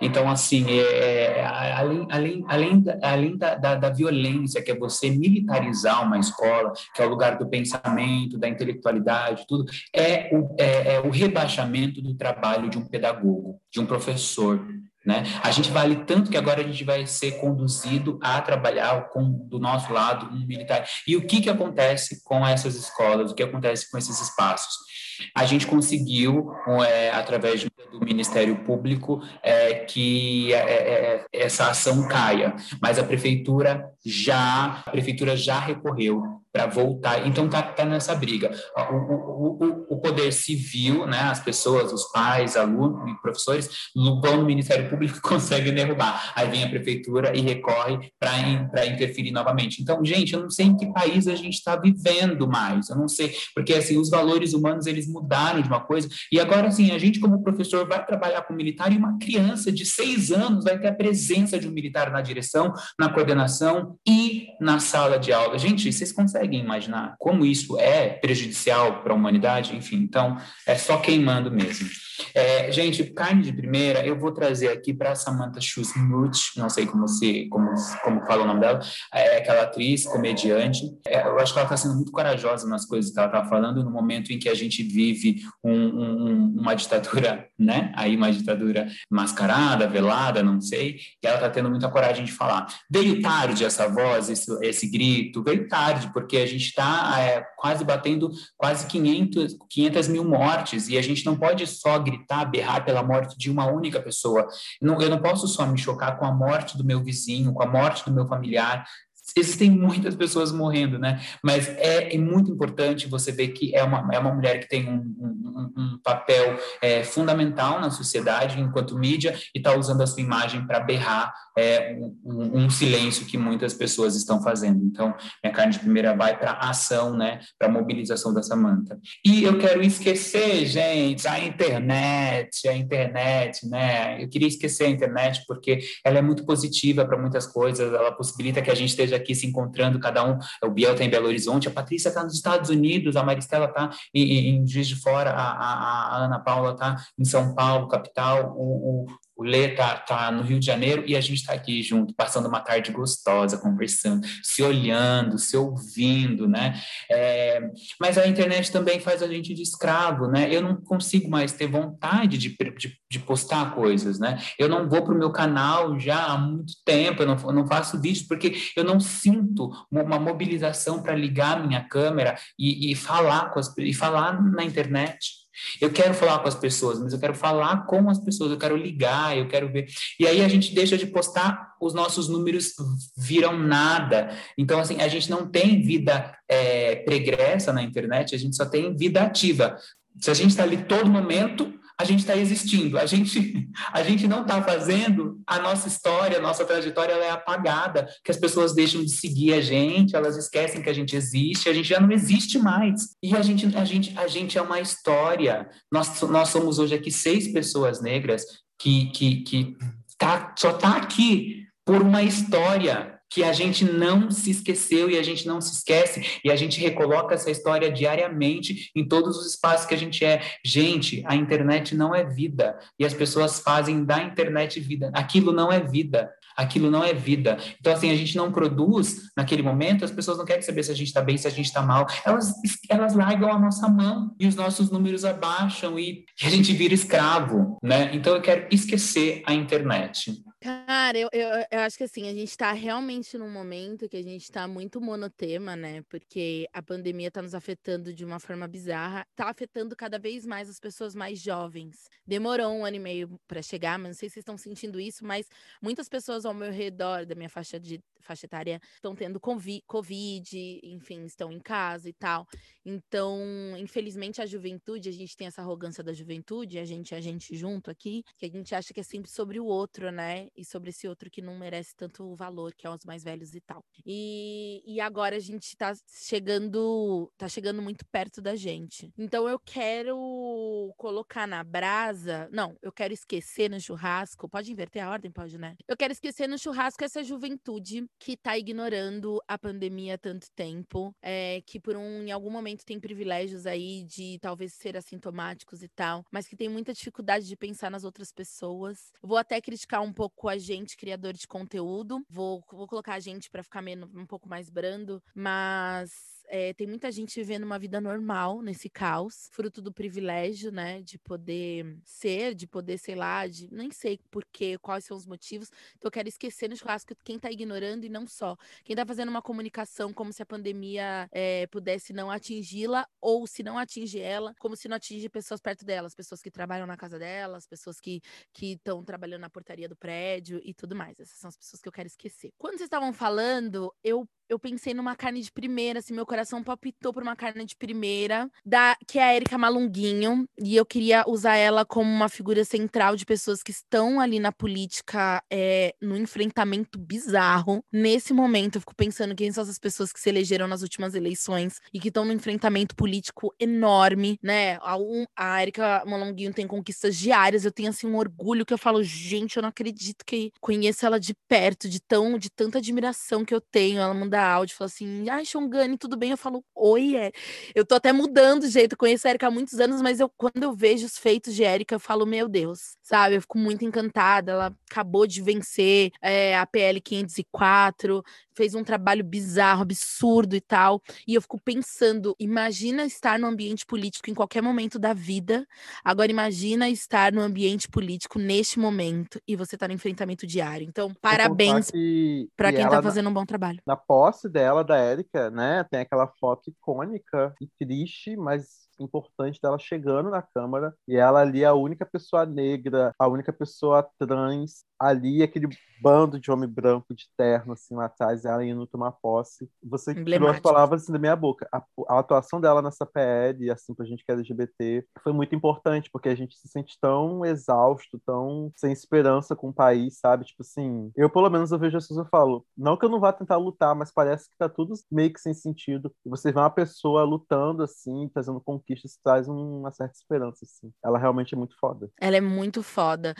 então, assim, é, é, além, além, além, além da, da, da, violência, que é você militarizar uma escola, que é o lugar do pensamento, da intelectualidade, tudo, é o, é, é o rebaixamento do trabalho de um pedagogo, de um professor, né? A gente vale tanto que agora a gente vai ser conduzido a trabalhar com do nosso lado um militar. E o que, que acontece com essas escolas? O que acontece com esses espaços? A gente conseguiu, é, através do Ministério Público, é, que é, é, é, essa ação caia, mas a prefeitura já a prefeitura já recorreu para voltar. Então tá, tá nessa briga. O, o, o, o, poder civil, né, as pessoas, os pais, alunos professores vão no Ministério Público *laughs* conseguem derrubar. Aí vem a prefeitura e recorre para interferir novamente. Então, gente, eu não sei em que país a gente está vivendo mais. Eu não sei, porque assim, os valores humanos eles mudaram de uma coisa. E agora, assim, a gente como professor vai trabalhar com militar e uma criança de seis anos vai ter a presença de um militar na direção, na coordenação e na sala de aula. Gente, vocês conseguem conseguem imaginar como isso é prejudicial para a humanidade? Enfim, então é só queimando mesmo. É, gente, carne de primeira, eu vou trazer aqui para Samantha Schusmuth, não sei como se como, como fala o nome dela, é aquela atriz, comediante. É, eu acho que ela está sendo muito corajosa nas coisas que ela está falando no momento em que a gente vive um, um, uma ditadura, *laughs* né? Aí uma ditadura mascarada, velada, não sei, e ela está tendo muita coragem de falar. Veio tarde essa voz, esse, esse grito, veio tarde, porque a gente está é, quase batendo quase 500, 500 mil mortes e a gente não pode só gritar, berrar pela morte de uma única pessoa. Não, eu não posso só me chocar com a morte do meu vizinho, com a morte do meu familiar existem muitas pessoas morrendo, né? Mas é, é, muito importante você ver que é uma, é uma mulher que tem um, um, um papel é, fundamental na sociedade enquanto mídia e está usando a sua imagem para berrar é, um, um, silêncio que muitas pessoas estão fazendo. Então, minha carne de primeira vai para ação, né? Para mobilização da Samanta. E eu quero esquecer, gente, a internet, a internet, né? Eu queria esquecer a internet porque ela é muito positiva para muitas coisas, ela possibilita que a gente esteja aqui se encontrando, cada um, o Biel está em Belo Horizonte, a Patrícia está nos Estados Unidos, a Maristela está em, em Juiz de Fora, a, a, a Ana Paula está em São Paulo, capital, o, o o Lê tá, tá no Rio de Janeiro e a gente está aqui junto, passando uma tarde gostosa, conversando, se olhando, se ouvindo, né? É, mas a internet também faz a gente de escravo, né? Eu não consigo mais ter vontade de, de, de postar coisas, né? Eu não vou para o meu canal já há muito tempo, eu não, eu não faço vídeos porque eu não sinto uma mobilização para ligar minha câmera e, e falar com as, e falar na internet. Eu quero falar com as pessoas, mas eu quero falar com as pessoas, eu quero ligar, eu quero ver. E aí a gente deixa de postar, os nossos números viram nada. Então, assim, a gente não tem vida é, pregressa na internet, a gente só tem vida ativa. Se a gente está ali todo momento, a gente está existindo, a gente, a gente não está fazendo a nossa história, a nossa trajetória ela é apagada, que as pessoas deixam de seguir a gente, elas esquecem que a gente existe, a gente já não existe mais. E a gente, a gente, a gente é uma história. Nós, nós somos hoje aqui seis pessoas negras que, que, que tá, só está aqui por uma história que a gente não se esqueceu e a gente não se esquece e a gente recoloca essa história diariamente em todos os espaços que a gente é. Gente, a internet não é vida e as pessoas fazem da internet vida. Aquilo não é vida. Aquilo não é vida. Então, assim, a gente não produz naquele momento, as pessoas não querem saber se a gente está bem, se a gente está mal. Elas, elas largam a nossa mão e os nossos números abaixam e, e a gente vira escravo, né? Então, eu quero esquecer a internet. Cara, eu, eu, eu acho que assim, a gente tá realmente num momento que a gente tá muito monotema, né? Porque a pandemia tá nos afetando de uma forma bizarra, tá afetando cada vez mais as pessoas mais jovens. Demorou um ano e meio para chegar, mas não sei se vocês estão sentindo isso, mas muitas pessoas ao meu redor da minha faixa de faixa etária estão tendo Covid, enfim, estão em casa e tal. Então, infelizmente, a juventude, a gente tem essa arrogância da juventude, a gente, a gente junto aqui, que a gente acha que é sempre sobre o outro, né? E sobre esse outro que não merece tanto valor, que é os mais velhos e tal. E, e agora a gente tá chegando, tá chegando muito perto da gente. Então, eu quero colocar na brasa, não, eu quero esquecer no churrasco, pode inverter a ordem, pode, né? Eu quero esquecer no churrasco essa juventude que está ignorando a pandemia há tanto tempo, é, que por um, em algum momento tem privilégios aí de talvez ser assintomáticos e tal, mas que tem muita dificuldade de pensar nas outras pessoas. Vou até criticar um pouco a gente, criador de conteúdo, vou, vou colocar a gente para ficar menos, um pouco mais brando, mas é, tem muita gente vivendo uma vida normal nesse caos, fruto do privilégio, né, de poder ser, de poder, sei lá, de nem sei porquê, quais são os motivos. Então eu quero esquecer no churrasco quem tá ignorando e não só. Quem tá fazendo uma comunicação como se a pandemia é, pudesse não atingi-la, ou se não atinge ela, como se não atinge pessoas perto delas, pessoas que trabalham na casa delas, pessoas que estão trabalhando na portaria do prédio e tudo mais. Essas são as pessoas que eu quero esquecer. Quando vocês estavam falando, eu eu pensei numa carne de primeira, assim, meu coração palpitou por uma carne de primeira, da que é a Erika Malunguinho, e eu queria usar ela como uma figura central de pessoas que estão ali na política, é, no enfrentamento bizarro. Nesse momento, eu fico pensando quem são essas pessoas que se elegeram nas últimas eleições e que estão no enfrentamento político enorme, né? A, um, a Erika Malunguinho tem conquistas diárias, eu tenho, assim, um orgulho que eu falo, gente, eu não acredito que conheço ela de perto, de tão, de tanta admiração que eu tenho, ela manda manda áudio, fala assim, ai, Xongani, tudo bem? Eu falo, oi, é. Eu tô até mudando de jeito, eu conheço a Erika há muitos anos, mas eu, quando eu vejo os feitos de Erika, eu falo, meu Deus, sabe? Eu fico muito encantada, ela acabou de vencer é, a PL 504, fez um trabalho bizarro, absurdo e tal. E eu fico pensando, imagina estar no ambiente político em qualquer momento da vida. Agora imagina estar no ambiente político neste momento e você tá no enfrentamento diário. Então, parabéns para quem tá fazendo um bom trabalho. Na posse dela, da Érica, né, tem aquela foto icônica e triste, mas importante dela chegando na Câmara e ela ali é a única pessoa negra, a única pessoa trans ali, aquele bando de homem branco de terno assim lá atrás, ela indo tomar posse. Você tirou as palavras assim da minha boca. A, a, atuação dela nessa PL, assim, pra gente que é LGBT, foi muito importante, porque a gente se sente tão exausto, tão sem esperança com o país, sabe? Tipo assim, eu pelo menos eu vejo assim, eu falo, não que eu não vá tentar lutar, mas parece que tá tudo meio que sem sentido. E você vê uma pessoa lutando assim, trazendo conquistas, traz uma certa esperança, assim. Ela realmente é muito foda. Ela é muito foda.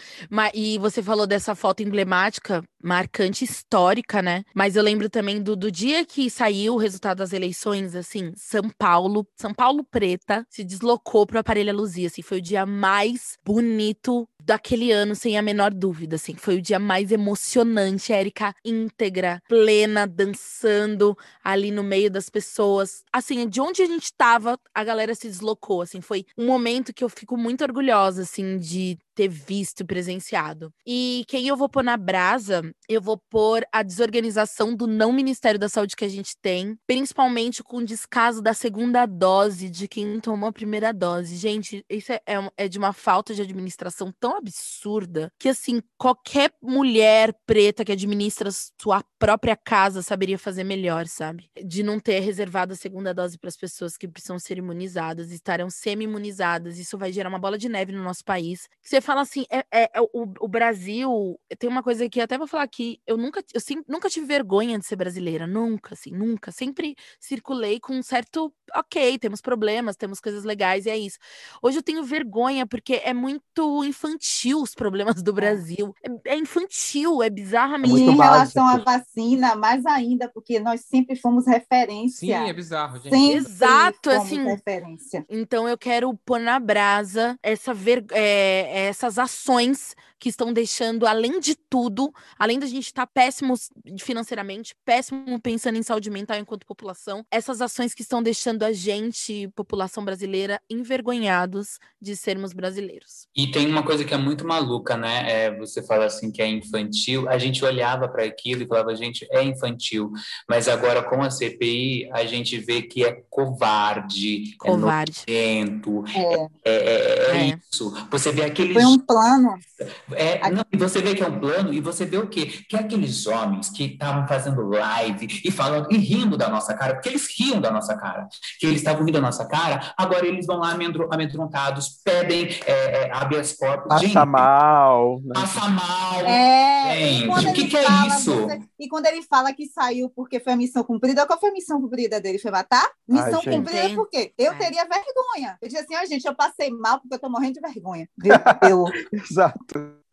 E você falou dessa foto emblemática, marcante, histórica, né? Mas eu lembro também do, do dia que saiu o resultado das eleições, assim, São Paulo, São Paulo Preta, se deslocou pro Aparelho Luzia, assim, foi o dia mais bonito daquele ano, sem a menor dúvida, assim. Foi o dia mais emocionante. A Erika íntegra, plena, dançando ali no meio das pessoas. Assim, de onde a gente tava, a galera se deslocou, assim. Foi um momento que eu fico muito orgulhosa, assim, de ter visto presenciado. E quem eu vou pôr na brasa, eu vou pôr a desorganização do não Ministério da Saúde que a gente tem, principalmente com o descaso da segunda dose de quem tomou a primeira dose. Gente, isso é, é, é de uma falta de administração tão absurda que, assim, qualquer mulher preta que administra sua própria casa saberia fazer melhor, sabe? De não ter reservado a segunda dose para as pessoas que precisam ser imunizadas, estarão semi-imunizadas. Isso vai gerar uma bola de neve no nosso país. Você fala assim, é, é, é o, o, Brasil tem uma coisa que até vou falar aqui, eu nunca, eu sempre, nunca tive vergonha de ser brasileira, nunca, assim, nunca. Sempre circulei com um certo, ok, temos problemas, temos coisas legais e é isso. Hoje eu tenho vergonha porque é muito infantil os problemas do é. Brasil. É, é infantil, é bizarramente. É em relação à vacina, mais ainda, porque nós sempre fomos referência. Sim, é bizarro, gente. Sempre Exato, assim. Referência. Então eu quero pôr na brasa essa ver, é, essas ações que estão deixando, além de tudo, além da gente estar tá péssimos financeiramente, péssimo pensando em saúde mental enquanto população, essas ações que estão deixando a gente, população brasileira, envergonhados de sermos brasileiros. E tem uma coisa que é muito maluca, né? É, você fala assim que é infantil, a gente olhava para aquilo e falava, gente, é infantil, mas agora com a CPI a gente vê que é covarde, é covarde. é nojento, é, é, é, é, é. isso. Você vê aqueles... Foi um plano. É, não, e você vê que é um plano e você vê o quê? Que aqueles homens que estavam fazendo live e falando e rindo da nossa cara, porque eles riam da nossa cara, que eles estavam rindo da nossa cara, agora eles vão lá amedrontados, pedem é, é, habeas corpus. Passa gente, mal. Né? Passa mal. É, gente, o que, que é isso? Você, e quando ele fala que saiu porque foi a missão cumprida, qual foi a missão cumprida dele? Foi matar? Missão Ai, cumprida por quê? Eu é. teria vergonha. Eu disse assim, ó, gente, eu passei mal porque eu tô morrendo de vergonha. *laughs* Eu... Exato.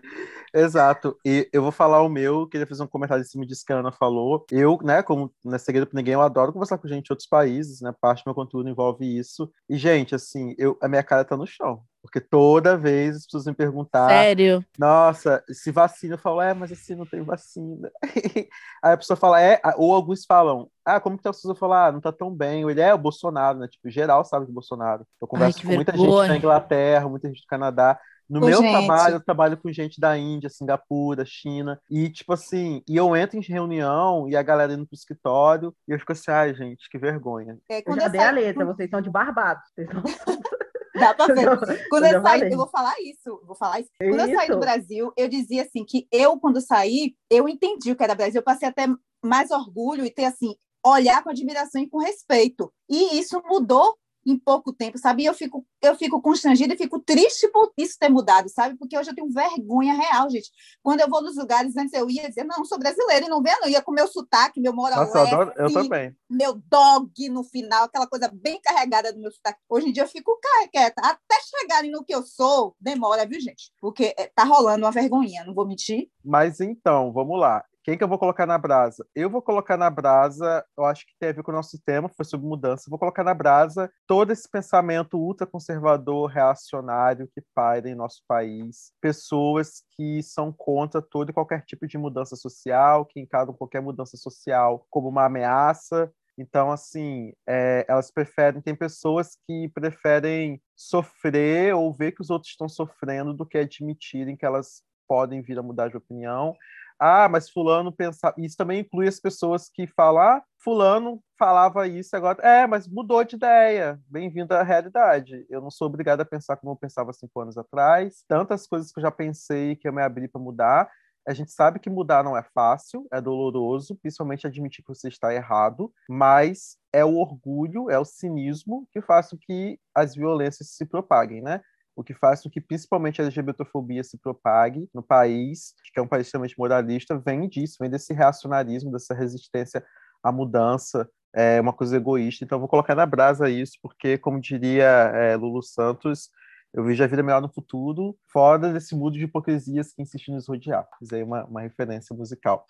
Exato. E eu vou falar o meu, queria fazer um comentário em cima disso que a Ana falou. Eu, né, como não é segredo pra ninguém, eu adoro conversar com gente de outros países, né? Parte do meu conteúdo envolve isso. E, gente, assim, eu, a minha cara tá no chão. Porque toda vez as pessoas me perguntar. Sério? Nossa, se vacina, eu falo, é, mas assim, não tem vacina. *laughs* Aí a pessoa fala, é, ou alguns falam, ah, como que tá as pessoas falam, ah, não tá tão bem. Ou ele é o Bolsonaro, né? Tipo, geral sabe do Bolsonaro. Eu converso Ai, com muita gente da Inglaterra, muita gente do Canadá. No Ô, meu gente. trabalho, eu trabalho com gente da Índia, Singapura, China, e tipo assim, e eu entro em reunião e a galera indo pro escritório, e eu fico assim, ai, gente, que vergonha. É, eu já eu dei a letra, vocês são de Barbados, vocês não... *laughs* Dá pra ver. Quando eu, eu saí, eu vou falar isso, vou falar isso. Quando isso. eu saí do Brasil, eu dizia assim que eu, quando saí, eu entendi o que era Brasil. Eu passei até mais orgulho e ter assim, olhar com admiração e com respeito. E isso mudou em pouco tempo, sabe? E eu fico, eu fico constrangida e fico triste por isso ter mudado, sabe? Porque hoje eu tenho vergonha real, gente. Quando eu vou nos lugares, antes eu ia dizer, não, sou brasileira e não vendo, ia com meu sotaque, meu moral Nossa, eu, adoro, eu também. Meu dog no final, aquela coisa bem carregada do meu sotaque. Hoje em dia eu fico quieta. Até chegarem no que eu sou, demora, viu, gente? Porque eh, tá rolando uma vergonhinha, não vou mentir. Mas então, vamos lá. Quem que eu vou colocar na brasa? Eu vou colocar na brasa, eu acho que ver com o nosso tema, foi sobre mudança. vou colocar na brasa todo esse pensamento ultraconservador, reacionário que paira em nosso país. Pessoas que são contra todo e qualquer tipo de mudança social, que encaram qualquer mudança social como uma ameaça. Então, assim, é, elas preferem, tem pessoas que preferem sofrer ou ver que os outros estão sofrendo do que admitirem que elas podem vir a mudar de opinião ah, mas fulano pensava. Isso também inclui as pessoas que falam, ah, fulano falava isso agora. É, mas mudou de ideia. Bem-vindo à realidade. Eu não sou obrigado a pensar como eu pensava cinco anos atrás. Tantas coisas que eu já pensei que eu me abri para mudar. A gente sabe que mudar não é fácil, é doloroso, principalmente admitir que você está errado, mas é o orgulho, é o cinismo que faz com que as violências se propaguem, né? O que faz com que principalmente a LGBTfobia se propague no país, que é um país extremamente moralista, vem disso, vem desse reacionarismo, dessa resistência à mudança, é uma coisa egoísta. Então, vou colocar na brasa isso, porque, como diria é, Lulu Santos, eu vejo a vida melhor no futuro, fora desse mundo de hipocrisias que insiste nos rodear. Fiz aí uma, uma referência musical.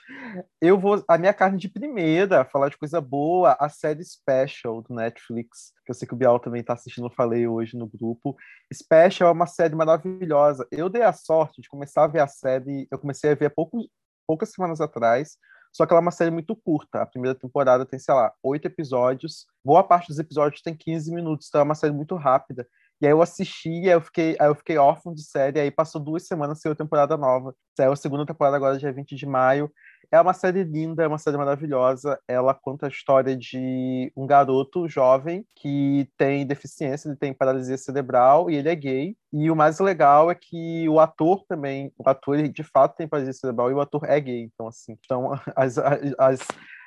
Eu vou. A minha carne de primeira, falar de coisa boa, a série Special do Netflix, que eu sei que o Bial também está assistindo, eu falei hoje no grupo. Special é uma série maravilhosa. Eu dei a sorte de começar a ver a série, eu comecei a ver há poucas semanas atrás. Só que ela é uma série muito curta. A primeira temporada tem, sei lá, oito episódios. Boa parte dos episódios tem 15 minutos, então é uma série muito rápida. E aí eu assisti, aí eu fiquei, aí eu fiquei órfão de série, aí passou duas semanas sem a temporada nova. Saiu a segunda temporada agora, dia 20 de maio. É uma série linda, é uma série maravilhosa. Ela conta a história de um garoto jovem que tem deficiência, ele tem paralisia cerebral e ele é gay. E o mais legal é que o ator também, o ator ele de fato tem paralisia cerebral e o ator é gay. Então, assim, então *laughs* as, as,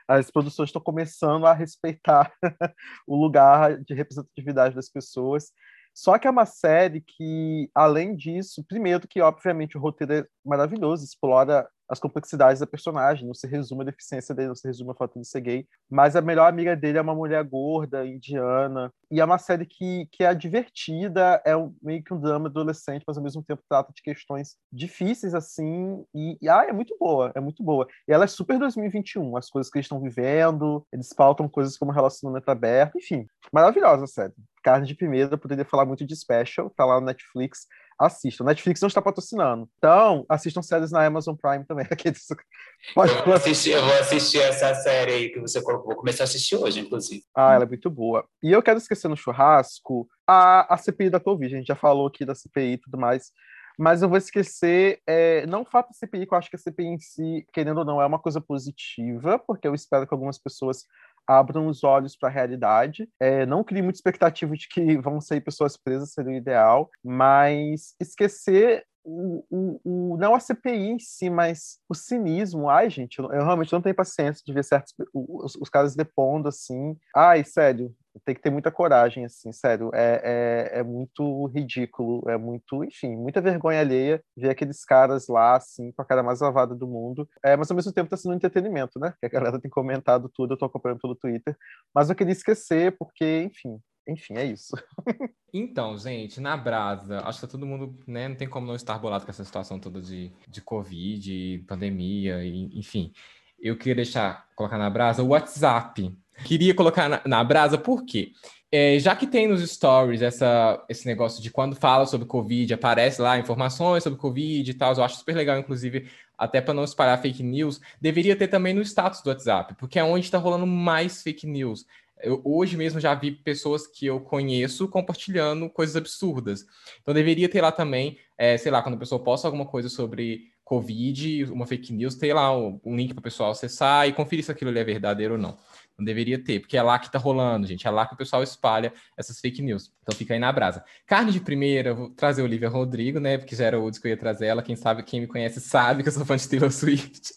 as produções estão começando a respeitar *laughs* o lugar de representatividade das pessoas. Só que é uma série que, além disso, primeiro que, obviamente, o roteiro é maravilhoso, explora as complexidades da personagem, não se resume a deficiência dele, não se resume a fato de ser gay, mas a melhor amiga dele é uma mulher gorda, indiana, e é uma série que, que é divertida, é um, meio que um drama adolescente, mas ao mesmo tempo trata de questões difíceis, assim, e, e ah, é muito boa, é muito boa. E ela é super 2021, as coisas que eles estão vivendo, eles pautam coisas como relacionamento aberto, enfim, maravilhosa a série. Carne de Primeira, poderia falar muito de Special, tá lá no Netflix, assistam. Netflix não está patrocinando. Então, assistam séries na Amazon Prime também. *laughs* Pode... Eu, vou assistir, eu vou assistir essa série aí que você colocou. Vou começar a assistir hoje, inclusive. Ah, ela é muito boa. E eu quero esquecer no churrasco a, a CPI da Covid. A gente já falou aqui da CPI e tudo mais. Mas eu vou esquecer, é, não o fato da CPI, que eu acho que a CPI em si, querendo ou não, é uma coisa positiva, porque eu espero que algumas pessoas abram os olhos para a realidade. É, não crie muita expectativa de que *laughs* vão sair pessoas presas, seria o ideal, mas esquecer o, o, o, não a CPI em si, mas o cinismo. Ai, gente, eu, eu realmente não tenho paciência de ver certos os, os caras depondo assim. Ai, sério, tem que ter muita coragem, assim, sério. É, é, é, muito ridículo, é muito, enfim, muita vergonha alheia ver aqueles caras lá, assim, com a cara mais lavada do mundo. É, mas ao mesmo tempo tá sendo um entretenimento, né? Que a galera tem comentado tudo, eu tô acompanhando pelo Twitter. Mas eu queria esquecer, porque, enfim, enfim, é isso. *laughs* então, gente, na Brasa, acho que tá todo mundo, né, não tem como não estar bolado com essa situação toda de, de Covid, pandemia, enfim. Eu queria deixar, colocar na Brasa o WhatsApp Queria colocar na, na brasa, por quê? É, já que tem nos stories essa, esse negócio de quando fala sobre Covid, aparece lá informações sobre Covid e tal, eu acho super legal, inclusive, até para não espalhar fake news, deveria ter também no status do WhatsApp, porque é onde está rolando mais fake news. Eu, hoje mesmo já vi pessoas que eu conheço compartilhando coisas absurdas. Então deveria ter lá também, é, sei lá, quando a pessoa posta alguma coisa sobre Covid, uma fake news, ter lá um, um link para o pessoal acessar e conferir se aquilo é verdadeiro ou não. Não deveria ter, porque é lá que tá rolando, gente. É lá que o pessoal espalha essas fake news. Então fica aí na brasa. Carne de primeira, vou trazer a Olivia Rodrigo, né? Porque já era o que eu ia trazer ela. Quem sabe, quem me conhece sabe que eu sou fã de Taylor *laughs* Swift.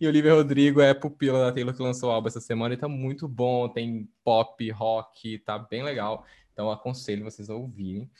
e Olivia Rodrigo é pupila da Taylor que lançou o álbum essa semana e tá muito bom. Tem pop, rock, tá bem legal. Então aconselho vocês a ouvirem.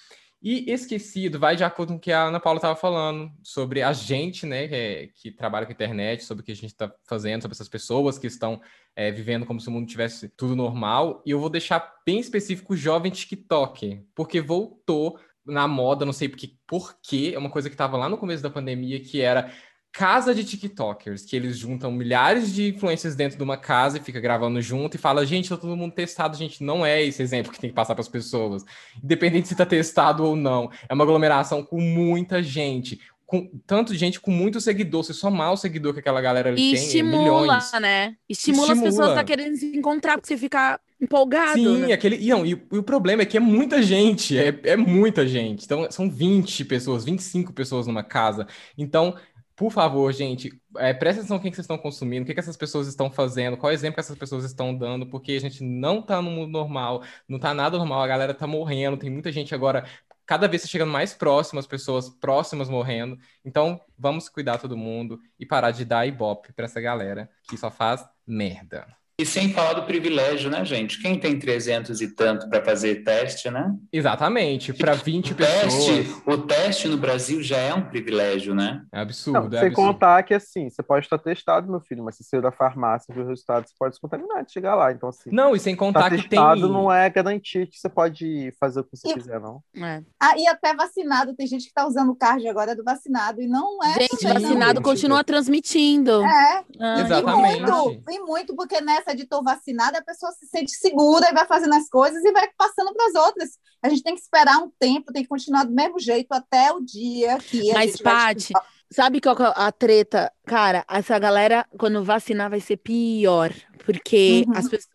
E esquecido, vai de acordo com o que a Ana Paula estava falando, sobre a gente, né, que, é, que, trabalha com internet, sobre o que a gente está fazendo, sobre essas pessoas que estão é, vivendo como se o mundo tivesse tudo normal. E eu vou deixar bem específico o jovem TikTok, porque voltou na moda, não sei porque, porque é uma coisa que estava lá no começo da pandemia, que era casa de TikTokers, que eles juntam milhares de influências dentro de uma casa e fica gravando junto e fala, gente, tá todo mundo testado, gente, não é esse exemplo que tem que passar para as pessoas. Independente se tá testado ou não, é uma aglomeração com muita gente. Com tanto gente com muito seguidor, se somar o seguidor que aquela galera ali e tem, estimula, milhões. né? Estimula, estimula, as pessoas a querendo se encontrar, porque você fica empolgado. Sim, né? aquele. E, não, e, e, o problema é que é muita gente, é, é muita gente. Então, são 20 pessoas, 25 pessoas numa casa. Então, por favor, gente, é, presta atenção no que, vocês estão consumindo, o que, que essas pessoas estão fazendo, qual exemplo que essas pessoas estão dando, porque a gente não tá no mundo normal, não tá nada normal, a galera tá morrendo, tem muita gente agora, cada vez tá chegando mais próximo, as pessoas próximas morrendo. Então, vamos cuidar todo mundo e parar de dar ibope pra essa galera que só faz merda. E sem falar do privilégio, né, gente? Quem tem 300 e tanto para fazer teste, né? Exatamente, para 20 o pessoas. Teste, o teste no Brasil já é um privilégio, né? É absurdo. Não, é sem absurdo. contar que, assim, você pode estar testado, meu filho, mas se saiu da farmácia e viu o resultado, você pode se contaminar de chegar lá. Então, assim. Não, e sem contar tá que testado tem. não é garantia que você pode fazer o que você E- quiser, não. É. Ah, e até vacinado, tem gente que está usando o card agora do vacinado e não é. Gente, vacinado gente. continua transmitindo. É, Ah, Exatamente. e muito, e muito, porque nessa de tô vacinada, a pessoa se sente segura e vai fazendo as coisas e vai passando para as outras. A gente tem que esperar um tempo, tem que continuar do mesmo jeito até o dia que Mas, vai Paty, Sabe qual é a treta? Cara, essa galera, quando vacinar, vai ser pior. Porque Uhum. as pessoas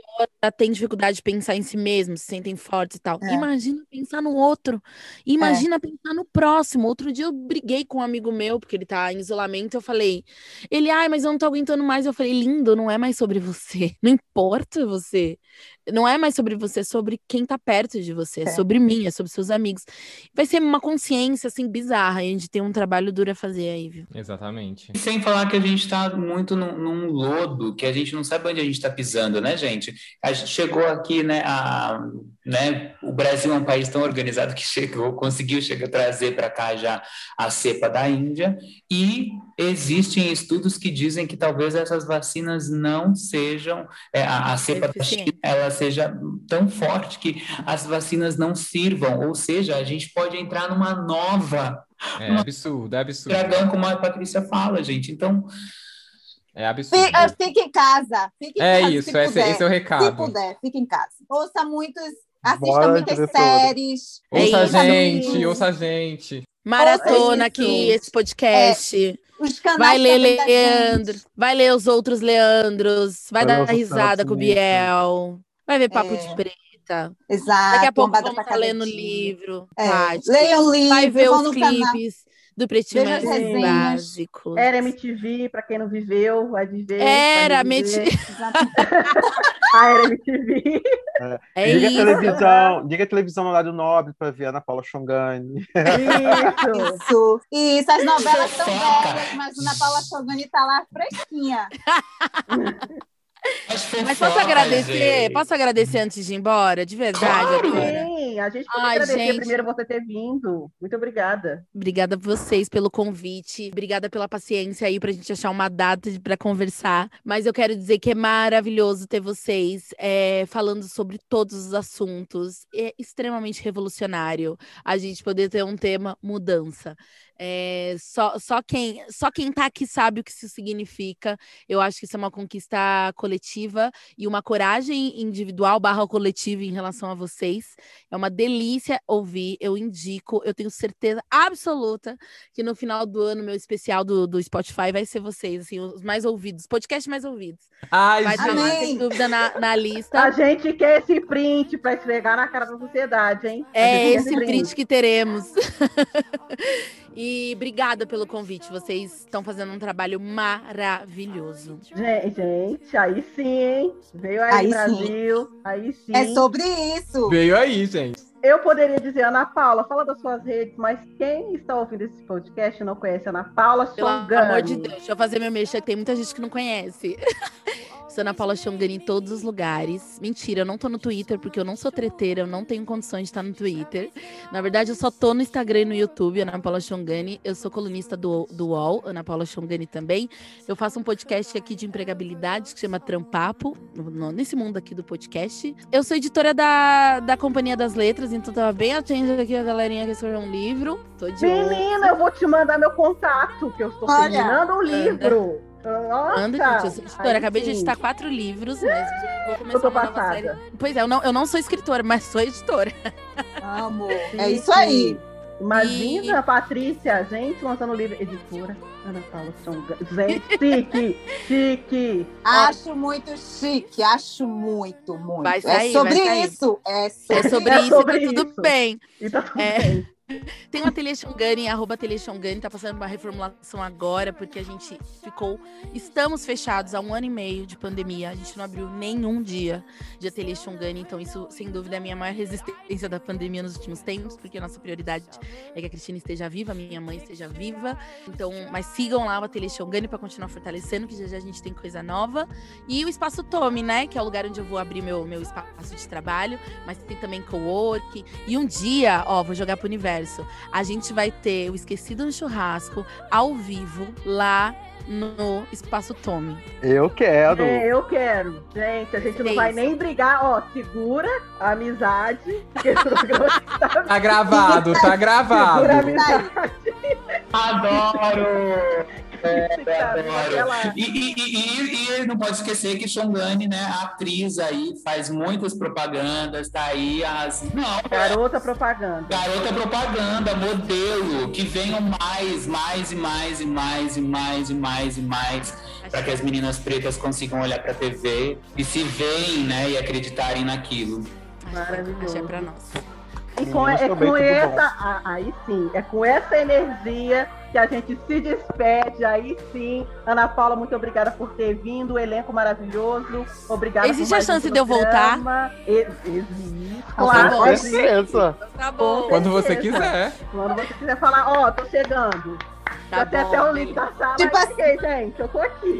têm dificuldade de pensar em si mesmos, se sentem fortes e tal. É. Imagina pensar no outro. Imagina pensar no próximo. Outro dia eu briguei com um amigo meu, porque ele tá em isolamento. Eu falei, ele, ai, mas eu não tô aguentando mais. Eu falei, lindo, não é mais sobre você. *laughs* Não importa você. Não é mais sobre você, é sobre quem tá perto de você. É, É. sobre mim, é sobre seus amigos. Vai ser uma consciência, assim, bizarra. E a gente tem um trabalho duro a fazer aí, viu? Exatamente. Sem falar que a gente está muito num, num lodo, que a gente não sabe onde a gente está pisando, né, gente? A gente chegou aqui, né, a, né, o Brasil é um país tão organizado que *laughs* chegou, conseguiu chegar, trazer para cá já a cepa da Índia, e existem estudos que dizem que talvez essas vacinas não sejam, é, a, a cepa da China, ela seja tão forte que as vacinas não sirvam, ou seja, a gente pode entrar numa nova É absurdo, é absurdo. dragão, como a Patrícia fala, gente. Então, É absurdo. Fica, fica em casa. Fica em É casa, isso, se esse, puder. esse é o Se recado. puder, fica em casa. Ouça muitos, assista Bora, muitas diretora. séries. Ouça a É gente, ouça a gente. Maratona É aqui, esse podcast. Os canais Vai ler Leandro, vai ler os outros Leandros, vai Vai dar os risada com o. Biel, vai ver Papo É. de Preta. Exato. Daqui a pouco vamos estar lendo cadetinha. livro. É. Tati. Leiam livro, Vai ver os no canal. Do Pretinho Veja Mais as resenhas. Básico. Era MTV, pra quem não viveu, vai viver. Era, vai viver. A *laughs* Era MTV. É diga isso. a televisão, diga a televisão no horário nobre para ver a Ana Paula Xongani. Isso. Isso. Isso, as novelas são velhas, mas Ana Paula Sogani tá lá fresquinha. *laughs* Mas posso agradecer? Posso agradecer antes de ir embora? De verdade, agora. Sim, a gente pode Ai, agradecer gente. primeiro você ter vindo. Muito obrigada. Obrigada a vocês pelo convite. Obrigada pela paciência aí pra gente achar uma data para conversar. Mas eu quero dizer que é maravilhoso ter vocês é, falando sobre todos os assuntos. É extremamente revolucionário a gente poder ter um tema mudança. É, só, só, quem, só quem tá aqui sabe o que isso significa. Eu acho que isso é uma conquista coletiva e uma coragem individual barra coletiva em relação a vocês. É uma delícia ouvir, eu indico, eu tenho certeza absoluta que no final do ano, meu especial do, do Spotify vai ser vocês, assim, os mais ouvidos, podcast mais ouvidos. Ai, Vai estar lá, sem dúvida, na, na A lista. gente quer esse print pra esfregar na cara da sociedade, hein? A É esse print que teremos. e *laughs* obrigada pelo convite, vocês estão fazendo um trabalho maravilhoso. Gente, gente, aí sim, hein? Veio aí, Aí sim. Brasil. Aí sim. É sobre isso. veio aí, gente. Eu poderia dizer, Ana Paula, fala das suas redes, mas quem está ouvindo esse podcast e não conhece Ana Paula Pelo amor de Deus, deixa eu fazer meu mexer, que tem muita gente que não conhece. *laughs* Ana Paula Xongani em todos os lugares. Mentira, eu não tô no Twitter, porque eu não sou treteira, eu não tenho condições de estar no Twitter. Na verdade, eu só tô no Instagram e no YouTube, Ana Paula Xongani. Eu sou colunista do, do UOL, Ana Paula Xongani também. Eu faço um podcast aqui de empregabilidade que chama Trampapo, no- nesse mundo aqui do podcast. Eu sou editora da, da Companhia das Letras, então tava bem atenta aqui a galerinha que escreveu um livro. Tô de olho. Menina, eu vou te mandar meu contato, que eu estou terminando o livro. Nossa, Anda, gente, eu sou editora. aí Acabei de sim. editar quatro livros, mas vou começar Eu tô uma nova passada. série. Pois é, eu não, eu não sou escritora, mas sou editora. Amo. Sim, *laughs* É isso aí. Imagina, Patrícia, a gente lançando o livro. Editora, Ana Paula Songani. Gente, chique, *laughs* chique. Acho muito chique, acho muito, muito. Vai sair, é sobre vai sair. isso. É sobre, É sobre É isso, sobre tá tudo isso. bem. E tá tudo É. bem. Tem o Ateliê Xongani, arroba Ateliê Xongani, tá passando uma reformulação agora, porque a gente ficou. Estamos fechados há um ano e meio de pandemia. A gente não abriu nenhum dia de Ateliê Xongani, então isso, sem dúvida, é a minha maior resistência da pandemia nos últimos tempos, porque a nossa prioridade é que a Cristina esteja viva, a minha mãe esteja viva. Então, mas sigam lá o Ateliê Xongani para continuar fortalecendo, que já já a gente tem coisa nova. E o Espaço Tome, né? Que é o lugar onde eu vou abrir meu, meu espaço de trabalho, mas tem também co-work. E um dia, ó, vou jogar pro universo. A gente vai ter o Esquecido no Churrasco ao vivo lá no Espaço Tome. Eu quero. É, eu quero. Gente, a gente não É vai isso. nem brigar. Ó, segura a amizade. Está... *laughs* Tá gravado, tá Segura a gravado. amizade. Adoro! *laughs* cara, aquela- E, e, e, e, e não pode esquecer que Xongani, né, a atriz aí, faz muitas propagandas, tá aí as. Não, Garota propaganda. Garota propaganda, modelo, que venham mais, mais e mais e mais e mais e mais e mais. para que as meninas pretas consigam olhar para a TV e se veem, né, e acreditarem naquilo. Maravilhoso. Achei pra nós. E com, é com essa, aí sim, é com essa energia que a gente se despede. Aí sim, Ana Paula, muito obrigada por ter vindo, o elenco maravilhoso. Obrigada. Existe a chance de eu voltar? existe, claro. Com certeza. Tá bom. Quando você quiser. Quando você quiser falar, ó, tô chegando. Tá bom, até o link da sala. Tipo aí, cheguei, gente, eu tô aqui.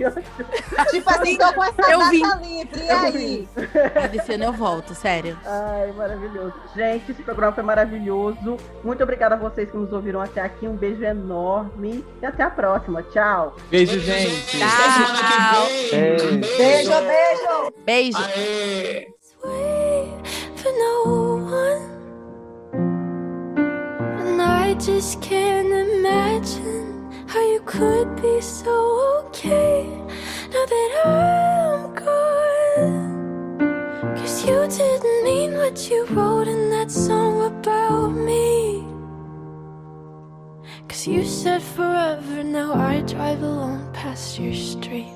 Tipo assim, tô com essa Eu data vim. livre. E aí? Mas Desse ano eu volto, sério. Ai, maravilhoso. Gente, esse programa foi maravilhoso. Muito obrigada a vocês que nos ouviram até aqui. Um beijo enorme e até a próxima. Tchau. Beijo, gente. Até semana que vem. Beijo. Um Beijo, beijo. Beijo. Aê. I just can't imagine how you could be so okay now that I'm gone. Cause you didn't mean what you wrote in that song about me. Cause you said forever, now I drive alone past your street.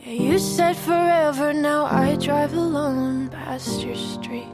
Yeah, you said forever, now I drive alone past your street.